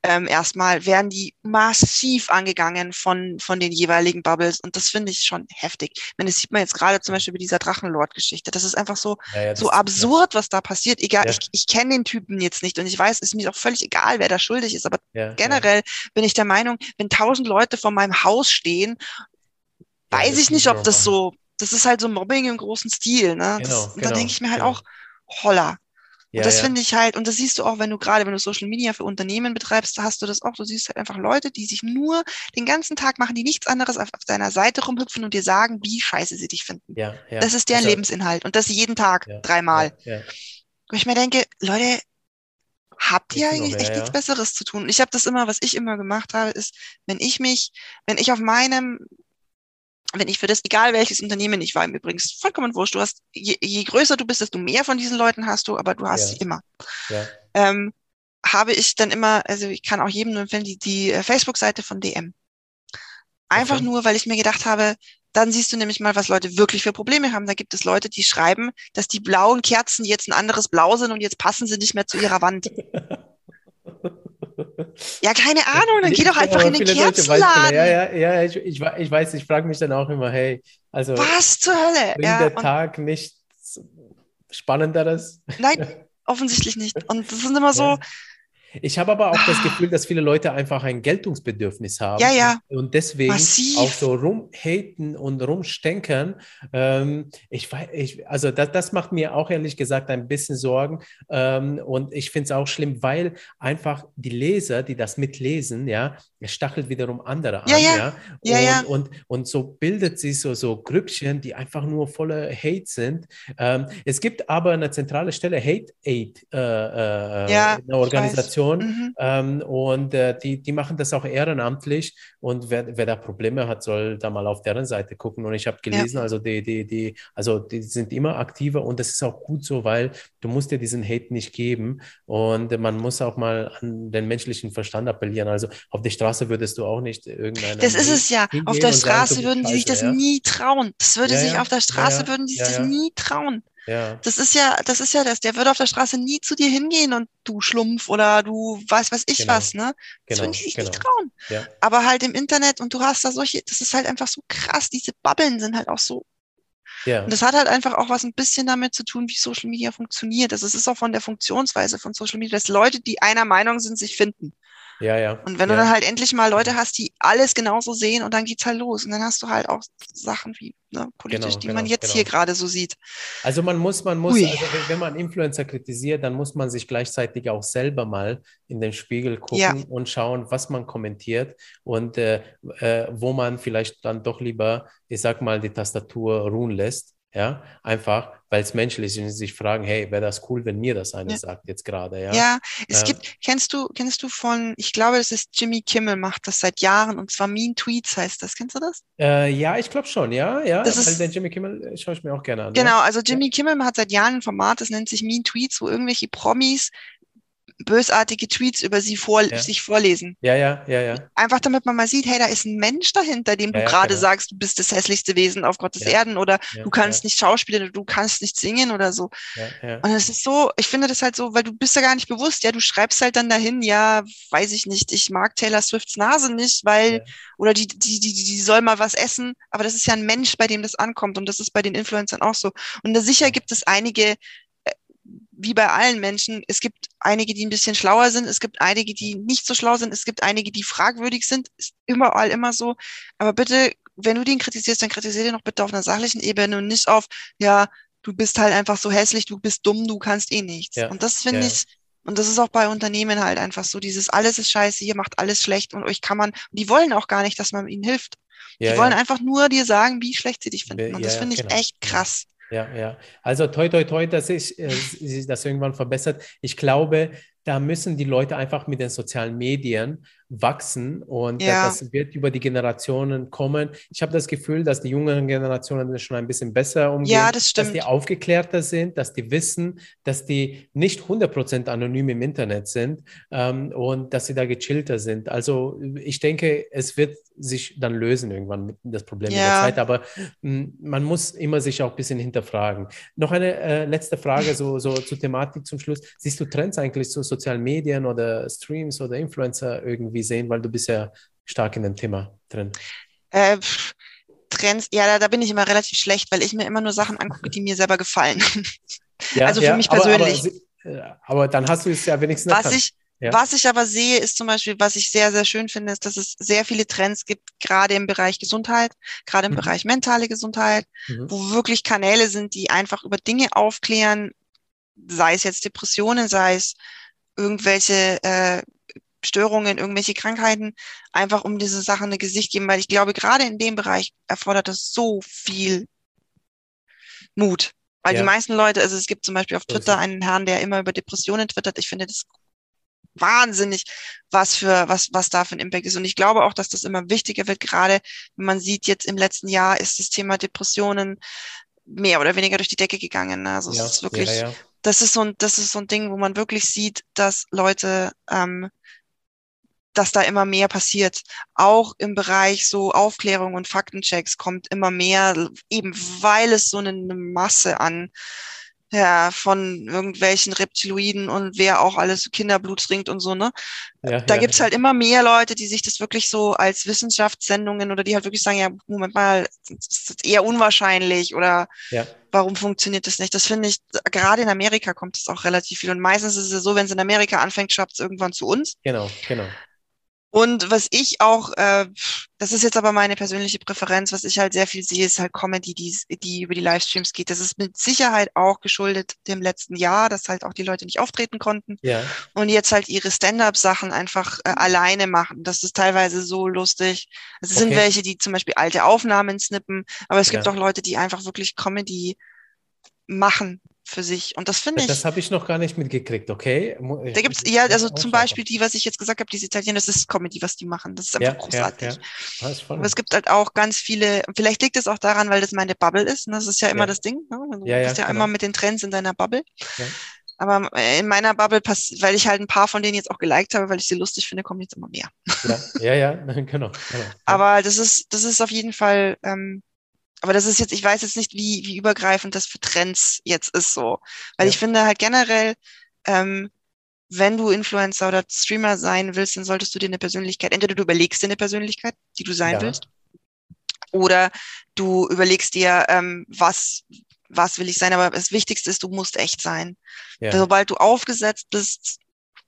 Ähm, erstmal werden die massiv angegangen von, von den jeweiligen Bubbles und das finde ich schon heftig. Ich meine, das sieht man jetzt gerade zum Beispiel bei dieser Drachenlord-Geschichte. Das ist einfach so, Ja, ja, so absurd, was da passiert. Egal, Ja. ich, ich kenne den Typen jetzt nicht und ich weiß, es ist mir auch völlig egal, wer da schuldig ist, aber generell bin ich der Meinung, wenn tausend Leute vor meinem Haus stehen, weiß ich nicht, ob das so, das ist halt so Mobbing im großen Stil, ne? Genau, das, und genau, dann denke ich mir halt genau. auch, holla. Ja, und das ja. finde ich halt, und das siehst du auch, wenn du gerade, wenn du Social Media für Unternehmen betreibst, da hast du das auch. Du siehst halt einfach Leute, die sich nur den ganzen Tag machen, die nichts anderes auf, auf deiner Seite rumhüpfen und dir sagen, wie scheiße sie dich finden. Ja, ja. Das ist deren Also, Lebensinhalt und das jeden Tag, dreimal. Wo ich mir denke, Leute, habt ihr eigentlich mehr, echt nichts Besseres zu tun? Und ich habe das immer, was ich immer gemacht habe, ist, wenn ich mich, wenn ich auf meinem, wenn ich für das, egal welches Unternehmen ich war, im übrigens vollkommen wurscht, du hast, je, je größer du bist, desto mehr von diesen Leuten hast du, aber du hast Ja. sie immer. ja. Ähm, habe ich dann immer, also ich kann auch jedem nur empfehlen, die, die äh, Facebook-Seite von DM. Einfach Okay. nur, weil ich mir gedacht habe, dann siehst du nämlich mal, was Leute wirklich für Probleme haben. Da gibt es Leute, die schreiben, dass die blauen Kerzen jetzt ein anderes Blau sind und jetzt passen sie nicht mehr zu ihrer Wand. Ja, keine Ahnung, dann geh doch einfach in den. Kerzenladen. Ja, ja, ja, ich, ich, ich weiß, ich frage mich dann auch immer, hey, also Was zur Hölle? bringt Ja, der Tag nichts Spannenderes? nein, offensichtlich nicht. Und das sind immer so, Ich habe aber auch das Gefühl, dass viele Leute einfach ein Geltungsbedürfnis haben. Ja, ja. Und deswegen Massiv. auch so rumhaten und rumstenkern. Ähm, ich weiß, ich, also das, das macht mir auch ehrlich gesagt ein bisschen Sorgen. Ähm, und ich finde es auch schlimm, weil einfach die Leser, die das mitlesen, ja, es stachelt wiederum andere an. Ja, ja. ja? Ja, und, ja. Und, und so bildet sich so, so Grüppchen, die einfach nur voller Hate sind. Ähm, es gibt aber eine zentrale Stelle, Hate Aid, äh, äh, Ja, eine ich Organisation. Mhm. Ähm, und äh, die, die machen das auch ehrenamtlich. Und wer, wer da Probleme hat, soll da mal auf deren Seite gucken. Und ich habe gelesen, also die, die, die, also die sind immer aktiver und das ist auch gut so, weil du musst dir diesen Hate nicht geben. Und man muss auch mal an den menschlichen Verstand appellieren. Also auf der Straße würdest du auch nicht irgendeine. Das ist es ja. Auf der sagen, Straße bist würden die sich das ja? nie trauen. Das würde Ja, sich ja. auf der Straße Ja, ja. würden die sich Ja, das ja. nie trauen. Ja. Das ist ja, das ist ja das. Der würde auf der Straße nie zu dir hingehen und du Schlumpf oder du weiß was ich Genau. was, ne? Das Genau, würden die sich genau. nicht trauen. Ja. Aber halt im Internet und du hast da solche, das ist halt einfach so krass. Diese Bubbeln sind halt auch so. Ja. Und das hat halt einfach auch was ein bisschen damit zu tun, wie Social Media funktioniert. Also es ist auch von der Funktionsweise von Social Media, dass Leute, die einer Meinung sind, sich finden. Ja, ja. Und wenn ja. du dann halt endlich mal Leute hast, die alles genauso sehen und dann geht's halt los. Und dann hast du halt auch Sachen wie ne, politisch, Genau, die genau, man jetzt genau. hier gerade so sieht. Also man muss, man muss, also wenn- wenn man Influencer kritisiert, dann muss man sich gleichzeitig auch selber mal in den Spiegel gucken Ja. und schauen, was man kommentiert und äh, äh, wo man vielleicht dann doch lieber, ich sag mal, die Tastatur ruhen lässt. Ja, einfach, weil es menschlich ist und sie sich fragen, hey, wäre das cool, wenn mir das einer Ja. sagt jetzt gerade, ja? Ja, es Ja. gibt, kennst du, kennst du von, ich glaube, das ist Jimmy Kimmel macht das seit Jahren und zwar Mean Tweets heißt das. Kennst du das? Äh, ja, ich glaube schon, ja, ja, Das weil ist- den Jimmy Kimmel äh, schaue ich mir auch gerne an. Genau, also Jimmy Kimmel hat seit Jahren ein Format, das nennt sich Mean Tweets, wo irgendwelche Promis bösartige Tweets über sie vor, Ja. sich vorlesen. Ja, ja, ja, ja, Einfach damit man mal sieht, hey, da ist ein Mensch dahinter, dem Ja, du gerade genau. sagst, du bist das hässlichste Wesen auf Gottes. Erden oder du kannst nicht schauspielen oder du kannst nicht singen oder so. Und es ist so, ich finde das halt so, weil du bist ja gar nicht bewusst, ja, du schreibst halt dann dahin, ja, weiß ich nicht, ich mag Taylor Swifts Nase nicht, weil, oder die, die, die, die soll mal was essen, aber das ist ja ein Mensch, bei dem das ankommt und das ist bei den Influencern auch so. Und da sicher gibt es einige, wie bei allen Menschen, es gibt einige, die ein bisschen schlauer sind, es gibt einige, die nicht so schlau sind, es gibt einige, die fragwürdig sind, ist überall immer so. Aber bitte, wenn du den kritisierst, dann kritisier den doch bitte auf einer sachlichen Ebene und nicht auf, ja, du bist halt einfach so hässlich, du bist dumm, du kannst eh nichts. Ja, Und das finde ja. ich, und das ist auch bei Unternehmen halt einfach so, dieses alles ist scheiße, ihr macht alles schlecht und euch kann man, die wollen auch gar nicht, dass man ihnen hilft. Ja, die wollen einfach nur dir sagen, wie schlecht sie dich finden. Und das finde ich genau, echt krass. Ja, ja. Also toi, toi, toi, dass sich äh, sich das irgendwann verbessert. Ich glaube, da müssen die Leute einfach mit den sozialen Medien wachsen und Ja. das wird über die Generationen kommen. Ich habe das Gefühl, dass die jüngeren Generationen schon ein bisschen besser umgehen, Ja, das dass die aufgeklärter sind, dass die wissen, dass die nicht 100% anonym im Internet sind ähm, und dass sie da gechillter sind. Also ich denke, es wird sich dann lösen irgendwann mit das Problem mit der Ja. Zeit, aber mh, man muss immer sich auch ein bisschen hinterfragen. Noch eine äh, letzte Frage so, so zur Thematik zum Schluss. Siehst du Trends eigentlich zu sozialen Medien oder Streams oder Influencer irgendwie sehen, weil du bist ja stark in dem Thema drin. Äh, Trends, ja, da, da bin ich immer relativ schlecht, weil ich mir immer nur Sachen angucke, die mir selber gefallen. Ja, Also für mich aber, persönlich. Aber, sie- äh, aber dann hast du es ja wenigstens Was erkannt. ich, Ja. was ich aber sehe, ist zum Beispiel, was ich sehr, sehr schön finde, ist, dass es sehr viele Trends gibt, gerade im Bereich Gesundheit, gerade im Mhm. Bereich mentale Gesundheit, Mhm. wo wirklich Kanäle sind, die einfach über Dinge aufklären, sei es jetzt Depressionen, sei es irgendwelche äh, Störungen, irgendwelche Krankheiten, einfach um diese Sachen ein Gesicht geben, weil ich glaube, gerade in dem Bereich erfordert es so viel Mut. Weil Ja. die meisten Leute, also es gibt zum Beispiel auf Twitter einen Herrn, der immer über Depressionen twittert. Ich finde das wahnsinnig, was für, was, was da für ein Impact ist. Und ich glaube auch, dass das immer wichtiger wird, gerade wenn man sieht, jetzt im letzten Jahr ist das Thema Depressionen mehr oder weniger durch die Decke gegangen. ne? Also Ja, es ist wirklich, ja, ja. das ist so ein, das ist so ein Ding, wo man wirklich sieht, dass Leute, ähm, dass da immer mehr passiert. Auch im Bereich so Aufklärung und Faktenchecks kommt immer mehr, eben weil es so eine Masse an ja, von irgendwelchen Reptiloiden und wer auch alles Kinderblut trinkt und so, ne? Ja, da ja, gibt's halt immer mehr Leute, die sich das wirklich so als Wissenschaftssendungen oder die halt wirklich sagen, ja, Moment mal, das ist eher unwahrscheinlich oder Ja, warum funktioniert das nicht? Das finde ich, gerade in Amerika kommt es auch relativ viel. Und meistens ist es so, wenn es in Amerika anfängt, schwappt es irgendwann zu uns. genau, genau. Und was ich auch, äh, das ist jetzt aber meine persönliche Präferenz, was ich halt sehr viel sehe, ist halt Comedy, die, die über die Livestreams geht. Das ist mit Sicherheit auch geschuldet dem letzten Jahr, dass halt auch die Leute nicht auftreten konnten Ja, und jetzt halt ihre Stand-up-Sachen einfach äh, alleine machen. Das ist teilweise so lustig. Es sind Okay. welche, die zum Beispiel alte Aufnahmen snippen, aber es gibt Ja. auch Leute, die einfach wirklich Comedy machen für sich. Und das finde ich. das habe ich noch gar nicht mitgekriegt, okay? Mu- Da gibt's ja, also zum. Beispiel die, was ich jetzt gesagt habe, diese Italiener, das ist Comedy, was die machen. Das ist Ja, einfach ja, großartig. ja. Spannend. Aber es gibt halt auch ganz viele, vielleicht liegt es auch daran, weil das meine Bubble ist. Und das ist ja immer Ja. das Ding. Ne? Du Ja, ja, bist ja genau. immer mit den Trends in deiner Bubble. Ja. Aber äh, in meiner Bubble passt, weil ich halt ein paar von denen jetzt auch geliked habe, weil ich sie lustig finde, kommen jetzt immer mehr. Ja, ja, ja, genau. genau. Ja. Aber das ist, das ist auf jeden Fall, ähm, aber das ist jetzt, ich weiß jetzt nicht, wie, wie übergreifend das für Trends jetzt ist so. Weil Ja. ich finde halt generell, ähm, wenn du Influencer oder Streamer sein willst, dann solltest du dir eine Persönlichkeit, entweder du überlegst dir eine Persönlichkeit, die du sein Ja. willst, oder du überlegst dir, ähm, was, was will ich sein, aber das Wichtigste ist, du musst echt sein. Ja. Sobald du aufgesetzt bist,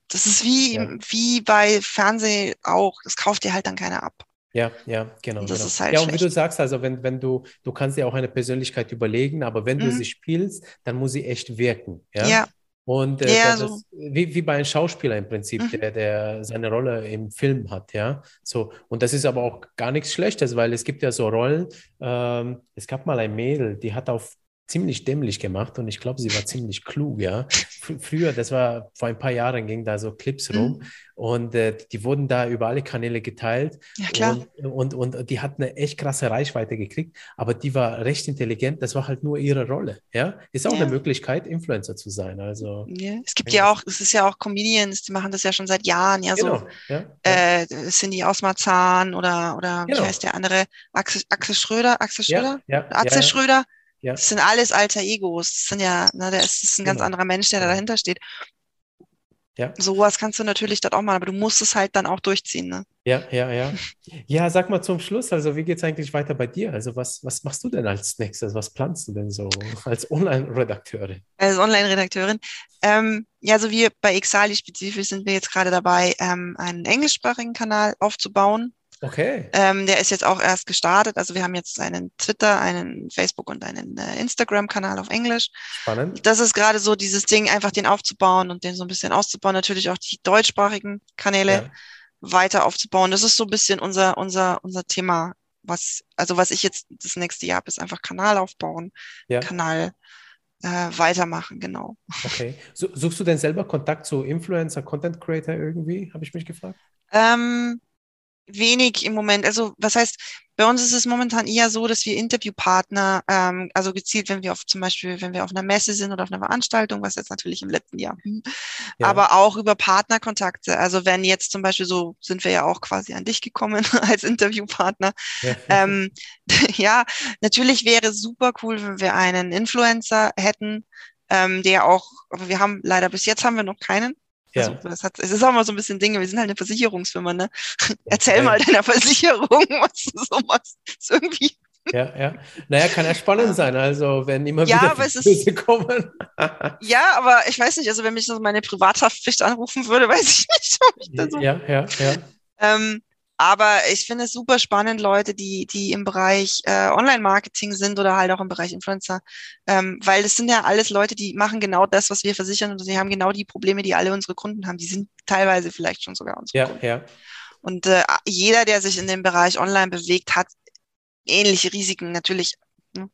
das ist wie, Ja. wie bei Fernsehen auch, das kauft dir halt dann keiner ab. Ja, ja, genau. Und das genau. ist halt ja, und wie du sagst, also wenn, wenn du, du kannst dir auch eine Persönlichkeit überlegen, aber wenn du Mhm. sie spielst, dann muss sie echt wirken. Ja. Ja, Und äh, Ja, das, so. wie, wie bei einem Schauspieler im Prinzip, Mhm. der, der seine Rolle im Film hat, ja. So, und das ist aber auch gar nichts Schlechtes, weil es gibt ja so Rollen. Ähm, es gab mal ein Mädel, die hat auf ziemlich dämlich gemacht und ich glaube, sie war ziemlich klug, ja. Fr früher, das war vor ein paar Jahren, ging da so Clips Mhm. rum und äh, die wurden da über alle Kanäle geteilt ja klar. und, und, und die hat eine echt krasse Reichweite gekriegt, aber die war recht intelligent, das war halt nur ihre Rolle, ja. Ist auch Ja. eine Möglichkeit, Influencer zu sein, also. Ja, es gibt ja auch, es ist ja auch Comedians, die machen das ja schon seit Jahren, ja, Genau, so ja, äh, Cindy Ausmarzahn oder oder Genau. wie heißt der andere? Axel, Axel Schröder, Axel Schröder? ja, Axel. Schröder? Ja. Das sind alles alter Egos. Das sind ja, ne, der ist, das ist ein ganz Genau. anderer Mensch, der da Genau. dahinter steht. Ja. Sowas kannst du natürlich dort auch machen, aber du musst es halt dann auch durchziehen, ne? Ja, ja, ja. Ja, sag mal zum Schluss, also wie geht es eigentlich weiter bei dir? Also was, was machst du denn als nächstes? Was planst du denn so als Online-Redakteurin? als Online-Redakteurin. Ähm, ja, so wir bei Exali spezifisch sind wir jetzt gerade dabei, ähm, einen englischsprachigen Kanal aufzubauen. Okay, Ähm, der ist jetzt auch erst gestartet. Also wir haben jetzt einen Twitter, einen Facebook und einen äh, Instagram-Kanal auf Englisch. spannend. Das ist gerade so dieses Ding, einfach den aufzubauen und den so ein bisschen auszubauen. Natürlich auch die deutschsprachigen Kanäle Ja, weiter aufzubauen. Das ist so ein bisschen unser, unser, unser Thema. Was, also was ich jetzt das nächste Jahr habe, ist einfach Kanal aufbauen, ja, Kanal äh, weitermachen, genau. okay. So, suchst du denn selber Kontakt zu Influencer, Content Creator irgendwie? Habe ich mich gefragt. Ähm, wenig im Moment. Also was heißt, bei uns ist es momentan eher so, dass wir Interviewpartner, ähm, also gezielt, wenn wir auf zum Beispiel, wenn wir auf einer Messe sind oder auf einer Veranstaltung, was jetzt natürlich im letzten Jahr, hm, Ja. aber auch über Partnerkontakte. Also wenn jetzt zum Beispiel so sind wir ja auch quasi an dich gekommen als Interviewpartner. Ja. Ähm, ja, natürlich wäre super cool, wenn wir einen Influencer hätten, ähm, der auch, aber wir haben leider bis jetzt haben wir noch keinen. Also, Ja. das hat, es ist auch mal so ein bisschen Dinge, wir sind halt eine Versicherungsfirma, ne? Erzähl Ja. mal deiner Versicherung, was du so machst. Ist irgendwie, Ja, ja. Naja, kann ja spannend sein. Also, wenn immer Ja, wieder aber kommen. ja, aber ich weiß nicht, also wenn mich so meine Privathaftpflicht anrufen würde, weiß ich nicht, ob ich da so. Ja, ja, ja. Ähm, aber ich finde es super spannend, Leute, die, die im Bereich äh, Online-Marketing sind oder halt auch im Bereich Influencer, ähm, weil das sind ja alles Leute, die machen genau das, was wir versichern und sie haben genau die Probleme, die alle unsere Kunden haben. Die sind teilweise vielleicht schon sogar unsere Ja, Kunden. ja. Und äh, jeder, der sich in dem Bereich Online bewegt, hat ähnliche Risiken natürlich. Ne?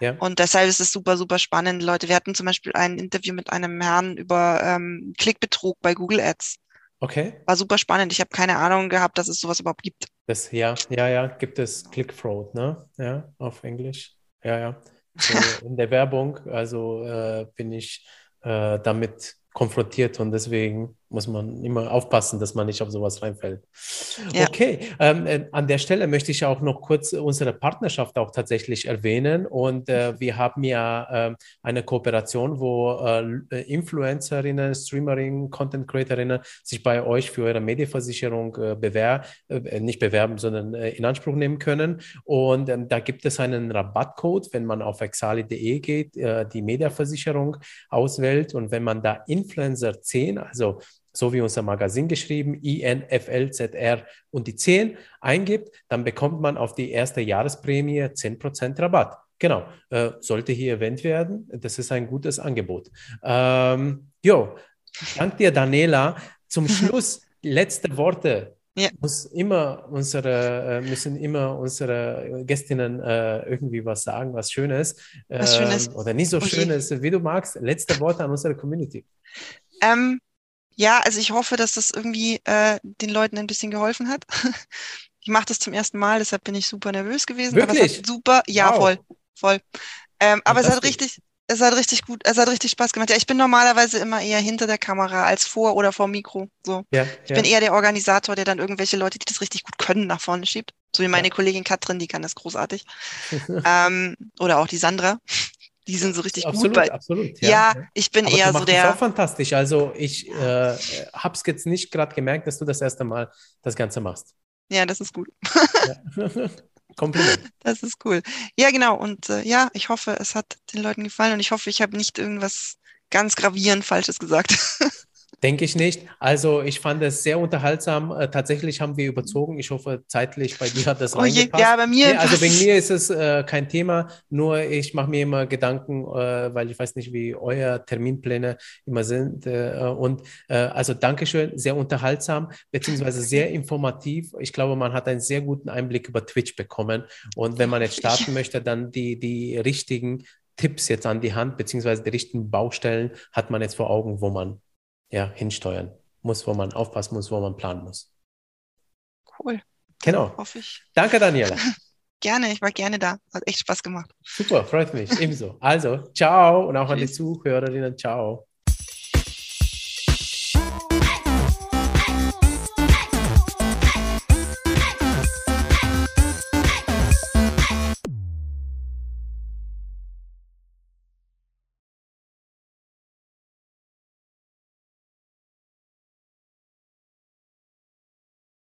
Ja. Und deshalb ist es super, super spannend, Leute. Wir hatten zum Beispiel ein Interview mit einem Herrn über ähm, Klickbetrug bei Google Ads. Okay. War super spannend. Ich habe keine Ahnung gehabt, dass es sowas überhaupt gibt. Das, ja, ja, ja, gibt es Click Fraud, ne? Ja, auf Englisch. Ja, ja. So in der Werbung, also äh, bin ich äh, damit konfrontiert und deswegen muss man immer aufpassen, dass man nicht auf sowas reinfällt. Ja. Okay, ähm, äh, an der Stelle möchte ich auch noch kurz unsere Partnerschaft auch tatsächlich erwähnen. Und äh, wir haben ja äh, eine Kooperation, wo äh, Influencerinnen, Streamerinnen, Content Creatorinnen sich bei euch für eure Medienversicherung äh, bewerben, äh, nicht bewerben, sondern in Anspruch nehmen können. Und ähm, da gibt es einen Rabattcode, wenn man auf exali.de geht, die Medienversicherung auswählt und wenn man da Influencer 10, also so wie unser Magazin geschrieben, INFLZR und die 10 eingibt, dann bekommt man auf die erste Jahresprämie 10% Rabatt. Genau, äh, sollte hier erwähnt werden. Das ist ein gutes Angebot. Ähm, jo, danke dir, Daniela. Zum Schluss letzte Worte. Ja. Muss immer unsere, äh, müssen immer unsere Gästinnen äh, irgendwie was sagen, was Schönes, was Schönes. Ähm, oder nicht so. Schönes, wie du magst. Letzte Worte an unsere Community. Ähm, ja, also ich hoffe, dass das irgendwie äh, den Leuten ein bisschen geholfen hat. ich mache das zum ersten Mal, deshalb bin ich super nervös gewesen. Wirklich? Aber es hat super, ja, wow. voll, voll. Ähm, aber es hat richtig, es hat richtig gut, es hat richtig Spaß gemacht. Ja, ich bin normalerweise immer eher hinter der Kamera als vor oder vor dem Mikro. So. Ja, ich ja. bin eher der Organisator, der dann irgendwelche Leute, die das richtig gut können, nach vorne schiebt. So wie meine ja. Kollegin Katrin, die kann das großartig. ähm, oder auch die Sandra die sind so richtig absolut, gut. Bei, absolut, ja. ja ich bin Aber eher so der. Das auch fantastisch. Also ich äh, habe es jetzt nicht gerade gemerkt, dass du das erste Mal das Ganze machst. Ja, das ist gut. Ja. Kompliment. Das ist cool. Ja, genau. Und äh, ja, ich hoffe, es hat den Leuten gefallen und ich hoffe, ich habe nicht irgendwas ganz gravierend Falsches gesagt. Denke ich nicht. Also ich fand es sehr unterhaltsam. Äh, tatsächlich haben wir überzogen. Ich hoffe, zeitlich bei dir hat das oh reingepasst. Ja, bei mir. Nee, also wegen mir ist es äh, kein Thema. Nur ich mache mir immer Gedanken, äh, weil ich weiß nicht, wie euer Terminpläne immer sind. Äh, und äh, also Dankeschön, sehr unterhaltsam beziehungsweise sehr informativ. Ich glaube, man hat einen sehr guten Einblick über Twitch bekommen. Und wenn man jetzt starten möchte, dann die, die richtigen Tipps jetzt an die Hand, beziehungsweise die richtigen Baustellen hat man jetzt vor Augen, wo man ja, hinsteuern muss, wo man aufpassen muss, wo man planen muss. Cool. Genau. Hoffe ich. Danke, Daniela. gerne, ich war gerne da. Hat echt Spaß gemacht. Super, freut mich. Ebenso. Also, ciao und auch an die Zuhörerinnen. Ciao.